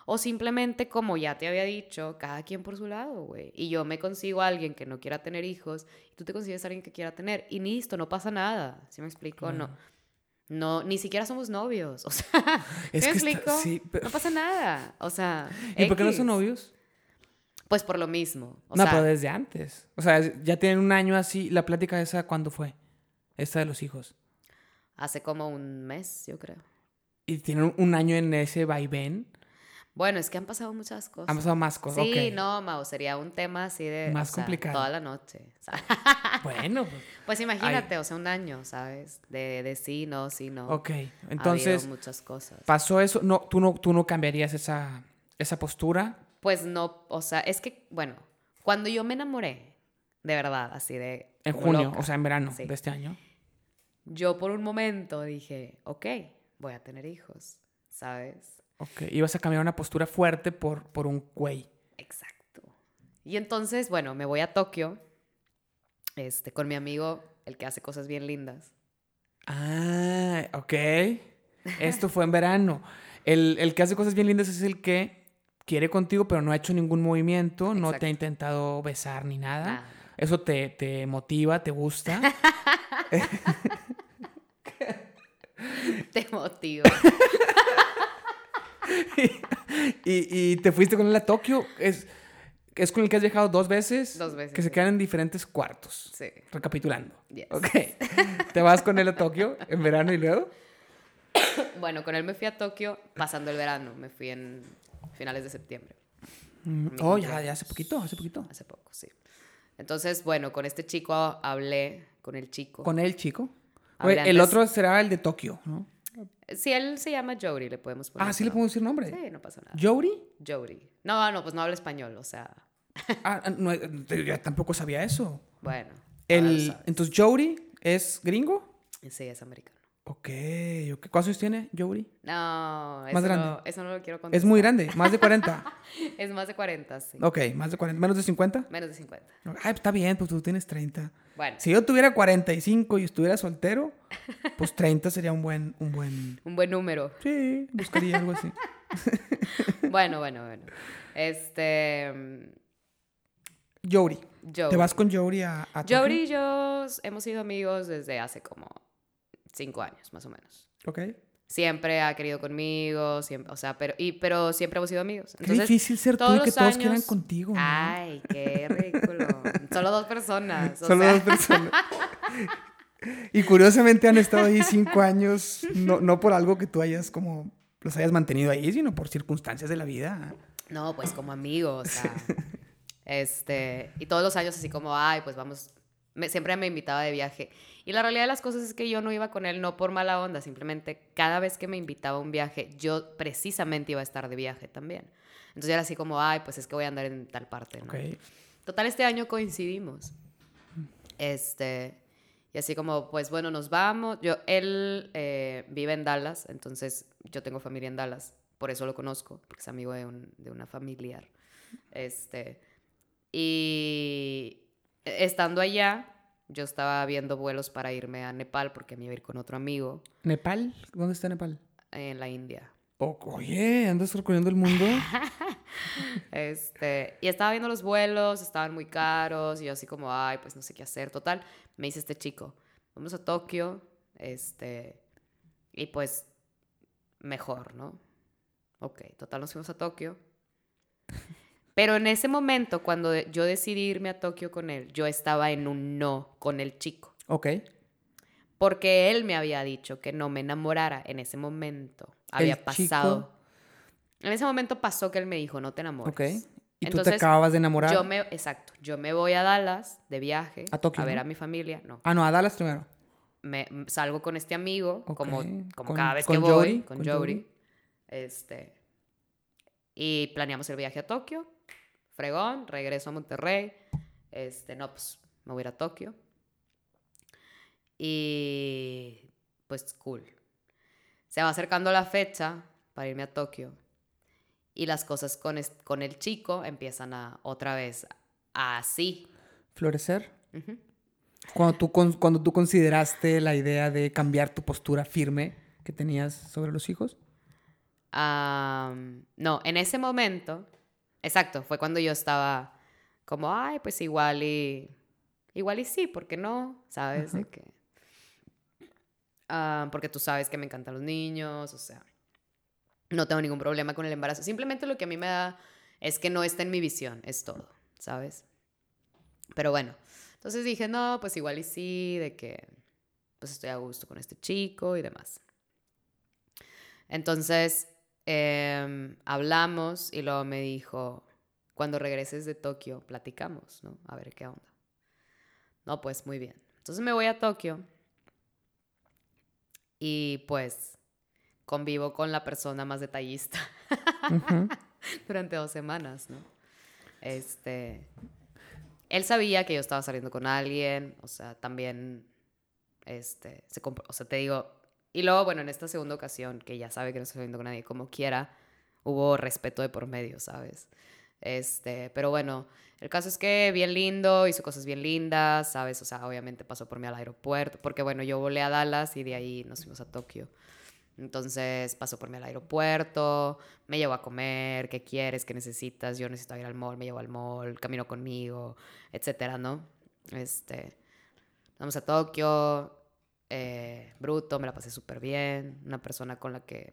O simplemente, como ya te había dicho, cada quien por su lado, güey. Y yo me consigo a alguien que no quiera tener hijos, y tú te consigues a alguien que quiera tener. Y listo, no pasa nada. ¿Sí me explico? No. No, ni siquiera somos novios. O sea, ¿sí Es me que está- explico? sí, pero- No pasa nada. O sea. ¿Y por qué no son X. novios? Pues por lo mismo. O no, sea, pero desde antes. O sea, ya tienen un año así. ¿La plática esa cuándo fue? Esta de los hijos. hace como un mes, yo creo. Y tienen un año en ese vaivén. Bueno, es que han pasado muchas cosas. Han pasado más cosas. Sí, no, Mau, sería un tema así de. Más o sea, complicado. Toda la noche. o sea, Bueno, pues. Pues imagínate, o sea, un año, ¿sabes? De, de sí, no, sí, no. Ok. Ha Entonces, muchas cosas. pasó eso. No, tú no, tú no cambiarías esa, esa postura. Pues no, o sea, es que, bueno, cuando yo me enamoré, de verdad, así de. En junio, loca, o sea, en verano Sí. de este año. Yo por un momento dije, ok, voy a tener hijos, ¿sabes? Ok. Ibas a cambiar una postura fuerte por, por un güey. Exacto. Y entonces, bueno, me voy a Tokio, este, con mi amigo, el que hace cosas bien lindas. Ah, ok. Esto fue en verano. El, el que hace cosas bien lindas es el que quiere contigo, pero no ha hecho ningún movimiento, no te ha intentado besar ni nada. Nada. Eso te, te motiva, te gusta. Te motivo. y, y te fuiste con él a Tokio. Es, es con el que has viajado dos veces. Dos veces, Que se sí. quedan en diferentes cuartos. Sí. Recapitulando. Yes. Ok. te vas con él a Tokio en verano y luego. Bueno, con él me fui a Tokio pasando el verano. Me fui en finales de septiembre. Mm, Oh, ya, ya hace poquito, hace poquito. Hace poco, sí. Entonces, bueno, con este chico hablé, con el chico. Con él, chico. Oye, el otro será el de Tokio, ¿no? Sí, él se llama Jody, le podemos poner. Ah, sí le podemos decir nombre. Sí, no pasa nada. ¿Jody? Jody. No, no, pues no habla español, o sea, Ah, ah, no, yo tampoco sabía eso. bueno. El, entonces, ¿Jody es gringo? Sí, es americano. Ok, ok. ¿Cuántos años tiene Jody? No, eso, Más No, grande. eso no lo quiero contar. Es muy grande, más de 40. Es más de 40, sí. Ok, más de 40. ¿Menos de 50? Menos de 50. Ay, está bien, pues tú tienes 30. Bueno, Si yo tuviera 45 y estuviera soltero, pues 30 sería un buen, un buen... un buen número. Sí, buscaría algo así. Bueno, bueno, bueno. Este. Jody. ¿Te vas con Jody a, a? Jody y yo hemos sido amigos desde hace como cinco años, más o menos. Ok. Siempre ha querido conmigo, siempre, o sea, pero, y, pero siempre hemos sido amigos. Qué difícil ser tú y todos que todos quieran años- contigo, ¿no? Ay, qué ridículo. Solo dos personas. o Solo sea, dos personas. Y curiosamente han estado ahí cinco años, no, no por algo que tú hayas como los hayas mantenido ahí, sino por circunstancias de la vida. No, pues como amigos, o sea. este, y todos los años así como, ay, pues vamos, me- siempre me invitaba de viaje. Y la realidad de las cosas es que yo no iba con él no por mala onda, simplemente cada vez que me invitaba a un viaje, yo precisamente iba a estar de viaje también. Entonces era así como, ay, pues es que voy a andar en tal parte, ¿no? Ok. Total, este año coincidimos. Este, y así como, pues bueno, nos vamos. Yo, él eh, vive en Dallas, entonces yo tengo familia en Dallas, por eso lo conozco, porque es amigo de, un- de una familiar. Este, y estando allá, yo estaba viendo vuelos para irme a Nepal, porque me iba a ir con otro amigo ¿Nepal? ¿Dónde está Nepal? en la India. O- oye, andas recorriendo el mundo. Este, y estaba viendo los vuelos, estaban muy caros, y yo así como, ay, pues no sé qué hacer. Total, me dice este chico, vamos a Tokio, este, y pues mejor, ¿no? Ok, total, nos fuimos a Tokio. Pero en ese momento, cuando yo decidí irme a Tokio con él, yo estaba en un no con el chico. Ok. Porque él me había dicho que no me enamorara en ese momento. Había El pasado. chico- En ese momento pasó que él me dijo, no te enamores. Ok. Y tú te acababas de enamorar. Yo me, exacto, yo me voy a Dallas de viaje A Tokio, ver ¿no? a mi familia. No, Ah, no, a Dallas primero. me salgo con este amigo, como, como con- cada vez que voy, con, con. Este, Y planeamos el viaje a Tokio. Fregón, regreso a Monterrey. Este, no, pues me voy a ir a Tokio. Y pues cool. Se va acercando la fecha para irme a Tokio. Y las cosas con, con el chico empiezan a otra vez así. Florecer. cuando, tú, cuando tú consideraste la idea de cambiar tu postura firme que tenías sobre los hijos. no, en ese momento, exacto, fue cuando yo estaba como, ay, pues igual y, igual y sí, ¿por qué no? ¿Sabes? De que, porque tú sabes que me encantan los niños, o sea, no tengo ningún problema con el embarazo. Simplemente lo que a mí me da es que no está en mi visión, es todo, ¿sabes? Pero bueno, entonces dije, no, pues igual y sí, de que pues estoy a gusto con este chico y demás. Entonces, em, hablamos y luego me dijo, cuando regreses de Tokio, platicamos, ¿no? A ver qué onda. No, pues muy bien. Entonces me voy a Tokio y pues convivo con la persona más detallista durante dos semanas, ¿no? Este, él sabía que yo estaba saliendo con alguien, o sea, también, este, se o sea, te digo, y luego, bueno, en esta segunda ocasión, que ya sabe que no estoy saliendo con nadie, como quiera, hubo respeto de por medio, ¿sabes? Este, pero bueno, el caso es que bien lindo, hizo cosas bien lindas, ¿sabes? O sea, obviamente pasó por mí al aeropuerto, porque bueno, yo volé a Dallas y de ahí nos fuimos a Tokio. Entonces pasó por mí al aeropuerto, me llevó a comer, ¿qué quieres? ¿Qué necesitas? Yo necesito ir al mall, me llevó al mall, caminó conmigo, etcétera, ¿no? Este, vamos a Tokio, eh, bruto, me la pasé súper bien, una persona con la que...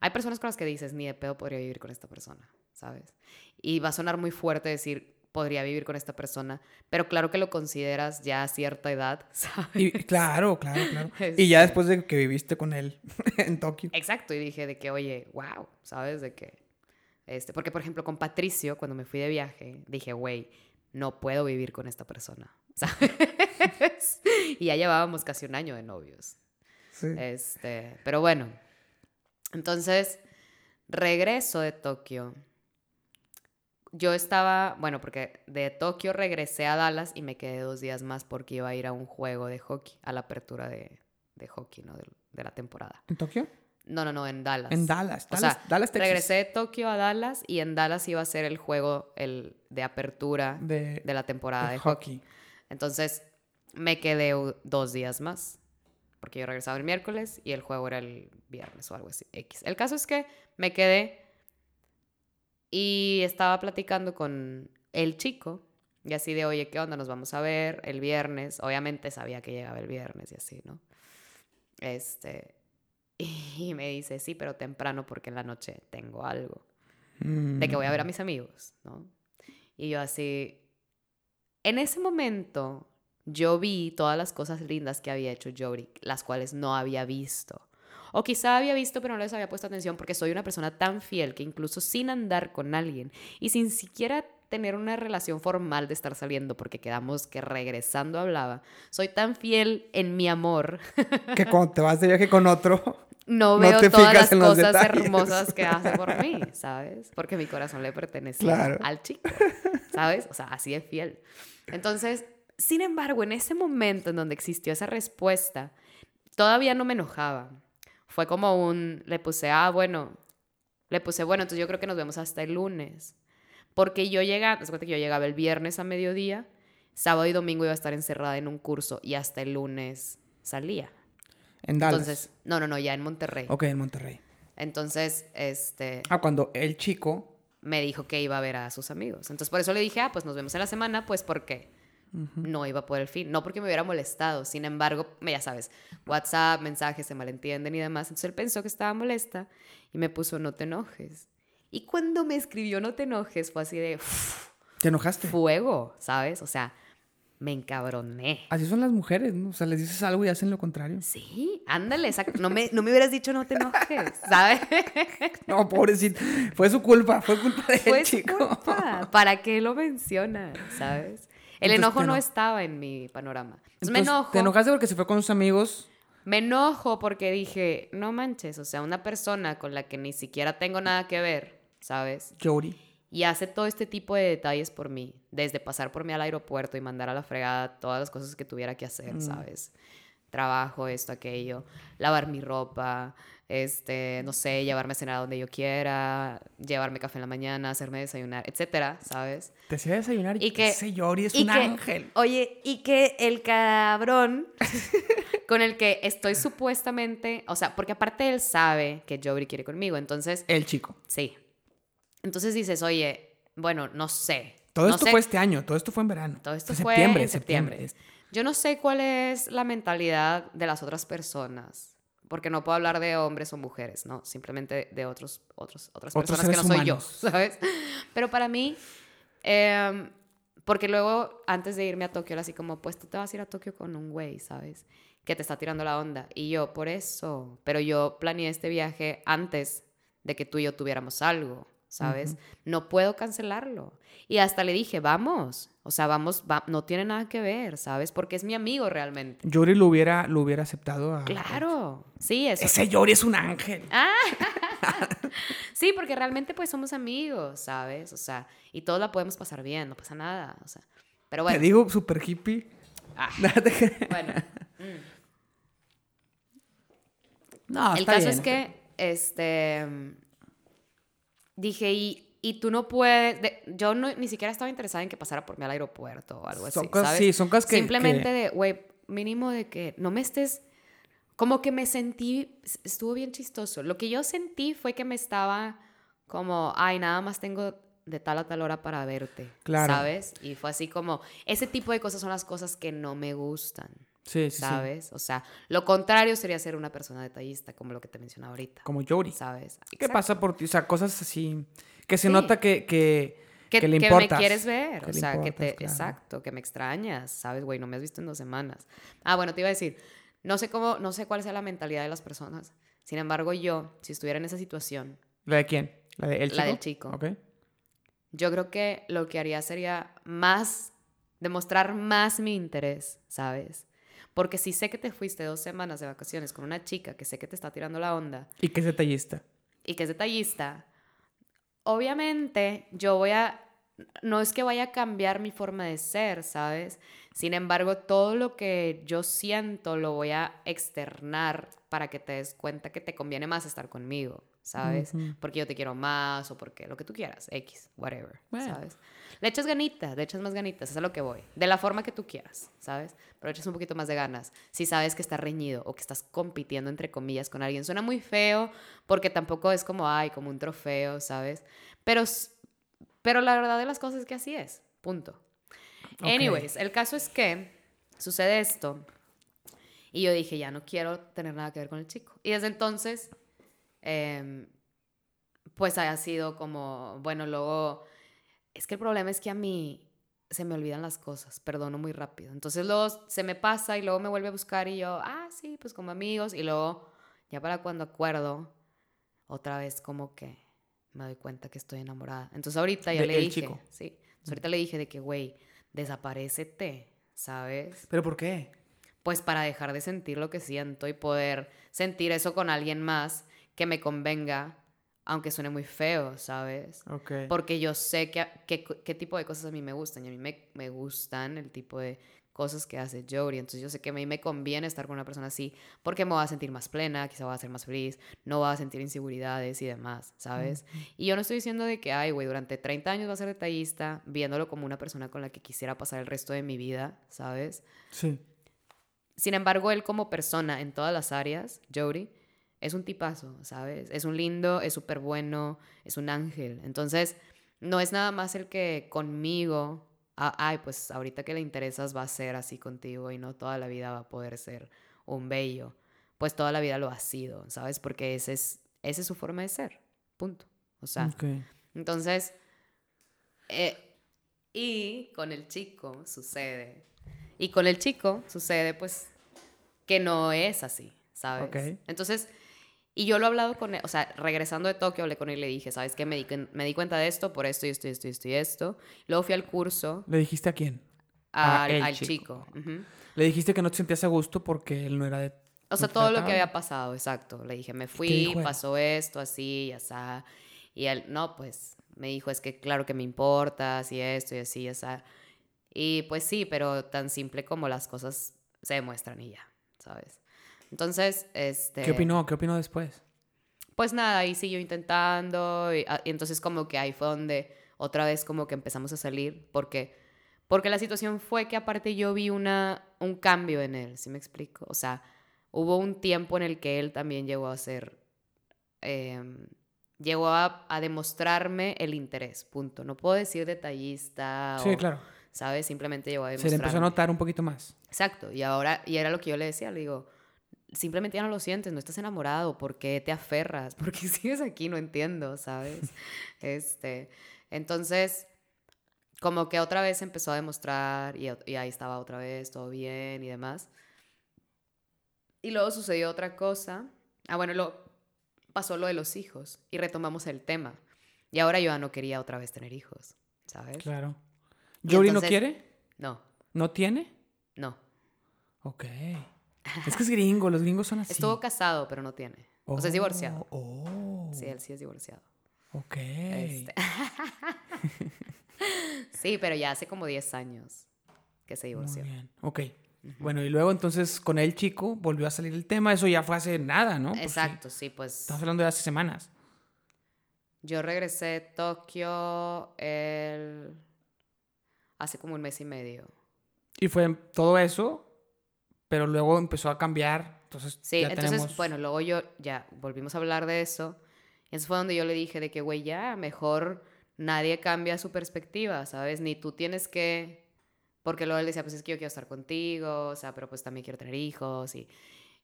Hay personas con las que dices, ni de pedo podría vivir con esta persona. ¿sabes? Y va a sonar muy fuerte decir, podría vivir con esta persona, pero claro que lo consideras ya a cierta edad, ¿sabes? claro, claro, claro. Y ya después de que viviste con él en Tokio. Exacto, y dije de que, oye, wow, ¿sabes? De que, este, porque por ejemplo con Patricio, cuando me fui de viaje, dije, güey, no puedo vivir con esta persona, ¿sabes? y ya llevábamos casi un año de novios. Sí. Este, pero bueno, entonces regreso de Tokio yo estaba, bueno, porque de Tokio regresé a Dallas y me quedé dos días más porque iba a ir a un juego de hockey, a la apertura de, de hockey, ¿no? De, la temporada. ¿En Tokio? No, no, no, en Dallas. En Dallas, Dallas, o sea, Regresé de Tokio a Dallas y en Dallas iba a ser el juego el de apertura de, la temporada de, hockey. Entonces me quedé dos días más porque yo regresaba el miércoles y el juego era el viernes o algo así. X. El caso es que me quedé y estaba platicando con el chico, y así de, oye, ¿qué onda? Nos vamos a ver el viernes. Obviamente sabía que llegaba el viernes y así, ¿no? Este, y me dice, sí, pero temprano porque en la noche tengo algo. De que voy a ver a mm. mis amigos, ¿no? Y yo así, en ese momento yo vi todas las cosas lindas que había hecho Jory, las cuales no había visto. O quizá había visto pero no les había puesto atención porque soy una persona tan fiel que incluso sin andar con alguien y sin siquiera tener una relación formal de estar saliendo porque quedamos que regresando hablaba, soy tan fiel en mi amor. Que cuando te vas de viaje con otro, no veo todas las cosas hermosas que hace por mí, ¿sabes? Porque mi corazón le pertenece al chico, ¿sabes? O sea, así es fiel. Entonces, sin embargo, en ese momento en donde existió esa respuesta, todavía no me enojaba fue como un, le puse, ah, bueno, le puse, bueno, entonces yo creo que nos vemos hasta el lunes. Porque yo llegaba, que yo llegaba el viernes a mediodía, sábado y domingo iba a estar encerrada en un curso y hasta el lunes salía. ¿En Dallas? Entonces, no, no, no, ya en Monterrey. Ok, en Monterrey. Entonces, este... Ah, cuando el chico... Me dijo que iba a ver a sus amigos. Entonces, por eso le dije, ah, pues nos vemos en la semana, pues porque no iba por el fin. No porque me hubiera molestado, sin embargo, ya sabes, WhatsApp, mensajes se malentienden y demás. Entonces él pensó que estaba molesta y me puso no te enojes. Y cuando me escribió no te enojes, fue así de... ¿Te enojaste? Fuego, ¿sabes? O sea, me encabroné. Así son las mujeres, ¿no? O sea, les dices algo y hacen lo contrario. Sí, ándale, No me, no me hubieras dicho no te enojes, ¿sabes? no, pobrecito. Fue su culpa, fue culpa de fue chico. Culpa. ¿Para qué lo menciona, sabes? El enojo no estaba en mi panorama. Entonces, me enojo. ¿Te enojaste porque se fue con sus amigos? Me enojo porque dije, no manches, o sea, una persona con la que ni siquiera tengo nada que ver, ¿sabes? Jody. Y hace todo este tipo de detalles por mí, desde pasar por mí al aeropuerto y mandar a la fregada todas las cosas que tuviera que hacer, Mm. ¿sabes? Trabajo, esto, aquello, lavar mi ropa, este, no sé, llevarme a cenar a donde yo quiera, llevarme café en la mañana, hacerme desayunar, etcétera, ¿sabes? Te hacía desayunar y, que- ese Jody es y un que- ángel. Oye, y que el cabrón con el que estoy supuestamente, o sea, porque aparte él sabe que Jory quiere conmigo, entonces, El chico. sí. Entonces dices, oye, bueno, no sé. Todo no esto sé- fue este año, todo esto fue en verano. Todo esto Fue fue septiembre, en septiembre. Yo no sé cuál es la mentalidad de las otras personas, porque no puedo hablar de hombres o mujeres, ¿no? Simplemente de otros, otros, otras Otros personas que no soy yo. ¿sabes? Pero para mí, em, porque luego antes de irme a Tokio era así como, pues tú te vas a ir a Tokio con un güey, ¿sabes? Que te está tirando la onda. Y yo, por eso, pero yo planeé este viaje antes de que tú y yo tuviéramos algo, ¿sabes? No puedo cancelarlo. Y hasta le dije, vamos, o sea, vamos, va- no tiene nada que ver, ¿sabes? Porque es mi amigo realmente. Jory lo hubiera, lo hubiera aceptado a... Claro, sí, eso. Ese Jory es un ángel. Sí, porque realmente pues somos amigos, ¿sabes? O sea, y todos la podemos pasar bien, no pasa nada, o sea. Pero Te bueno, digo super hippie. Ah. Te bueno. No, El está caso bien. es que, este, dije, y, y tú no puedes, de- yo no, ni siquiera estaba interesada en que pasara por mí al aeropuerto o algo Son así, cosas- ¿sabes? sí, son cosas que- Simplemente que- de, güey, mínimo de que no me estés, como que me sentí, estuvo bien chistoso. Lo que yo sentí fue que me estaba como, ay, nada más tengo de tal a tal hora para verte, Claro. ¿sabes? Y fue así como, ese tipo de cosas son las cosas que no me gustan. Sí, sí, sí. ¿sabes? O sea, lo contrario sería ser una persona detallista, como lo que te mencionaba ahorita. Como Jory. ¿Sabes? ¿Qué pasa por ti? O sea, cosas así que se nota que, que, Que, que le que importas. me quieres ver, que o sea, que te... claro. Exacto, que me extrañas, ¿sabes? Güey, no me has visto en dos semanas. Ah, bueno, te iba a decir, no sé cómo, no sé cuál sea la mentalidad de las personas. Sin embargo, yo, si estuviera en esa situación, ¿La de quién? ¿La de el chico? La del chico. Ok. yo creo que lo que haría sería más, demostrar más mi interés, ¿sabes? Porque si sé que te fuiste dos semanas de vacaciones con una chica que sé que te está tirando la onda, ¿Y qué es detallista? y que es detallista, obviamente yo voy a, no es que vaya a cambiar mi forma de ser, ¿sabes? Sin embargo, todo lo que yo siento lo voy a externar para que te des cuenta que te conviene más estar conmigo, ¿sabes? Porque yo te quiero más o porque lo que tú quieras, X, whatever, Bueno. ¿sabes? Le echas ganitas, le echas más ganitas, es a lo que voy. De la forma que tú quieras, ¿sabes? Pero echas un poquito más de ganas. Si sabes que estás reñido o que estás compitiendo, entre comillas, con alguien. Suena muy feo porque tampoco es como, ay, como un trofeo, ¿sabes? Pero, pero la verdad de las cosas es que así es. Punto. Anyways, el caso es que sucede esto. Y yo dije, ya no quiero tener nada que ver con el chico. Y desde entonces, em, pues ha sido como, bueno, luego, es que el problema es que a mí se me olvidan las cosas, perdono muy rápido. Entonces luego se me pasa y luego me vuelve a buscar y yo, ah, sí, pues como amigos. Y luego, ya para cuando acuerdo, otra vez como que me doy cuenta que estoy enamorada. Entonces ahorita ya De le el dije, chico. sí, entonces ahorita le dije de que, güey, desaparécete, ¿sabes? ¿Pero por qué? Pues para dejar de sentir lo que siento y poder sentir eso con alguien más que me convenga, aunque suene muy feo, ¿sabes? Porque yo sé que, que- qué tipo de cosas a mí me gustan y a mí me, me gustan el tipo de cosas que hace Jory. Entonces yo sé que a mí me conviene estar con una persona así porque me va a sentir más plena, quizá va a ser más feliz, no va a sentir inseguridades y demás, ¿sabes? Y yo no estoy diciendo de que, ay, güey, durante 30 años va a ser detallista, viéndolo como una persona con la que quisiera pasar el resto de mi vida, ¿sabes? Sí. Sin embargo, él como persona en todas las áreas, Jody, es un tipazo, ¿sabes? Es un lindo, es súper bueno, es un ángel. Entonces, no es nada más el que conmigo, ah, ay, pues ahorita que le interesas va a ser así contigo y no toda la vida va a poder ser un bello. Pues toda la vida lo ha sido, ¿sabes? Porque ese es, esa es su forma de ser, punto. O sea, Ok. entonces, eh, y con el chico sucede. Y con el chico sucede, pues, que no es así, ¿sabes? Ok. Entonces, y yo lo he hablado con él, o sea, regresando de Tokio, hablé con él y le dije, ¿sabes qué? Me di, me di cuenta de esto, por esto y esto y esto y esto y esto. Luego fui al curso ¿Le dijiste a quién? A al, al chico. chico. Ujú. Le dijiste que no te sentías a gusto porque él no era de... O sea, ¿No te todo lo que había pasado, exacto. Le dije, me fui, pasó esto, así, y así. Y él, no, pues me dijo, es que claro que me importas y esto y así, y Y pues sí, pero tan simple como las cosas se demuestran y ya, ¿sabes? Entonces, este... ¿Qué opinó? ¿Qué opinó después? Pues nada, ahí siguió intentando y, ah, y entonces como que ahí fue donde otra vez como que empezamos a salir porque porque la situación fue que aparte yo vi una, un cambio en él, ¿sí me explico? O sea, hubo un tiempo en el que él también llegó a ser, em, llegó a, demostrarme el interés, punto. No puedo decir detallista sí, claro. ¿sabes? Simplemente llegó a demostrarme. Se le empezó a notar un poquito más. Exacto, y ahora, y era lo que yo le decía, le digo, simplemente ya no lo sientes, no estás enamorado, ¿por qué te aferras? ¿Por qué sigues aquí? No entiendo, ¿sabes? este, entonces como que otra vez empezó a demostrar y, ahí estaba otra vez, todo bien y demás. Y luego sucedió otra cosa. Ah, bueno, lo, pasó lo de los hijos y retomamos el tema. Y ahora yo ya no quería otra vez tener hijos, ¿sabes? Claro. ¿Yori no quiere? No. ¿No tiene? No. Ok. Es que es gringo, los gringos son así. Estuvo casado, pero no tiene. o sea, es divorciado. Oh. Sí, él sí es divorciado. Ok. Este. sí, pero ya hace como 10 años que se divorció. Muy bien. Ok. Bueno, y luego entonces con el chico volvió a salir el tema. Eso ya fue hace nada, ¿no? Pues Exacto, sí, pues. Estamos hablando de hace semanas. Yo regresé de Tokio el... hace como un mes y medio. Y fue todo eso, pero luego empezó a cambiar. Entonces, sí, entonces, bueno, luego yo ya volvimos a hablar de eso. Y eso fue donde yo le dije de que, güey, ya, mejor nadie cambia su perspectiva, ¿sabes? Ni tú tienes que, porque luego él decía, pues es que yo quiero estar contigo, o sea, pero pues también quiero tener hijos. Y,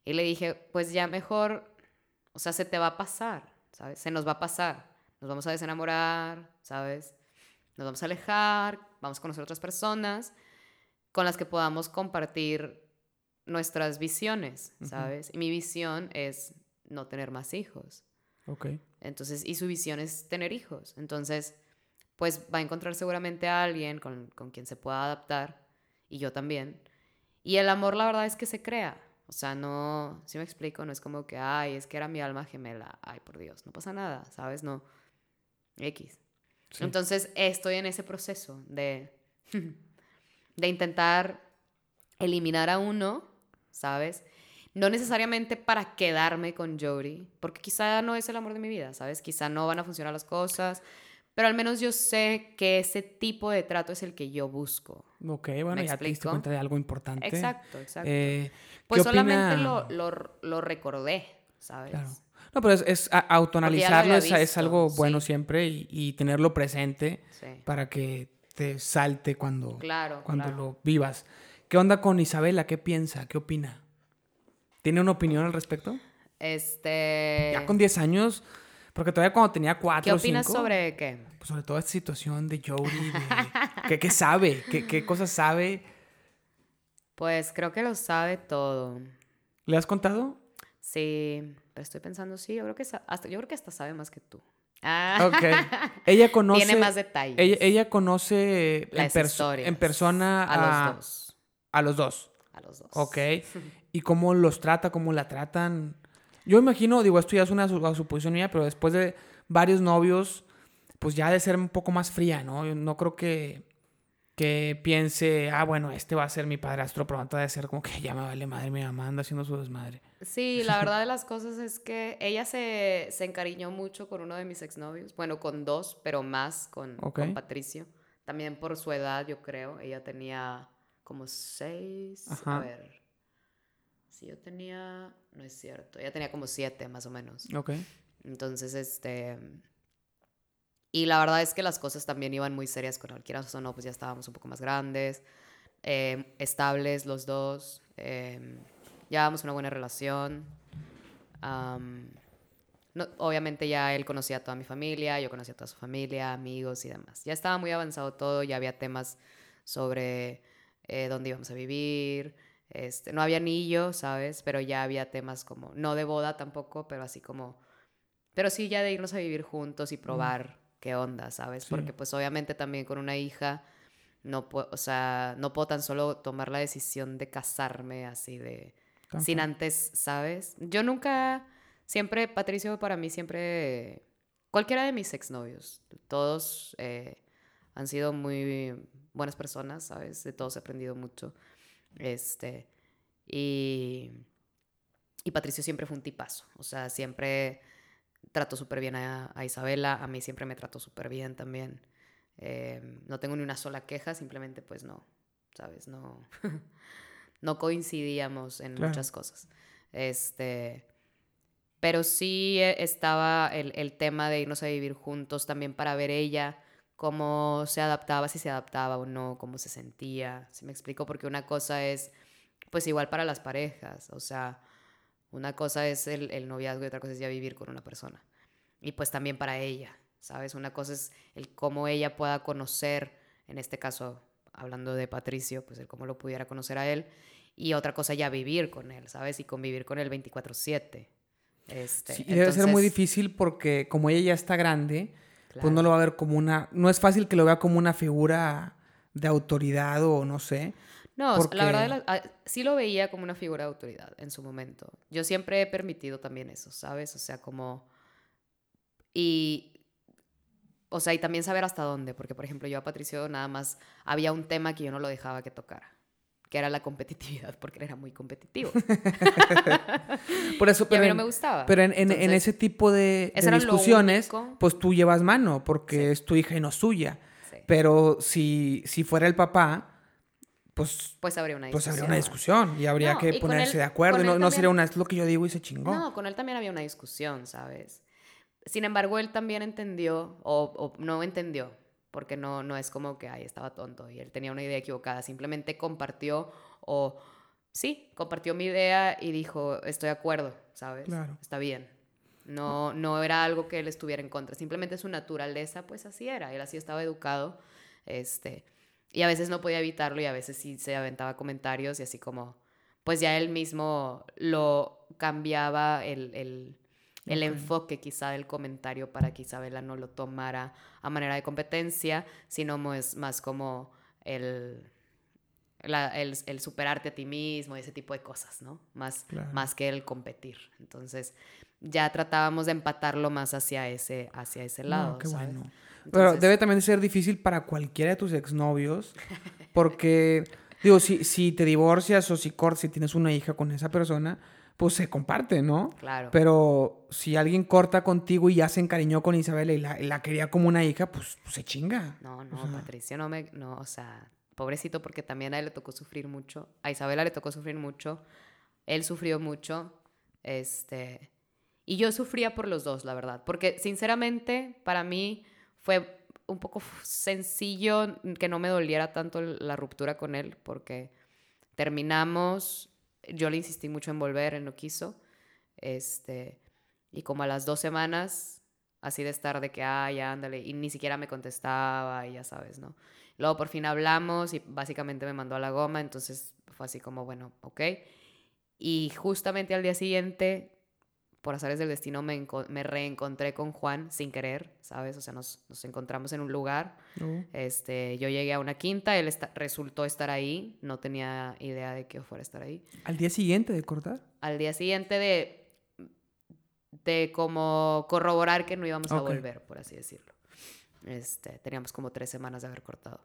y le dije, pues ya mejor, o sea, se te va a pasar, ¿sabes? Se nos va a pasar. Nos vamos a desenamorar, ¿sabes? Nos vamos a alejar, vamos a conocer otras personas con las que podamos compartir nuestras visiones, ¿sabes? Y mi visión es no tener más hijos. Ok. Entonces, y su visión es tener hijos. Entonces, pues va a encontrar seguramente a alguien con, quien se pueda adaptar, y yo también. Y el amor, la verdad es que se crea. O sea, no, si me explico, no es como que, ay, es que era mi alma gemela, ay, por Dios, no pasa nada, ¿sabes? No, X. Entonces, estoy en ese proceso de, de intentar eliminar a uno, ¿sabes? No necesariamente para quedarme con Jody, porque quizá no es el amor de mi vida, ¿sabes? Quizá no van a funcionar las cosas, pero al menos yo sé que ese tipo de trato es el que yo busco. Ok, bueno, ya te diste cuenta de algo importante. Exacto, exacto. Eh, pues solamente lo, lo, recordé, ¿sabes? Claro. No, pero es, es autonalizarlo es, algo bueno siempre y, tenerlo presente para que te salte cuando, cuando lo vivas. ¿Qué onda con Isabela? ¿Qué piensa? ¿Qué opina? ¿Tiene una opinión al respecto? Este... Ya con 10 años porque todavía cuando tenía cuatro ¿Qué opinas sobre qué? Pues sobre toda esta situación de Jodie, de, ¿qué, sabe? ¿Qué, ¿Qué cosas sabe? Pues creo que lo sabe todo. ¿Le has contado? Sí, pero estoy pensando, sí, yo creo que hasta, yo creo que hasta sabe más que tú. Ah. Ok. Ella conoce. Tiene más detalles. Ella, conoce Las en, en persona a, a, los dos. A los dos. A los dos. Ok. ¿Y cómo los trata? ¿Cómo la tratan? Yo imagino, digo, esto ya es una suposición mía, pero después de varios novios, pues ya de ser un poco más fría, ¿no? Yo no creo que, que piense, ah, bueno, este va a ser mi padrastro, pronto de ser como que ya me vale madre, mi mamá anda haciendo su desmadre. Sí, la verdad de las cosas es que ella se, se encariñó mucho con uno de mis exnovios, bueno, con dos, pero más con, con Patricio. También por su edad, yo creo. Ella tenía como seis, a ver, si yo tenía, no es cierto, ella tenía como siete más o menos. Ok. Entonces, este... Y la verdad es que las cosas también iban muy serias con cualquiera o no, pues ya estábamos un poco más grandes, em, estables los dos, eh, llevábamos una buena relación. obviamente ya él conocía a toda mi familia, yo conocía a toda su familia, amigos y demás. Ya estaba muy avanzado todo, ya había temas sobre eh, dónde íbamos a vivir, este, no había anillo, ¿sabes? Pero ya había temas como, no de boda tampoco, pero así como, pero sí ya de irnos a vivir juntos y probar qué onda, ¿sabes? Porque pues obviamente también con una hija, no puedo, o sea, no puedo tan solo tomar la decisión de casarme así de, sin antes, ¿sabes? Yo nunca, siempre, Patricio para mí siempre cualquiera de mis exnovios, todos eh, han sido muy buenas personas, ¿sabes? De todos he aprendido mucho. Este, y, y Patricio siempre fue un tipazo, o sea, siempre trató súper bien a, Isabela, a mí siempre me trató súper bien también. Eh, no tengo ni una sola queja, simplemente pues no, ¿sabes? No, no coincidíamos en muchas cosas. Este, pero sí e, estaba el, el, tema de irnos a vivir juntos también para ver ella cómo se adaptaba, si se adaptaba o no, cómo se sentía. Si me explico? Porque una cosa es, pues igual para las parejas, o sea, una cosa es el, el noviazgo y otra cosa es ya vivir con una persona. Y pues también para ella, ¿sabes? Una cosa es el cómo ella pueda conocer, en este caso, hablando de Patricio, pues el cómo lo pudiera conocer a él. Y otra cosa ya vivir con él, ¿sabes? Y convivir con él 24/7. Este, sí, debe ser muy difícil porque como ella ya está grande, pues no lo va a ver como una... No es fácil que lo vea como una figura de autoridad o no sé. No, la verdad ah, sí lo veía como una figura de autoridad en su momento. Yo siempre he permitido también eso, ¿sabes? O sea, como... Y... O sea, y también saber hasta dónde, porque por ejemplo yo a Patricio nada más había un tema que yo no lo dejaba que tocara que era la competitividad, porque él era muy competitivo. Por eso, pero a mí no me gustaba. Pero en, en, ese tipo de, discusiones, pues tú llevas mano, porque es tu hija y no suya. Pero si, si fuera el papá, pues, pues habría una discusión. Pues habría una discusión y habría que ponerse de acuerdo. No, no, sería una, es lo que yo digo y se chingó. No, con él también había una discusión, ¿sabes? Sin embargo, él también entendió, o, o no entendió, porque no, no es como que, ay, estaba tonto y él tenía una idea equivocada, simplemente compartió o, sí, compartió mi idea y dijo, estoy de acuerdo, ¿sabes? Claro. Está bien. No, no era algo que él estuviera en contra, simplemente su naturaleza, pues así era, él así estaba educado, este, y a veces no podía evitarlo y a veces sí se aventaba comentarios y así como, pues ya él mismo lo cambiaba el, el el enfoque quizá del comentario para que Isabela no lo tomara a manera de competencia, sino más, más como el, el, superarte a ti mismo y ese tipo de cosas, ¿no? Más, más que el competir. Entonces, ya tratábamos de empatarlo más hacia ese, hacia ese lado. qué bueno. Pero debe también ser difícil para cualquiera de tus exnovios, porque, digo, si, si te divorcias o si, si tienes una hija con esa persona, pues se comparte, ¿no? Claro. Pero si alguien corta contigo y ya se encariñó con Isabela y la, quería como una hija, pues, pues se chinga. No, no, Patricio no me, no, o sea, pobrecito porque también a él le tocó sufrir mucho, a Isabela le tocó sufrir mucho, él sufrió mucho, este, y yo sufría por los dos, la verdad, porque sinceramente para mí fue un poco sencillo que no me doliera tanto la ruptura con él, porque terminamos yo le insistí mucho en volver, él no quiso. Este, y como a las dos semanas, así de estar de que, ay, ándale, y ni siquiera me contestaba, y ya sabes, ¿no? Luego por fin hablamos y básicamente me mandó a la goma, entonces fue así como, bueno, ok. Y justamente al día siguiente por azares del destino me, me, reencontré con Juan sin querer, ¿sabes? O sea, nos, nos encontramos en un lugar. Este, yo llegué a una quinta, él resultó estar ahí, no tenía idea de que fuera a estar ahí. ¿Al día siguiente de cortar? Al día siguiente de, de como corroborar que no íbamos a volver, por así decirlo. Este, teníamos como tres semanas de haber cortado.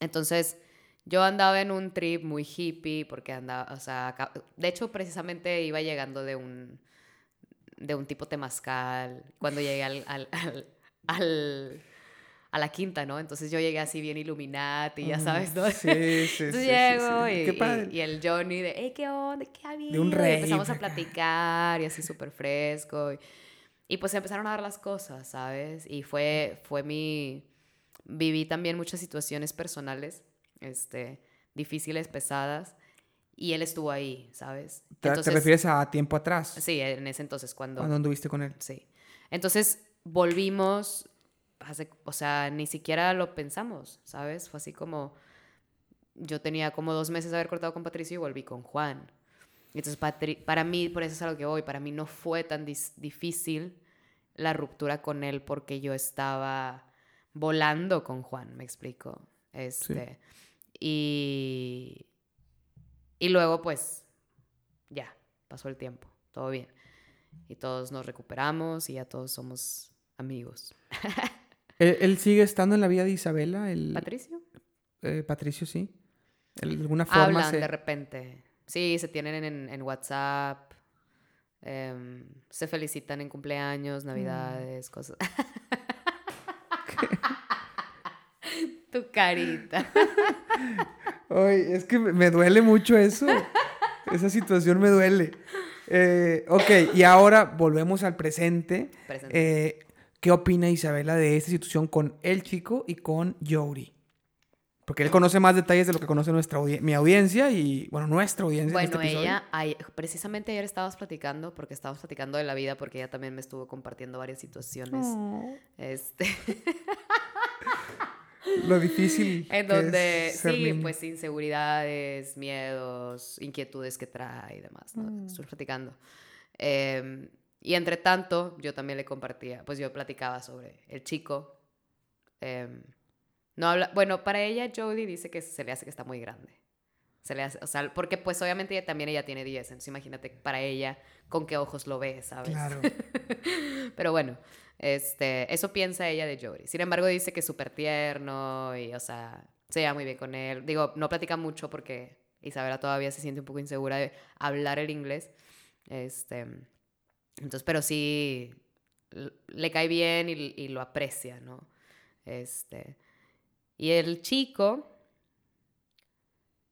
Entonces, yo andaba en un trip muy hippie porque andaba, o sea, de hecho precisamente iba llegando de un, de un tipo temazcal cuando llegué al, al, al, a la quinta, ¿no? Entonces yo llegué así bien y ya sabes, ¿no? Sí, sí, sí. llego Y, el Johnny de, hey, ¿qué onda? ¿Qué ha habido? De un rey. Empezamos a platicar y así súper fresco. Y, y, pues empezaron a dar las cosas, ¿sabes? Y fue, fue mi... Viví también muchas situaciones personales, este, difíciles, pesadas y él estuvo ahí, ¿sabes? ¿Te, refieres a tiempo atrás? Sí, en ese entonces, cuando... Cuando anduviste con él. Sí. Entonces volvimos, o sea, ni siquiera lo pensamos, ¿sabes? Fue así como, yo tenía como dos meses de haber cortado con Patricio y volví con Juan. Entonces, para mí, por eso es a lo que voy, para mí no fue tan difícil la ruptura con él porque yo estaba volando con Juan, me explico. Este, Y y luego, pues, ya, pasó el tiempo, todo bien. Y todos nos recuperamos y ya todos somos amigos. ¿Él, sigue estando en la vida de Isabela? El, ¿Patricio? Eh, Patricio, sí. ¿De alguna forma Hablan de repente. Sí, se tienen en, WhatsApp. Em, se felicitan en cumpleaños, mm. navidades, cosas. tu carita. Ay, es que me duele mucho eso. Esa situación me duele. Eh, ok, y ahora volvemos al presente. Eh, ¿Qué opina Isabela de esta situación con el chico y con Jody? Porque él conoce más detalles de lo que conoce nuestra mi audiencia y, bueno, nuestra audiencia. Bueno, este ella, precisamente ayer estábamos platicando, porque estábamos platicando de la vida, porque ella también me estuvo compartiendo varias situaciones. Oh. Este. lo difícil. En donde, sí, pues inseguridades, miedos, inquietudes que trae y demás, ¿no? Mm. Estuve platicando. Eh, y entre tanto, yo también le compartía, pues yo platicaba sobre el chico. Em, no habla, bueno, para ella Jodie dice que se le hace que está muy grande. Se le hace, o sea, porque pues obviamente ella, también ella tiene 10, entonces imagínate para ella con qué ojos lo ve, ¿sabes? Claro. Pero bueno, este, eso piensa ella de Jodie. Sin embargo, dice que es súper tierno y, o sea, se lleva muy bien con él. Digo, no platica mucho porque Isabela todavía se siente un poco insegura de hablar el inglés. Este, entonces, pero sí le cae bien y, lo aprecia, ¿no? Este, y el chico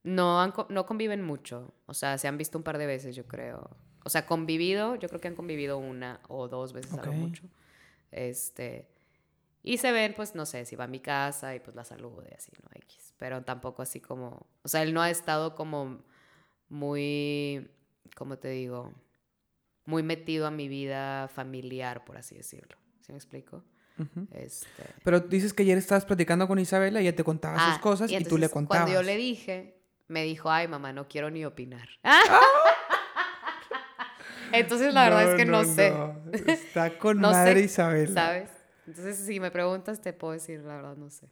no, no conviven mucho, o sea, se han visto un par de veces, yo creo. O sea, convivido, yo creo que han convivido una o dos veces a lo mucho. Este, y se ven, pues, no sé, si va a mi casa y pues la saludo y así, ¿no? X. Pero tampoco así como, o sea, él no ha estado como muy, ¿cómo te digo? muy metido a mi vida familiar, por así decirlo. ¿Sí me explico? este... Pero dices que ayer estabas platicando con Isabela y ella te contaba sus ah, cosas y, tú le contabas. Cuando yo le dije, me dijo, ay mamá, no quiero ni opinar. Entonces la verdad es que no, sé. Está con madre Isabela. ¿Sabes? Entonces si me preguntas te puedo decir, la verdad no sé.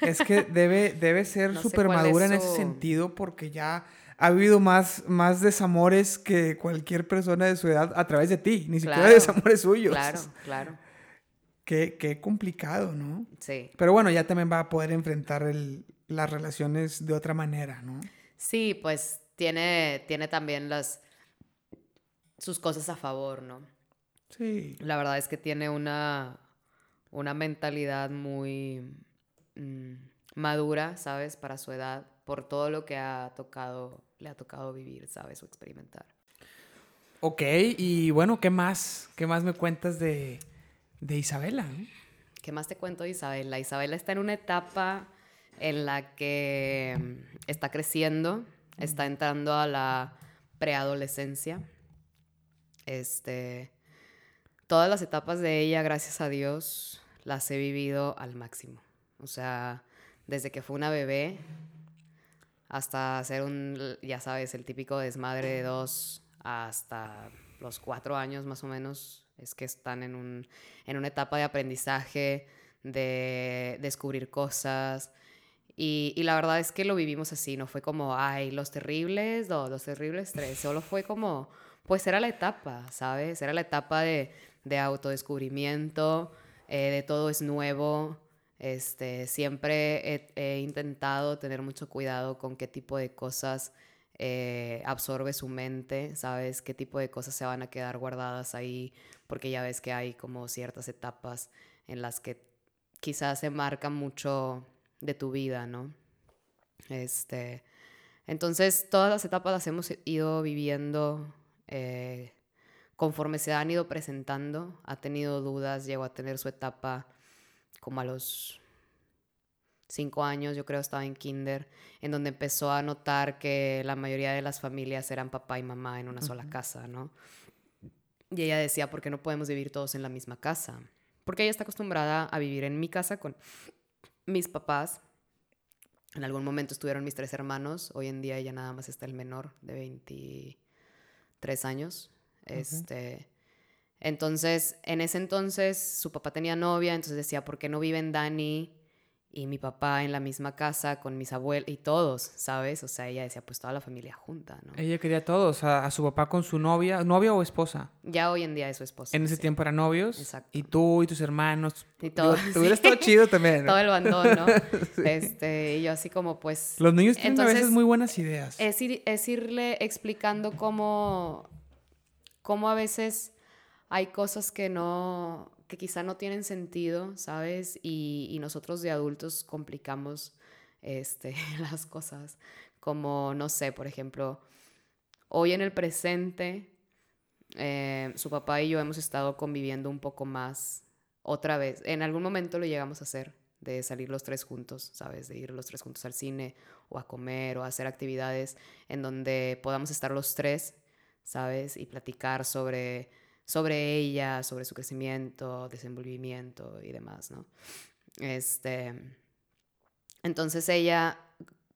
Es que debe, debe ser súper madura en ese sentido porque ya ha habido más, más desamores que cualquier persona de su edad a través de ti, ni siquiera desamores suyos. Claro, claro. Qué, qué, complicado, ¿no? Sí. Pero bueno, ya también va a poder enfrentar el, las relaciones de otra manera, ¿no? Sí, pues tiene, tiene también las, sus cosas a favor, ¿no? Sí. La verdad es que tiene una, una mentalidad muy mm, madura, ¿sabes? Para su edad, por todo lo que ha tocado le ha tocado vivir, ¿sabes? O experimentar. Ok, y bueno, ¿qué más? ¿Qué más me cuentas de, Isabela? ¿Qué más te cuento de Isabela? Isabela está en una etapa en la que mm, está creciendo, está entrando a la preadolescencia. Este, todas las etapas de ella, gracias a Dios, las he vivido al máximo. O sea, desde que fue una bebé, hasta hacer un, ya sabes, el típico desmadre de dos hasta los cuatro años más o menos, es que están en, un, en una etapa de aprendizaje, de descubrir cosas. Y, la verdad es que lo vivimos así, no fue como, ay, los terribles dos, los terribles tres, solo fue como, pues era la etapa, ¿sabes? Era la etapa de, de autodescubrimiento, eh, de todo es nuevo, este, siempre he, intentado tener mucho cuidado con qué tipo de cosas eh, absorbe su mente, ¿sabes? Qué tipo de cosas se van a quedar guardadas ahí, porque ya ves que hay como ciertas etapas en las que quizás se marca mucho de tu vida, ¿no? Este, entonces, todas las etapas las hemos ido viviendo eh, conforme se han ido presentando. Ha tenido dudas, llegó a tener su etapa como a los cinco años, yo creo estaba en kinder, en donde empezó a notar que la mayoría de las familias eran papá y mamá en una sola casa, ¿no? Y ella decía, ¿por qué no podemos vivir todos en la misma casa? Porque ella está acostumbrada a vivir en mi casa con mis papás. En algún momento estuvieron mis tres hermanos, hoy en día ella nada más está el menor de 23 años. Este entonces, en ese entonces su papá tenía novia, entonces decía, ¿por qué no viven Dani y mi papá en la misma casa con mis abuelos y todos, ¿sabes? O sea, ella decía, pues toda la familia junta, ¿no? Ella quería a todos, a, a su papá con su novia, novia o esposa. Ya hoy en día es su esposa. En ese sí. tiempo eran novios. Exacto. Y tú y tus hermanos. Y todo, Te hubieras estado chido también. ¿no? Todo el bandón, ¿no? Este, y yo así como, pues... Los niños tienen a veces muy buenas ideas. Es, ir- es irle explicando cómo, cómo a veces hay cosas que no, que quizá no tienen sentido, ¿sabes? Y, nosotros de adultos complicamos este, las cosas. Como, no sé, por ejemplo, hoy en el presente, eh, su papá y yo hemos estado conviviendo un poco más otra vez. En algún momento lo llegamos a hacer, de salir los tres juntos, ¿sabes? De ir los tres juntos al cine o a comer o a hacer actividades en donde podamos estar los tres, ¿sabes? Y platicar sobre, sobre ella, sobre su crecimiento, desenvolvimiento y demás, ¿no? Este, entonces ella,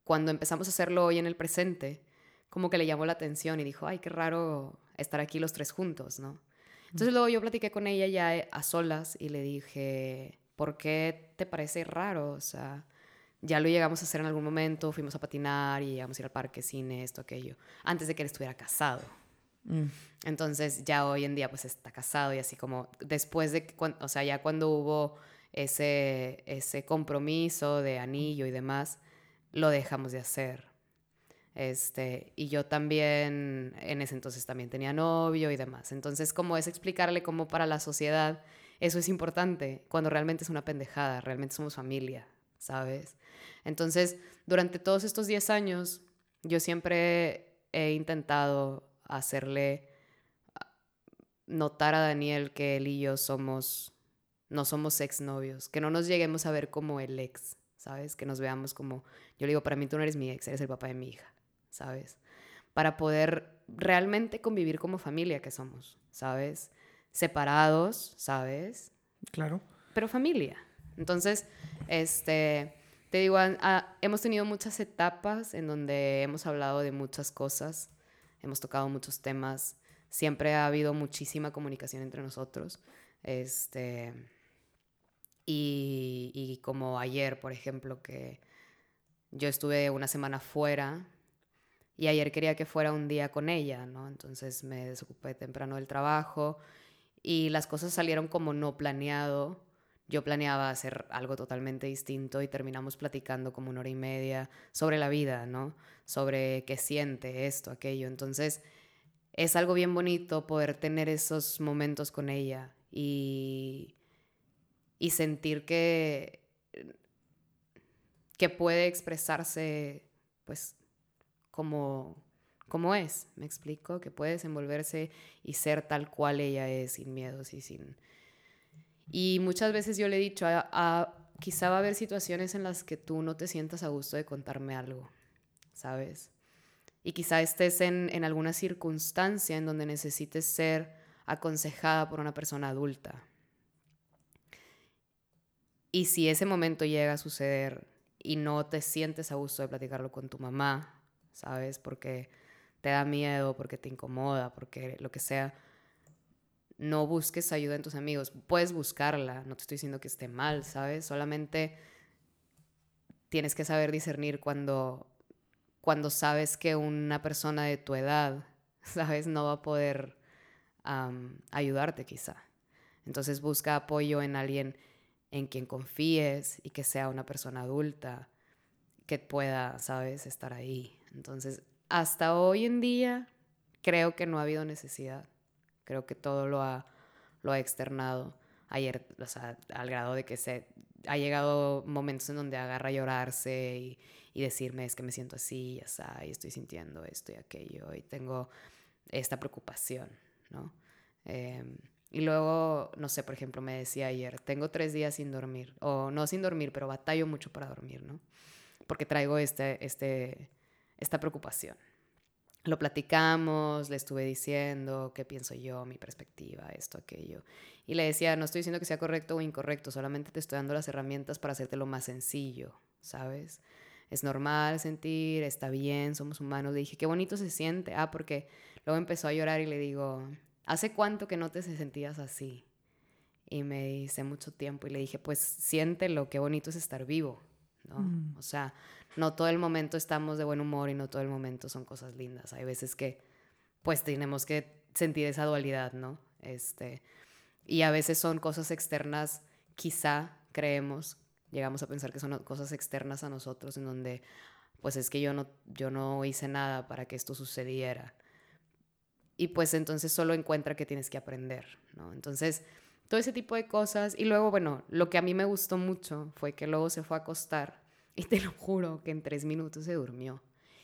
cuando empezamos a hacerlo hoy en el presente, como que le llamó la atención y dijo, ay, qué raro estar aquí los tres juntos, ¿no? Entonces luego yo platiqué con ella ya eh, a solas y le dije, ¿por qué te parece raro? O sea, ya lo llegamos a hacer en algún momento, fuimos a patinar y llegamos a ir al parque, cine, esto, aquello, antes de que él estuviera casado. Mm. Entonces ya hoy en día pues está casado y así como después de, o sea, ya cuando hubo ese, ese compromiso de anillo y demás, lo dejamos de hacer. Este, y yo también, en ese entonces también tenía novio y demás. Entonces, como es explicarle cómo para la sociedad eso es importante, cuando realmente es una pendejada, realmente somos familia, ¿sabes? Entonces, durante todos estos 10 años, yo siempre he intentado hacerle ah, notar a Daniel que él y yo somos, no somos exnovios, que no nos lleguemos a ver como el ex, ¿sabes? Que nos veamos como, yo le digo, para mí tú no eres mi ex, eres el papá de mi hija, ¿sabes? Para poder realmente convivir como familia que somos, ¿sabes? Separados, ¿sabes? Claro. pero familia. Entonces, este, te digo, hemos tenido muchas etapas en donde hemos hablado de muchas cosas, hemos tocado muchos temas, siempre ha habido muchísima comunicación entre nosotros. Este, y, como ayer, por ejemplo, que yo estuve una semana fuera y ayer quería que fuera un día con ella, ¿no? Entonces me desocupé temprano del trabajo y las cosas salieron como no planeado. Yo planeaba hacer algo totalmente distinto y terminamos platicando como una hora y media sobre la vida, ¿no? Sobre qué siente esto, aquello. Entonces, es algo bien bonito poder tener esos momentos con ella y, y sentir que, que puede expresarse, pues, como, como es, me explico, que puede desenvolverse y ser tal cual ella es, sin miedos y sin... Y muchas veces yo le he dicho, a, quizá va a haber situaciones en las que tú no te sientas a gusto de contarme algo, ¿sabes? Y quizá estés en, en alguna circunstancia en donde necesites ser aconsejada por una persona adulta. Y si ese momento llega a suceder y no te sientes a gusto de platicarlo con tu mamá, ¿sabes? Porque te da miedo, porque te incomoda, porque lo que sea, no busques ayuda en tus amigos. Puedes buscarla, no te estoy diciendo que esté mal, ¿sabes? Solamente tienes que saber discernir cuando, cuando sabes que una persona de tu edad, ¿sabes? No va a poder ayudarte quizá. Entonces busca apoyo en alguien en quien confíes y que sea una persona adulta que pueda, ¿sabes?, estar ahí. Entonces, hasta hoy en día creo que no ha habido necesidad. Creo que todo lo ha, lo ha externado. Ayer, o sea, al grado de que se ha llegado momentos en donde agarra a llorarse y, y decirme es que me siento así, ya está, y estoy sintiendo esto y aquello, y tengo esta preocupación, ¿no? Em, y luego, no sé, por ejemplo, me decía ayer, tengo tres días sin dormir, o no sin dormir, pero batallo mucho para dormir, ¿no? Porque traigo este, este, esta preocupación. Lo platicamos, le estuve diciendo qué pienso yo, mi perspectiva, esto, aquello. Y le decía, no estoy diciendo que sea correcto o incorrecto, solamente te estoy dando las herramientas para hacértelo más sencillo, ¿sabes? Es normal sentir, está bien, somos humanos. Le dije, qué bonito se siente. Ah, porque luego empezó a llorar y le digo, ¿hace cuánto que no te sentías así? Y me dice mucho tiempo y le dije, pues siéntelo, qué bonito es estar vivo, ¿no? Mm. O sea, no todo el momento estamos de buen humor y no todo el momento son cosas lindas. Hay veces que pues tenemos que sentir esa dualidad, ¿no? Este, y a veces son cosas externas, quizá creemos, llegamos a pensar que son cosas externas a nosotros, en donde, pues es que yo no, yo no hice nada para que esto sucediera. Y pues entonces solo encuentra que tienes que aprender, ¿no? Entonces, todo ese tipo de cosas. Y luego, bueno, lo que a mí me gustó mucho fue que luego se fue a acostar y te lo juro que en tres minutos se durmió.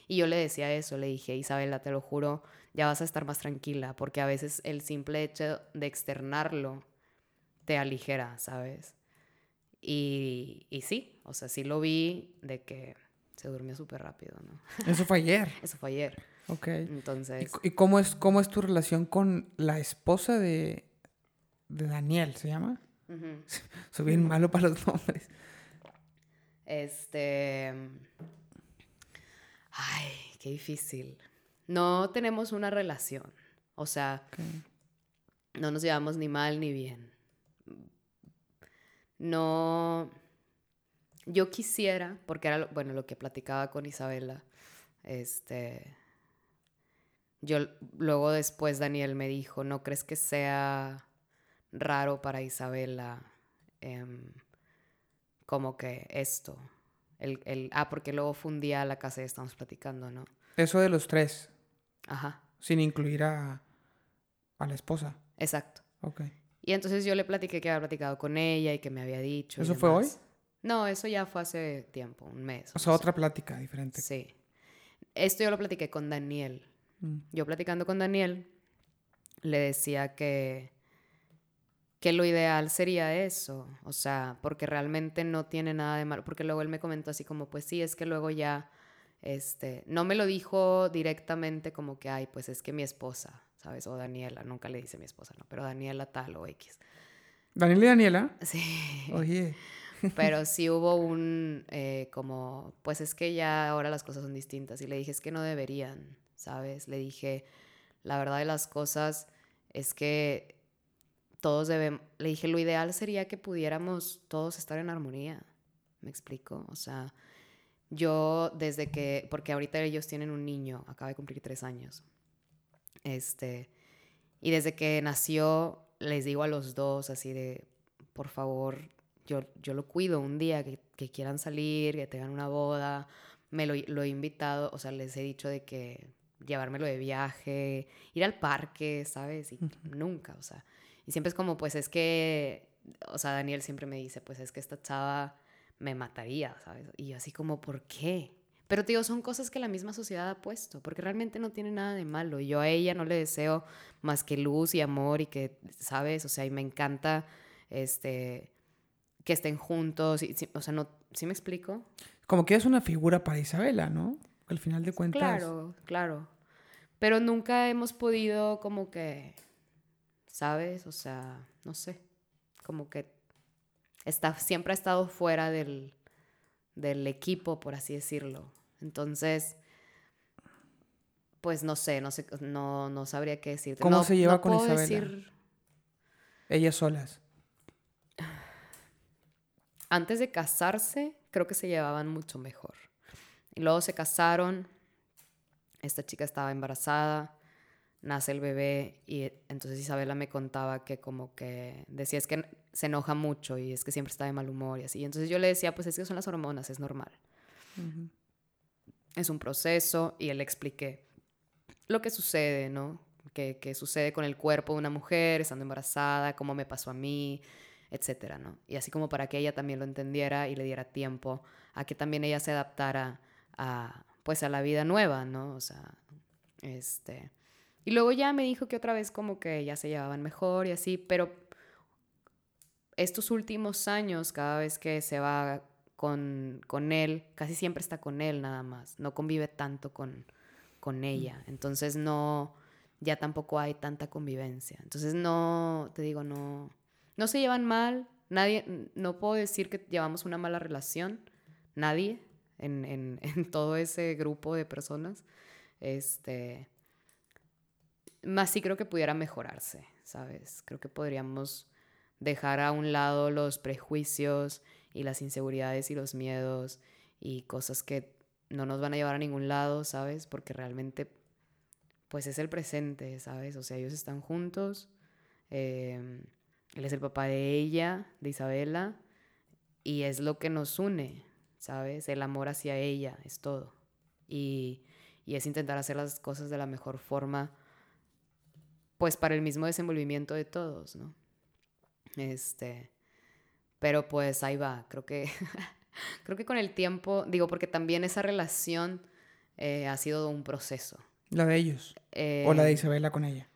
Y yo le decía eso, le dije, Isabela, te lo juro, ya vas a estar más tranquila, porque a veces el simple hecho de externarlo te aligera, ¿sabes? Y, y sí, o sea, sí lo vi de que se durmió súper rápido, ¿no? Eso fue ayer. Eso fue ayer. Ok. Entonces, ¿Y, y cómo, es, cómo es tu relación con la esposa de, de Daniel, se llama? Soy bien malo para los nombres. Este. Ay, qué difícil. No tenemos una relación. O sea, no nos llevamos ni mal ni bien. No. Yo quisiera, porque era bueno, lo que platicaba con Isabela. Este. Yo luego después Daniel me dijo, ¿no crees que sea raro para Isabela em, como que esto? El, el, ah, porque luego fue un día a la casa y estamos platicando, ¿no? Eso de los tres, Ajá, sin incluir a, a la esposa. exacto. Ok. Y entonces yo le platiqué que había platicado con ella y que me había dicho. ¿Eso fue hoy? No, eso ya fue hace tiempo, un mes. O sea, otra plática diferente. Sí. Esto yo lo platiqué con Daniel. Mm. Yo platicando con Daniel, le decía que, que lo ideal sería eso. O sea, porque realmente no tiene nada de malo. Porque luego él me comentó así como, pues sí, es que luego ya, este, no me lo dijo directamente como que, ay, pues es que mi esposa, ¿sabes? O Daniela, nunca le dice mi esposa, ¿no? Pero Daniela tal o X. Daniel y Daniela. Sí. Oye. Pero sí hubo un, eh, como, pues es que ya ahora las cosas son distintas. Y le dije, es que no deberían, ¿sabes? Le dije, la verdad de las cosas es que todos deben, le dije, lo ideal sería que pudiéramos todos estar en armonía. ¿Me explico? O sea, yo desde que, porque ahorita ellos tienen un niño, acaba de cumplir tres años. Este, y desde que nació, les digo a los dos así de, por favor, yo, yo lo cuido un día que, que quieran salir, que tengan una boda. Me lo, lo he invitado, o sea, les he dicho de que llevármelo de viaje, ir al parque, ¿sabes? Y nunca, o sea. Y siempre es como, pues es que, o sea, Daniel siempre me dice, pues es que esta chava me mataría, ¿sabes? Y yo así como, ¿por qué? Pero, tío, son cosas que la misma sociedad ha puesto, porque realmente no tiene nada de malo. Yo a ella no le deseo más que luz y amor y que, ¿sabes? O sea, y me encanta, este, que estén juntos. Y, o sea, no, ¿sí me explico? Como que es una figura para Isabela, ¿no? Al final de cuentas. Claro, claro. Pero nunca hemos podido como que, ¿sabes? O sea, no sé, como que está, siempre ha estado fuera del, del equipo, por así decirlo. Entonces, pues no sé, no sé, no, no sabría qué decirte. ¿Cómo No- se lleva no con Isabela? decir- Ellas solas. antes de casarse, creo que se llevaban mucho mejor. Y luego se casaron, esta chica estaba embarazada, nace el bebé y entonces Isabela me contaba que como que decía es que se enoja mucho y es que siempre está de mal humor y así. Entonces yo le decía, pues es que son las hormonas, es normal. Es un proceso y él le expliqué lo que sucede, ¿no? Que, que sucede con el cuerpo de una mujer estando embarazada, cómo me pasó a mí, etcétera, ¿no? Y así como para que ella también lo entendiera y le diera tiempo a que también ella se adaptara a, pues, a la vida nueva, ¿no? O sea, este... Y luego ya me dijo que otra vez como que ya se llevaban mejor y así, pero estos últimos años, cada vez que se va con, con él, casi siempre está con él nada más, no convive tanto con, con ella, entonces no, ya tampoco hay tanta convivencia, entonces no, te digo, no, no se llevan mal, nadie, no puedo decir que llevamos una mala relación, nadie en, en, en todo ese grupo de personas, este, más sí creo que pudiera mejorarse, ¿sabes? Creo que podríamos dejar a un lado los prejuicios y las inseguridades y los miedos y cosas que no nos van a llevar a ningún lado, ¿sabes? Porque realmente, pues es el presente, ¿sabes? O sea, ellos están juntos. Em, él es el papá de ella, de Isabela, y es lo que nos une, ¿sabes? El amor hacia ella es todo. Y, y es intentar hacer las cosas de la mejor forma, pues para el mismo desenvolvimiento de todos, ¿no? Este, pero pues ahí va, creo que, creo que con el tiempo, digo, porque también esa relación eh, ha sido un proceso. ¿La de ellos? ¿O la de Eh, Isabela con ella?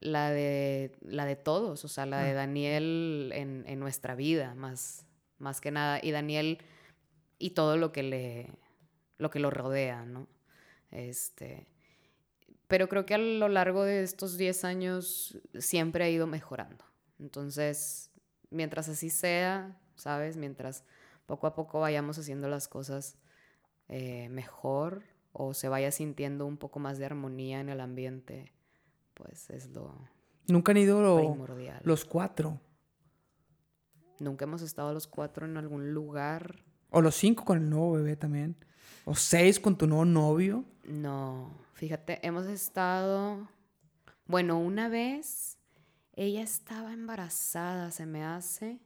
la de, la de todos, o sea, la de Ah. Daniel en, en nuestra vida, más, más que nada. Y Daniel y todo lo que le, lo que lo rodea, ¿no? Este, pero creo que a lo largo de estos 10 años siempre ha ido mejorando. Entonces, mientras así sea, ¿sabes? Mientras poco a poco vayamos haciendo las cosas eh, mejor o se vaya sintiendo un poco más de armonía en el ambiente, pues es lo Nunca han ido lo- primordial. los cuatro. Nunca hemos estado los cuatro en algún lugar. O los cinco con el nuevo bebé también. O seis con tu nuevo novio. No, fíjate, hemos estado... Bueno, una vez ella estaba embarazada, se me hace.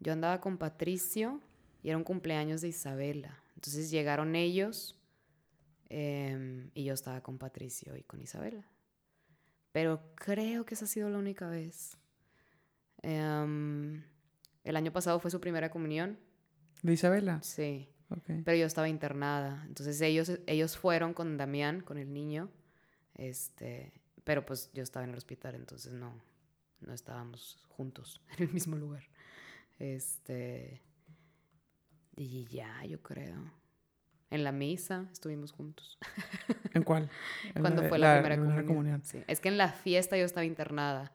Yo andaba con Patricio y era un cumpleaños de Isabela. Entonces llegaron ellos em, y yo estaba con Patricio y con Isabela. Pero creo que esa ha sido la única vez. Em, el año pasado fue su primera comunión. De Isabela. Sí. Pero yo estaba internada. Entonces ellos, ellos fueron con Damián, con el niño. Este, pero pues yo estaba en el hospital, entonces no, no estábamos juntos en el mismo lugar. Este. Y ya, yo creo. En la misa estuvimos juntos. ¿En cuál? En Cuando fue la, primera, comunión. comunión. Sí. Es que en la fiesta yo estaba internada,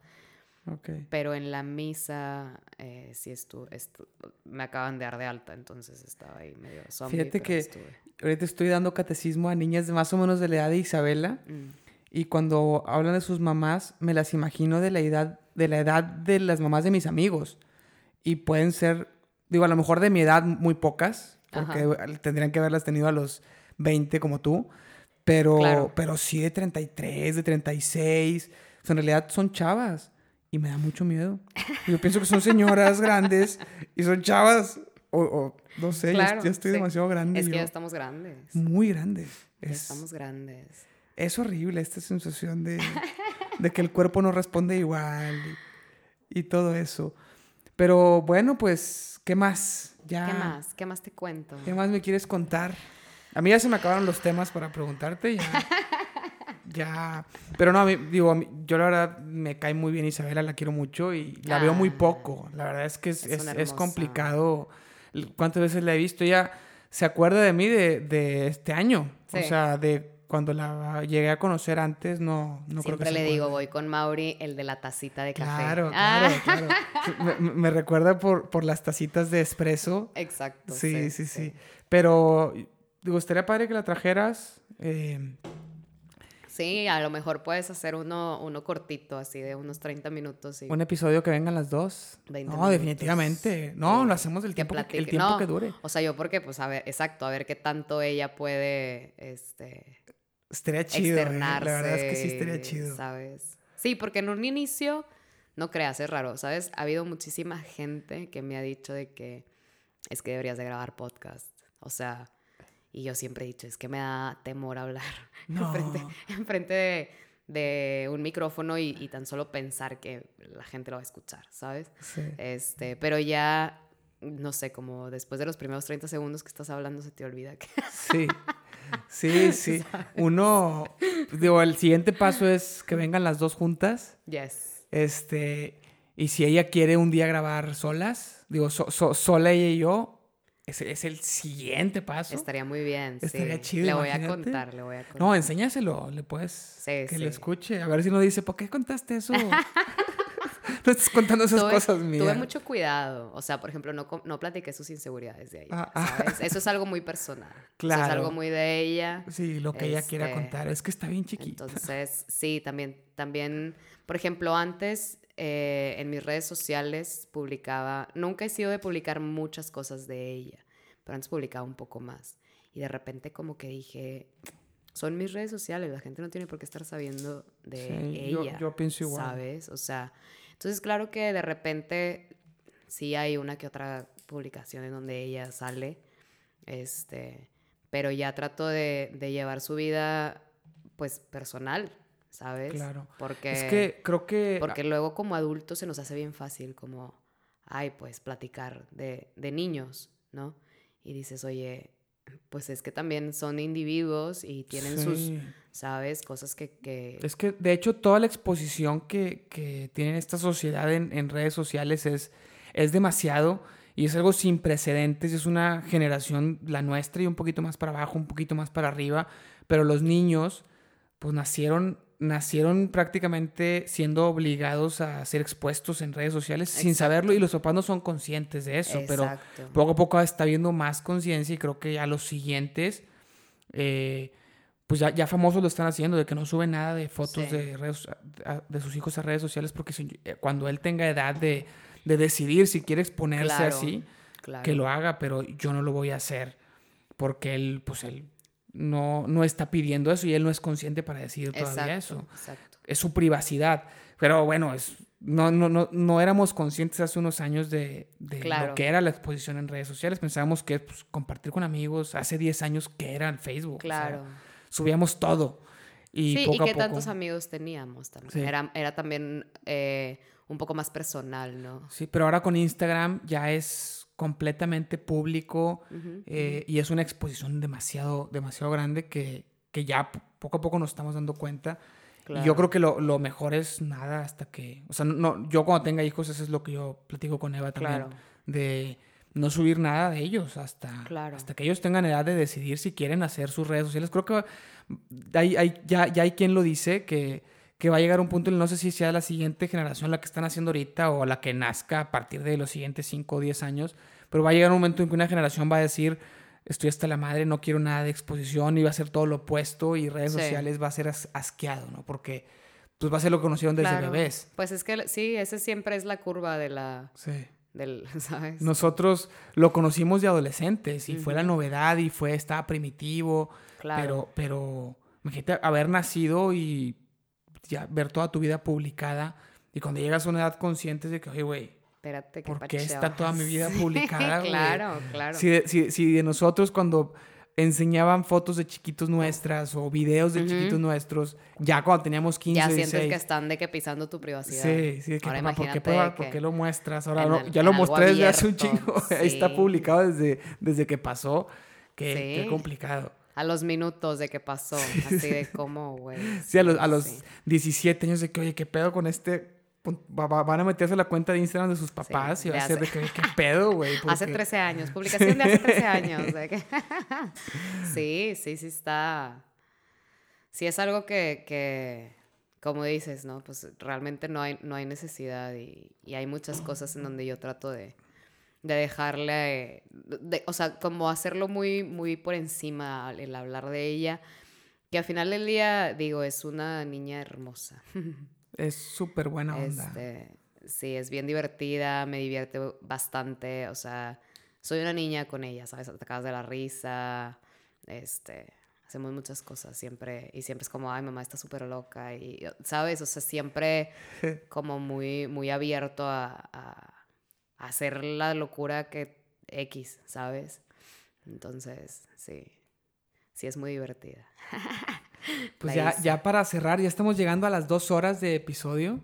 Ok. pero en la misa eh, sí estuve, estu- me acaban de dar de alta, entonces estaba ahí medio zombie. Fíjate que- estuve. Ahorita estoy dando catecismo a niñas de más o menos de la edad de Isabela. Mm. Y cuando hablan de sus mamás, me las imagino de la edad de, la edad de las mamás de mis amigos. Y pueden ser, digo, a lo mejor de mi edad muy pocas, porque tendrían que haberlas tenido a los 20 como tú. Pero, Claro. pero sí de 33, de 36. O sea, en realidad son chavas. Y me da mucho miedo. Yo pienso que son señoras grandes y son chavas. O, o no sé, ya- Claro, ya, estoy sí. demasiado grande. Es que yo. ya estamos grandes. Muy grande. Ya Es, estamos grandes. es horrible esta sensación de, de que el cuerpo no responde igual y, y todo eso. Pero bueno, pues, ¿qué más? Ya, ¿Qué más? ¿Qué más te cuento? ¿Qué más me quieres contar? A mí ya se me acabaron los temas para preguntarte. Ya. ya. Pero no, a mí- digo, a mí- yo la verdad me cae muy bien Isabela, la quiero mucho y la veo muy Ah. poco. La verdad es que es, Es complicado. ¿Cuántas veces la he visto? Ella se acuerda de mí de, de este año. O sea, de cuando la llegué a conocer antes, no, no creo que Siempre se le digo, voy con Mauri, el de la tacita de café. Claro, Ah, claro, claro. Me recuerda por, por las tacitas de espresso. Exacto. Sí, sí, sí. Pero digo, estaría padre que la trajeras. eh, Sí, a lo mejor puedes hacer uno, uno cortito, así de unos 30 minutos. Y un episodio que vengan las dos. 20 no, minutos. definitivamente. No, Sí, lo hacemos el tiempo, que, el tiempo No, que dure. O sea, yo porque, pues, a ver, exacto, a ver qué tanto ella puede, este, Estaría chido. eh, externarse. La verdad es que sí estaría chido. ¿Sabes? Sí, porque en un inicio, no creas, es raro, ¿sabes? Ha habido muchísima gente que me ha dicho de que es que deberías de grabar podcast. O sea, y yo siempre he dicho, es que me da temor hablar No. enfrente, enfrente de, de un micrófono y, y tan solo pensar que la gente lo va a escuchar, ¿sabes? Sí. Este, pero ya, no sé, como después de los primeros 30 segundos que estás hablando se te olvida que... Sí. Sí, sí. Uno, digo, el siguiente paso es que vengan las dos juntas. Yes. Este, y si ella quiere un día grabar solas, digo, so- so- sola ella y yo, es el siguiente paso. Estaría muy bien. Estaría sí. chido, Le voy a contar, le voy a contar. No, enséñaselo, le puedes Sí, que sí. lo escuche. A ver si no dice, ¿por qué contaste eso? no estás contando esas tuve, cosas mías. tuve mucho cuidado. O sea, por ejemplo, no, no platiqué sus inseguridades de ella. Ah, ah. Eso es algo muy personal. Eso Claro. es algo muy de ella. Sí, lo que ella quiera Este, contar. Es que está bien chiquita. Entonces, sí, también, también, por ejemplo, antes eh, en mis redes sociales publicaba, nunca he sido de publicar muchas cosas de ella, pero antes publicaba un poco más. Y de repente como que dije, son mis redes sociales, la gente no tiene por qué estar sabiendo de ella. Yo, yo, pienso igual. ¿Sabes? O sea, entonces claro que de repente sí hay una que otra publicación en donde ella sale, este, pero ya trato de, de llevar su vida pues personal, ¿sabes? Claro. Porque, es que creo que... Porque luego como adultos se nos hace bien fácil como, ay, pues platicar de, de niños, ¿no? Y dices, oye, pues es que también son individuos y tienen sus, ¿sabes? Cosas que, que, Es que, de hecho, toda la exposición que, que tiene esta sociedad en, en, redes sociales es, es demasiado y es algo sin precedentes. Es una generación, la nuestra, y un poquito más para abajo, un poquito más para arriba, pero los niños, pues nacieron nacieron prácticamente siendo obligados a ser expuestos en redes sociales Exacto. sin saberlo y los papás no son conscientes de eso, Exacto. pero poco a poco está habiendo más conciencia y creo que ya los siguientes, eh, pues ya, ya, famosos lo están haciendo, de que no suben nada de fotos sí. de, redes, de sus hijos a redes sociales porque eh, cuando él tenga edad de, de, decidir si quiere exponerse claro, así, claro. que lo haga, pero yo no lo voy a hacer porque él, pues él no, no está pidiendo eso y él no es consciente para decir todavía exacto, eso. Exacto. Es su privacidad. Pero bueno, es, no, no, no, no éramos conscientes hace unos años de, de claro. lo que era la exposición en redes sociales. Pensábamos que pues, compartir con amigos, hace 10 años que era el Facebook. Claro. O sea, subíamos todo. Y sí, poco y que tantos amigos teníamos también. Sí. Era, era también eh, un poco más personal, ¿no? Sí, pero ahora con Instagram ya es completamente público uh -huh, eh, uh -huh. y es una exposición demasiado, demasiado grande que, que ya poco a poco nos estamos dando cuenta. Claro. Y yo creo que lo, lo, mejor es nada hasta que, o sea, no, yo cuando tenga hijos, eso es lo que yo platico con Eva también, claro. de no subir nada de ellos hasta, claro. hasta que ellos tengan edad de decidir si quieren hacer sus redes sociales. Creo que hay, hay, ya, ya hay quien lo dice, que, que va a llegar un punto, no sé si sea la siguiente generación la que están haciendo ahorita o la que nazca a partir de los siguientes 5 o 10 años, pero va a llegar un momento en que una generación va a decir, estoy hasta la madre, no quiero nada de exposición y va a ser todo lo opuesto y redes sí. sociales va a ser as asqueado, ¿no? Porque pues va a ser lo que conocieron desde claro. bebés. Pues es que sí, ese siempre es la curva de la... Sí. Del, ¿sabes? Nosotros lo conocimos de adolescentes y uh -huh. fue la novedad y fue, estaba primitivo, claro. pero, pero imagínate haber nacido y ya ver toda tu vida publicada y cuando llegas a una edad consciente de que, oye, güey, Espérate, ¿por qué está toda mi vida publicada? claro, claro. Si de, si, si de, nosotros cuando enseñaban fotos de chiquitos nuestras o videos de uh -huh. chiquitos nuestros, ya cuando teníamos 15, Ya 16, sientes que están de que pisando tu privacidad. Sí, sí, de que, Ahora papá, ¿por qué, que ¿por qué lo muestras? Ahora no, el- ya lo mostré desde hace un chingo, ahí está publicado desde, desde que pasó. Qué, qué complicado. A los minutos de que pasó. Así de cómo, güey. Sí, a los, a los sí. 17 años de que, oye, ¿qué pedo con este? Va- va- Van a meterse a la cuenta de Instagram de sus papás y va a ser de que, ¿qué pedo, güey? Hace Porque- 13 años. Publicación de hace 13 años. de que- sí, sí, sí está. Sí es algo que, que, como dices, ¿no? Pues realmente no hay, no hay necesidad y, y hay muchas cosas en donde yo trato de, de dejarle, de- o sea, como hacerlo muy, muy por encima el hablar de ella, que al final del día, digo, es una niña hermosa. Es súper buena onda. Este, sí, es bien divertida, me divierte bastante, o sea, soy una niña con ella, ¿sabes? Atacadas de la risa, este, hacemos muchas cosas siempre, y siempre es como, ay, mamá está súper loca, y, ¿sabes? O sea, siempre como muy, muy abierto a, hacer la locura que X, ¿sabes? Entonces, sí, sí es muy divertida. Pues ya, ya para cerrar, ya estamos llegando a las dos horas de episodio.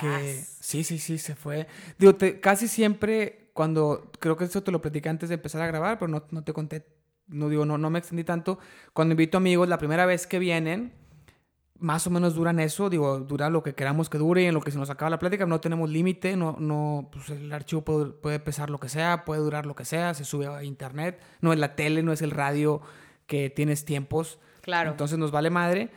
Que, sí, sí, sí, se fue. Digo, te- casi siempre cuando, creo que eso te lo platicé antes de empezar a grabar, pero no, no te conté, no digo, no, no me extendí tanto. Cuando invito amigos, la primera vez que vienen, más o menos duran eso, digo, dura lo que queramos que dure y en lo que se nos acaba la plática, no tenemos límite, no, no, pues el archivo puede, puede pesar lo que sea, puede durar lo que sea, se sube a internet, no es la tele, no es el radio que tienes tiempos. Claro. Entonces nos vale madre.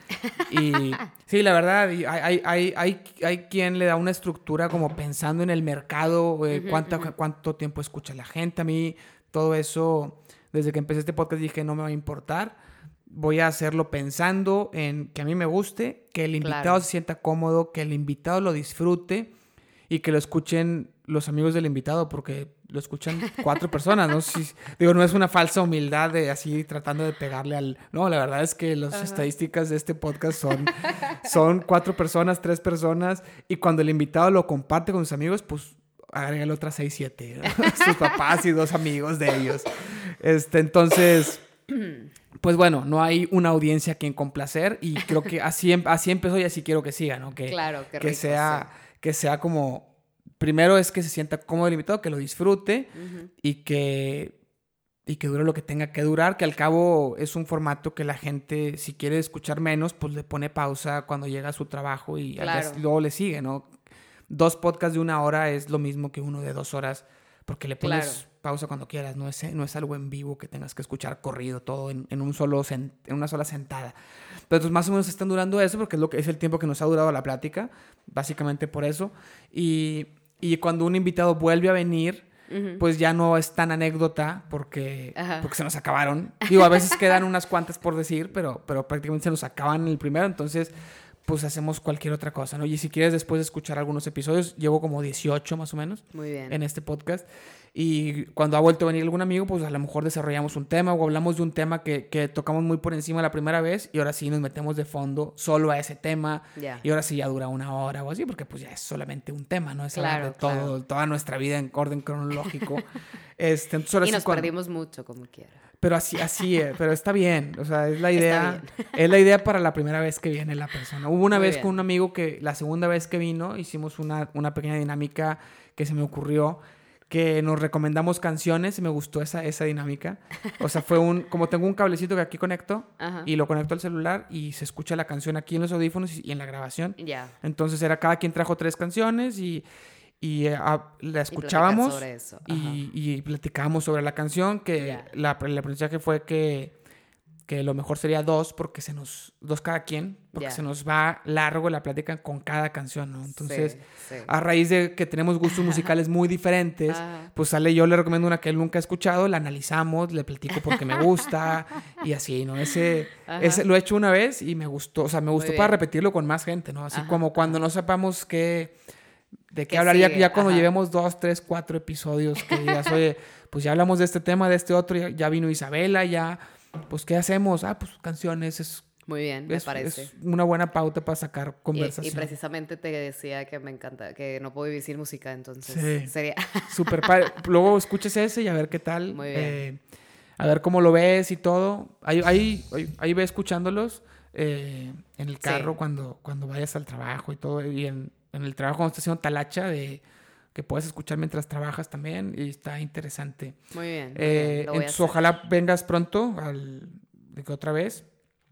Y sí, la verdad, hay, hay, hay, hay, quien le da una estructura como pensando en el mercado, eh, cuánta- cuánto tiempo escucha la gente. A mí todo eso, desde que empecé este podcast dije, no me va a importar. Voy a hacerlo pensando en que a mí me guste, que el invitado Claro. se sienta cómodo, que el invitado lo disfrute y que lo escuchen los amigos del invitado, porque lo escuchan cuatro personas, ¿no? Si, digo, no es una falsa humildad de así tratando de pegarle al... No, la verdad es que las estadísticas de este podcast son, son cuatro personas, tres personas, y cuando el invitado lo comparte con sus amigos, pues agrégale otras seis, siete, sus papás y dos amigos de ellos. Este, entonces, pues bueno, no hay una audiencia a quien complacer y creo que así, em, así empezó y así quiero que siga, ¿no? Que, claro, que sea, que sea como, primero es que se sienta cómodo el invitado, que lo disfrute y que y que dure lo que tenga que durar, que al cabo es un formato que la gente, si quiere escuchar menos, pues le pone pausa cuando llega a su trabajo y luego le sigue, ¿no? Dos podcasts de una hora es lo mismo que uno de dos horas, porque le pones pausa cuando quieras, no es, no es algo en vivo que tengas que escuchar corrido todo en, un solo en una sola sentada. Pero pues más o menos están durando eso porque es, lo que, es el tiempo que nos ha durado la plática, básicamente por eso. Y, y cuando un invitado vuelve a venir, pues ya no es tan anécdota porque, porque se nos acabaron. Digo, a veces quedan unas cuantas por decir, pero, pero prácticamente se nos acaban en el primero, entonces pues hacemos cualquier otra cosa, ¿no? Y si quieres después de escuchar algunos episodios, llevo como 18 más o menos Muy bien. en este podcast. Y cuando ha vuelto a venir algún amigo, pues a lo mejor desarrollamos un tema o hablamos de un tema que, que tocamos muy por encima la primera vez y ahora sí nos metemos de fondo solo a ese tema. Y ahora sí ya dura una hora o así, porque pues ya es solamente un tema, ¿no? Es hablar de todo, toda nuestra vida en orden cronológico. este, y nos perdimos mucho, como quiera. Pero así, así es, pero está bien. O sea, es la idea. Es la idea para la primera vez que viene la persona. Hubo una vez con un amigo que la segunda vez que vino hicimos una, una pequeña dinámica que se me ocurrió que nos recomendamos canciones y me gustó esa, esa dinámica. O sea, fue un, como tengo un cablecito que aquí conecto y lo conecto al celular y se escucha la canción aquí en los audífonos y, en la grabación. Ya. Entonces era cada quien trajo tres canciones y, y eh, la escuchábamos y, y, platicábamos sobre la canción, que la, el aprendizaje fue que que lo mejor sería dos porque se nos dos cada quien porque se nos va largo la plática con cada canción no entonces a raíz de que tenemos gustos musicales muy diferentes pues sale yo le recomiendo una que él nunca ha escuchado la analizamos le platico porque me gusta y así no ese, ese lo he hecho una vez y me gustó o sea me gustó para repetirlo con más gente no así como cuando no sepamos qué de qué hablar ya, ya, cuando llevemos dos tres cuatro episodios que digas oye pues ya hablamos de este tema de este otro ya vino Isabela ya pues, ¿qué hacemos? Ah, pues canciones es... Muy bien, me parece. Es una buena pauta para sacar conversación. Y, precisamente te decía que me encanta, que no puedo vivir sin música, entonces sería... Súper Luego escuches ese y a ver qué tal. Muy bien. Eh, a ver cómo lo ves y todo. Ahí, ahí, ahí ve escuchándolos eh, en el carro cuando, cuando vayas al trabajo y todo. Y en, en el trabajo cuando estás haciendo talacha de que puedes escuchar mientras trabajas también y está interesante. Muy bien. Eh, entonces, ojalá vengas pronto al, de que otra vez.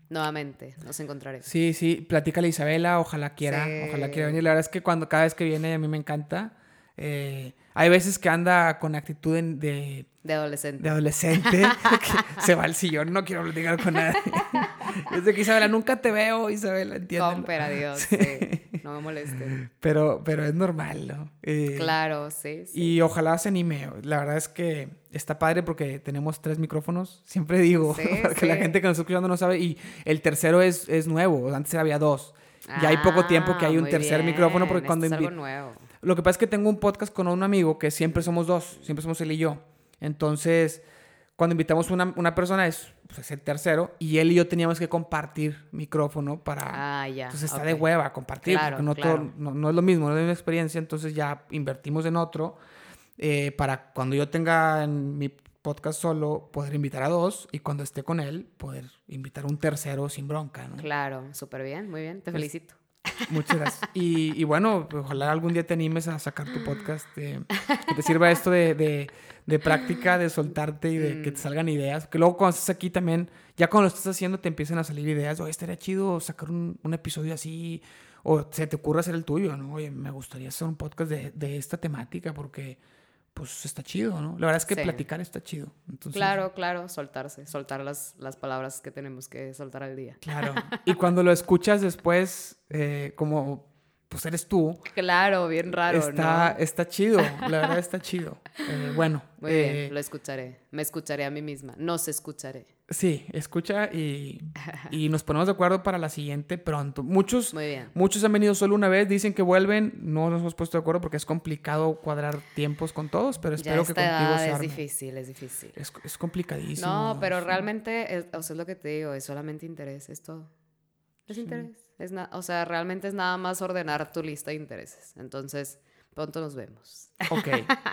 Nuevamente, nos encontraremos. Sí, sí, platícale a Isabela, ojalá quiera, ojalá quiera venir. La verdad es que cuando cada vez que viene a mí me encanta. Eh, hay veces que anda con actitud de... De adolescente. De adolescente. se va al sillón, no quiero platicar con nadie. Desde que Isabela, nunca te veo, Isabela, entiendo. Compera, Dios, sí. No me moleste. Pero, pero es normal, ¿no? Eh, claro, sí, Y ojalá se anime. La verdad es que está padre porque tenemos tres micrófonos. Siempre digo, porque la gente que nos está escuchando no sabe. Y el tercero es, es nuevo. Antes había dos. ya hay poco tiempo que hay un ah, tercer micrófono porque cuando... Es algo nuevo. Lo que pasa es que tengo un podcast con un amigo que siempre somos dos, siempre somos él y yo. Entonces, cuando invitamos una, una persona es, pues, el tercero y él y yo teníamos que compartir micrófono para... Ah, ya. Entonces está de hueva compartir, porque no, no, es lo mismo, no es la misma experiencia, entonces ya invertimos en otro eh, para cuando yo tenga en mi podcast solo poder invitar a dos y cuando esté con él poder invitar a un tercero sin bronca, ¿no? Claro, súper bien, muy bien, te pues, felicito. Muchas gracias. Y, bueno, ojalá algún día te animes a sacar tu podcast, que te sirva esto de, práctica, de soltarte y de que te mm. salgan ideas. Que luego cuando estás aquí también, ya cuando lo estás haciendo te empiezan a salir ideas. Oye, estaría chido sacar un, episodio así. O se te ocurre hacer el tuyo, ¿no? Oye, me gustaría hacer un podcast de, de esta temática porque pues está chido, ¿no? La verdad es que platicar está chido. claro, claro, soltarse, soltar las, las palabras que tenemos que soltar al día. Claro. y cuando lo escuchas después, eh, como pues eres tú. Claro, bien raro, está, ¿no? Está chido, la verdad está chido. Eh, bueno. Muy eh, bien, lo escucharé. Me escucharé a mí misma. Nos escucharé. Sí, escucha y, y nos ponemos de acuerdo para la siguiente pronto. Muchos, Muy bien. muchos han venido solo una vez, dicen que vuelven. No nos hemos puesto de acuerdo porque es complicado cuadrar tiempos con todos, pero Ya espero que esta contigo edad se es difícil, es difícil. Es, es complicadísimo. No, pero realmente, es, o sea, es lo que te digo, es solamente interés, es todo. Es interés. Es o sea, realmente es nada más ordenar tu lista de intereses. Entonces, pronto nos vemos. Ok.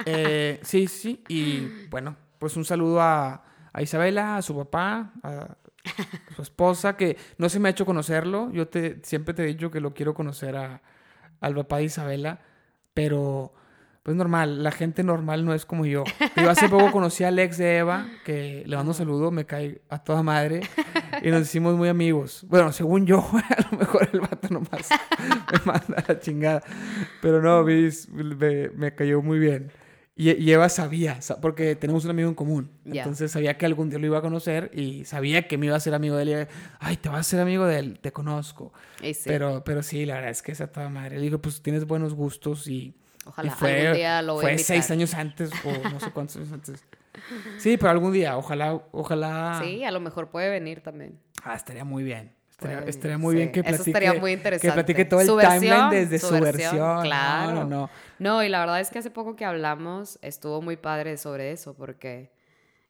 Eh, sí, sí. Y bueno, pues un saludo a, a Isabela, a su papá, a su esposa, que no se me ha hecho conocerlo. Yo te, siempre te he dicho que lo quiero conocer a, al papá de Isabela, pero pues normal, la gente normal no es como yo. Yo hace poco conocí al ex de Eva, que le mando un saludo, me cae a toda madre, y nos hicimos muy amigos. Bueno, según yo, a lo mejor el vato nomás me manda a la chingada. Pero no, Bis, me, me cayó muy bien. Y, y Eva sabía, sa- porque tenemos un amigo en común. Ya. Entonces sabía que algún día lo iba a conocer y sabía que me iba a ser amigo de él. Y, Ay, te vas a ser amigo de él, te conozco. Sí, Pero, pero sí, la verdad es que es a toda madre. Le digo, pues tienes buenos gustos y, ojalá fue, algún día lo voy a fue invitar. seis años antes o no sé cuántos años antes. Sí, pero algún día, ojalá, ojalá. Sí, a lo mejor puede venir también. Ah, estaría muy bien. Estaría, estaría muy bien que Eso platique. estaría muy interesante. Que platique todo el Su timeline versión, desde su, su versión. versión, claro. No, no, no. No, y la verdad es que hace poco que hablamos estuvo muy padre sobre eso, porque,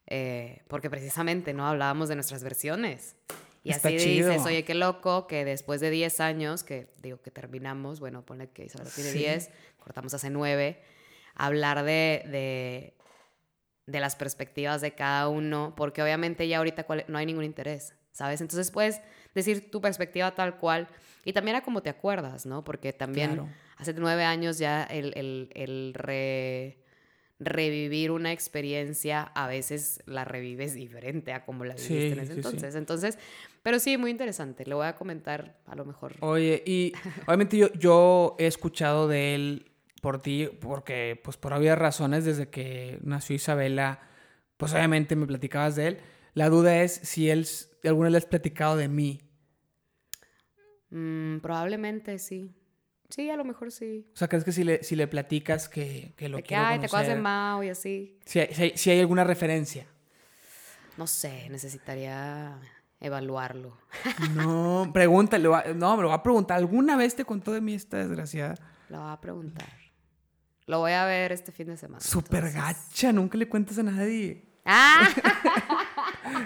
eh, porque precisamente no hablábamos de nuestras versiones. Y Está así chido. dices, oye, qué loco que después de 10 años, que digo que terminamos, bueno, ponle que Isabel tiene Sí. 10, cortamos hace 9, hablar de, de, de las perspectivas de cada uno, porque obviamente ya ahorita no hay ningún interés, ¿sabes? Entonces puedes decir tu perspectiva tal cual y también a cómo te acuerdas, ¿no? Porque también Claro. hace nueve años ya el, el- el re- revivir una experiencia a veces la revives diferente a como la Sí, viviste en ese sí, sí. entonces. Entonces, pero sí, muy interesante. Le voy a comentar a lo mejor. Oye, y obviamente yo, yo he escuchado de él por ti, porque pues por obvias razones desde que nació Isabela, pues obviamente me platicabas de él. La duda es si él alguna vez le has platicado de mí. Mm, probablemente sí. Sí, a lo mejor sí. O sea, ¿crees que si le, si le platicas que, que lo De que, quiero ay, te acuerdas de conocer? Mao y así. Si hay, si hay- si hay alguna referencia. No sé, necesitaría evaluarlo. No, pregúntale. va- No, me lo va a preguntar. ¿Alguna vez te contó de mí esta desgraciada? Lo voy a preguntar. Lo voy a ver este fin de semana. Súper gacha, nunca le cuentas a nadie. ¡Ah!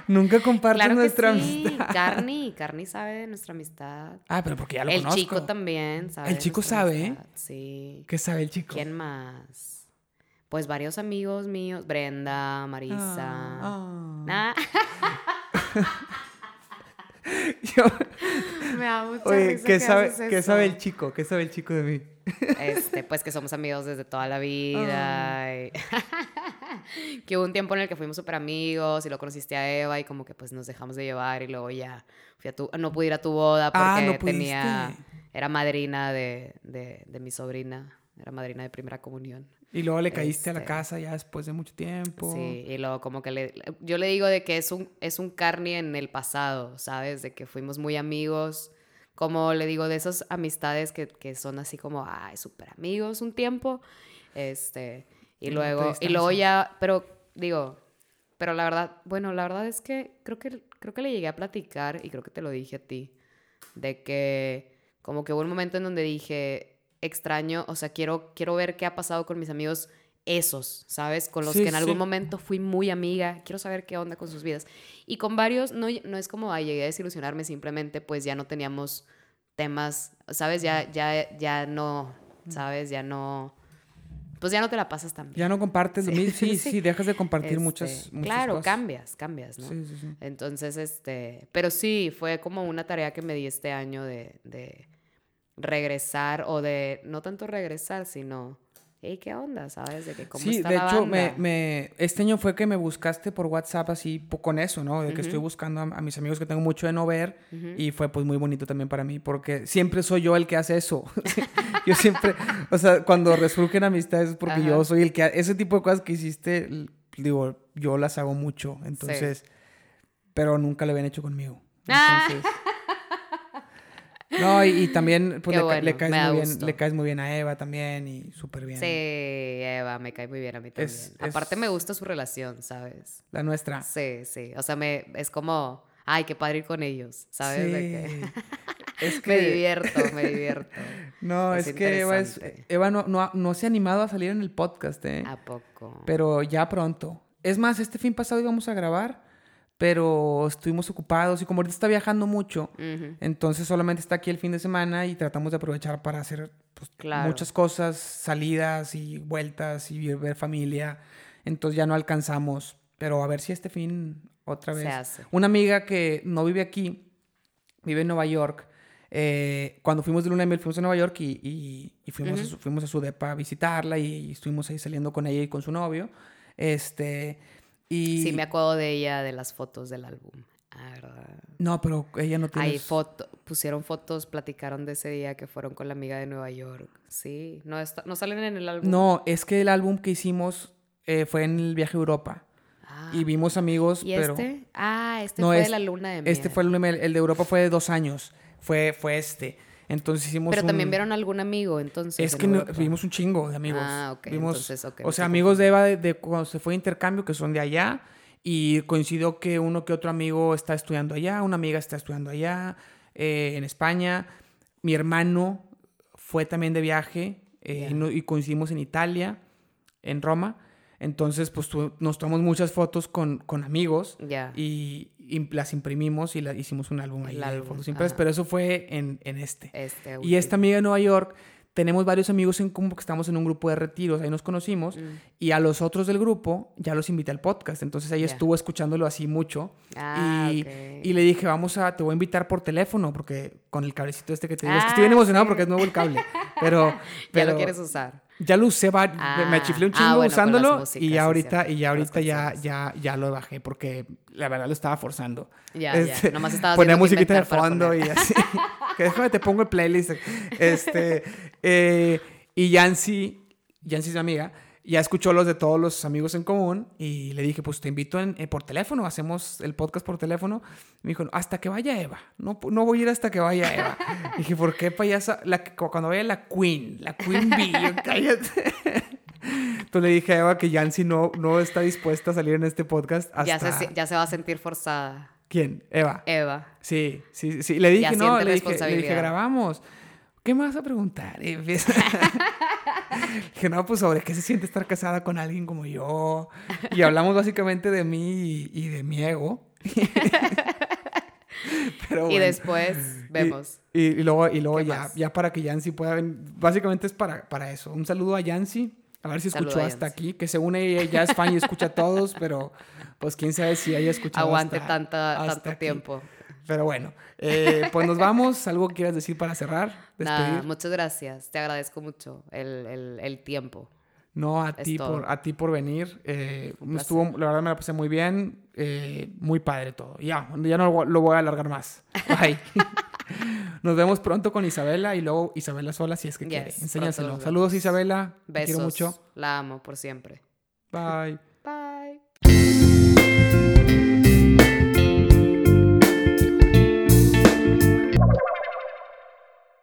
Nunca compartes Claro nuestra sí. amistad. Carni, Carni sabe de nuestra amistad. Ah, pero porque ya lo el conozco. chico también sabe. El chico sabe, amistad, Sí. ¿Qué sabe el chico? ¿Quién más? Pues varios amigos míos. Brenda, Marisa. Ah, Ah, Yo- me da mucha Oye, risa ¿qué que sabe, haces ¿qué eso. sabe el chico? ¿Qué sabe el chico de mí? Este, pues que somos amigos desde toda la vida. Y- que hubo un tiempo en el que fuimos súper amigos y lo conociste a Eva y como que pues nos dejamos de llevar y luego ya fui a tu, no pude ir a tu boda porque Ah, no tenía, era madrina de, de, de mi sobrina, era madrina de primera comunión. Y luego le caíste a la Este. casa ya después de mucho tiempo. Sí, y luego como que le, yo le digo de que es un, es un carni en el pasado, ¿sabes? De que fuimos muy amigos, como le digo, de esas amistades que, que son así como, ay, súper amigos un tiempo, este, y Y luego y luego ya, pero digo, pero la verdad, bueno, la verdad es que creo que, creo que le llegué a platicar y creo que te lo dije a ti, de que como que hubo un momento en donde dije, extraño, o sea, quiero, quiero ver qué ha pasado con mis amigos esos, ¿sabes? Con los Sí, que en algún sí. momento fui muy amiga, quiero saber qué onda con sus vidas. Y con varios, no, no es como, ay, llegué a desilusionarme, simplemente pues ya no teníamos temas, ¿sabes? Ya, ya, ya no, ¿sabes? Ya no, pues ya no te la pasas tan bien. Ya no compartes lo Sí, mismo. Sí, sí. sí, dejas de compartir Este, muchas, muchas Claro, cosas. cambias, cambias, ¿no? Sí, sí, sí. Entonces, este, pero sí, fue como una tarea que me di este año de, de regresar o de, no tanto regresar, sino, hey, ¿qué onda? ¿Sabes? De que cómo Sí, está de la hecho, me, banda? me- este año fue que me buscaste por WhatsApp así con eso, ¿no? De que estoy buscando a, a mis amigos que tengo mucho de no ver y fue pues muy bonito también para mí porque siempre soy yo el que hace eso. yo siempre, o sea, cuando resurgen amistades es porque Ajá. yo soy el que, ese tipo de cosas que hiciste, digo, yo las hago mucho, entonces, pero nunca lo habían hecho conmigo. Ah. No, y, y también pues, le, ca- le bueno, caes muy bien, le caes muy bien a Eva también y súper bien. Sí, Eva, me cae muy bien a mí también. Es- Aparte es- me gusta su relación, ¿sabes? La nuestra. Sí, sí. O sea, me, es como, ay, qué padre ir con ellos, ¿sabes? De que Sí. Es que me divierto, me divierto. No, es, Es que Eva, es-. Eva no, no, no se ha animado a salir en el podcast, ¿eh? ¿A poco? Pero ya pronto. Es más, este fin pasado íbamos a grabar, pero estuvimos ocupados y como ahorita está viajando mucho, Ujú. entonces solamente está aquí el fin de semana y tratamos de aprovechar para hacer pues, Claro. muchas cosas, salidas y vueltas y ver familia. Entonces ya no alcanzamos. Pero a ver si este fin otra Se vez. hace. Una amiga que no vive aquí, vive en Nueva York. eh, cuando fuimos de luna de miel fuimos a Nueva York y, y- y fuimos, a Ujú. su, fuimos a su depa a visitarla y, y estuvimos ahí saliendo con ella y con su novio. Este, y... Sí, me acuerdo de ella, de las fotos del álbum. Ah, ¿verdad? No, pero ella no tiene... Ahí foto, pusieron fotos, platicaron de ese día que fueron con la amiga de Nueva York. Sí, no, está, no salen en el álbum. No, es que el álbum que hicimos eh, fue en el viaje a Europa. Ah. Y vimos amigos, ¿Y pero... este? Ah, este No, fue de la luna de miel. Este fue el, el de Europa fue de dos años. Fue, fue este. Entonces hicimos Pero también vieron algún amigo, entonces. Es en que no- vimos un chingo de amigos. Ah, ok, Vimos, entonces, ok, o sea, amigos de Eva de, de cuando se fue de intercambio, que son de allá. Y coincidió que uno que otro amigo está estudiando allá, una amiga está estudiando allá, eh, en España. Mi hermano fue también de viaje eh, Ya. y, no- y coincidimos en Italia, en Roma. Entonces, pues tu- nos tomamos muchas fotos con, con amigos Ya. y, y las imprimimos y la, hicimos un álbum ahí de fotos impresas, pero eso fue en, en este. Este Y esta amiga de Nueva York, tenemos varios amigos en común porque estamos en un grupo de retiros, ahí nos conocimos, Mm. y a los otros del grupo ya los invité al podcast, entonces ella Ya. estuvo escuchándolo así mucho, Ah, y, y le dije, vamos a, te voy a invitar por teléfono, porque con el cablecito este que te digo, es que Ah, estoy bien emocionado sí. porque es nuevo el cable, pero... Ya pero lo quieres usar. Ya lo usé, Ah, me chiflé un ah, chingo bueno, con las usándolo músicas, y ya ahorita, y ya ahorita ya, ya, ya lo bajé porque la verdad lo estaba forzando. Ya, Este, ya. Nomás viendo qué musiquita de fondo y poner. así. que déjame te pongo el playlist. Este, eh, y Yancy, Yancy es mi amiga, ya escuchó los de todos los amigos en común y le dije, pues te invito en- eh, por teléfono, hacemos el podcast por teléfono. Me dijo, hasta que vaya Eva. No, no voy a ir hasta que vaya Eva. dije, ¿por qué payasa? La, cuando vaya la Queen, la Queen Bee, cállate. Entonces le dije a Eva que Yancy no, no está dispuesta a salir en este podcast hasta... Ya, se, ya se va a sentir forzada. ¿Quién? Eva. Eva. Sí, sí, sí. Le dije, Ya no, le dije, le dije, grabamos. ¿Qué me vas a preguntar? Y empieza- dije, no, pues sobre qué se siente estar casada con alguien como yo. Y hablamos básicamente de mí y, y de mi ego. Pero Y después vemos. Y, y luego, y luego ¿Qué ya, más? ya para que Yancy pueda ven- Básicamente es para, para eso. Un saludo a Yancy. A ver si escuchó hasta aquí. Que según ella ya es fan y escucha a todos, pero pues quién sabe si haya escuchado Aguante hasta- tanta, hasta tanto aquí. tiempo. Pero bueno, eh, pues nos vamos. ¿Algo que quieras decir para cerrar? Nada, muchas gracias. Te agradezco mucho el, el, el tiempo. no, a es ti, todo. por, a ti por venir. Eh, estuvo, la verdad me la pasé muy bien. eh, muy padre todo. Ya, ya no lo, lo voy a alargar más. Bye. Nos vemos pronto con Isabela y luego Isabela sola si es que Yes, quiere. Enséñaselo. Saludos. Isabela. Te Besos. quiero mucho. La amo por siempre. Bye.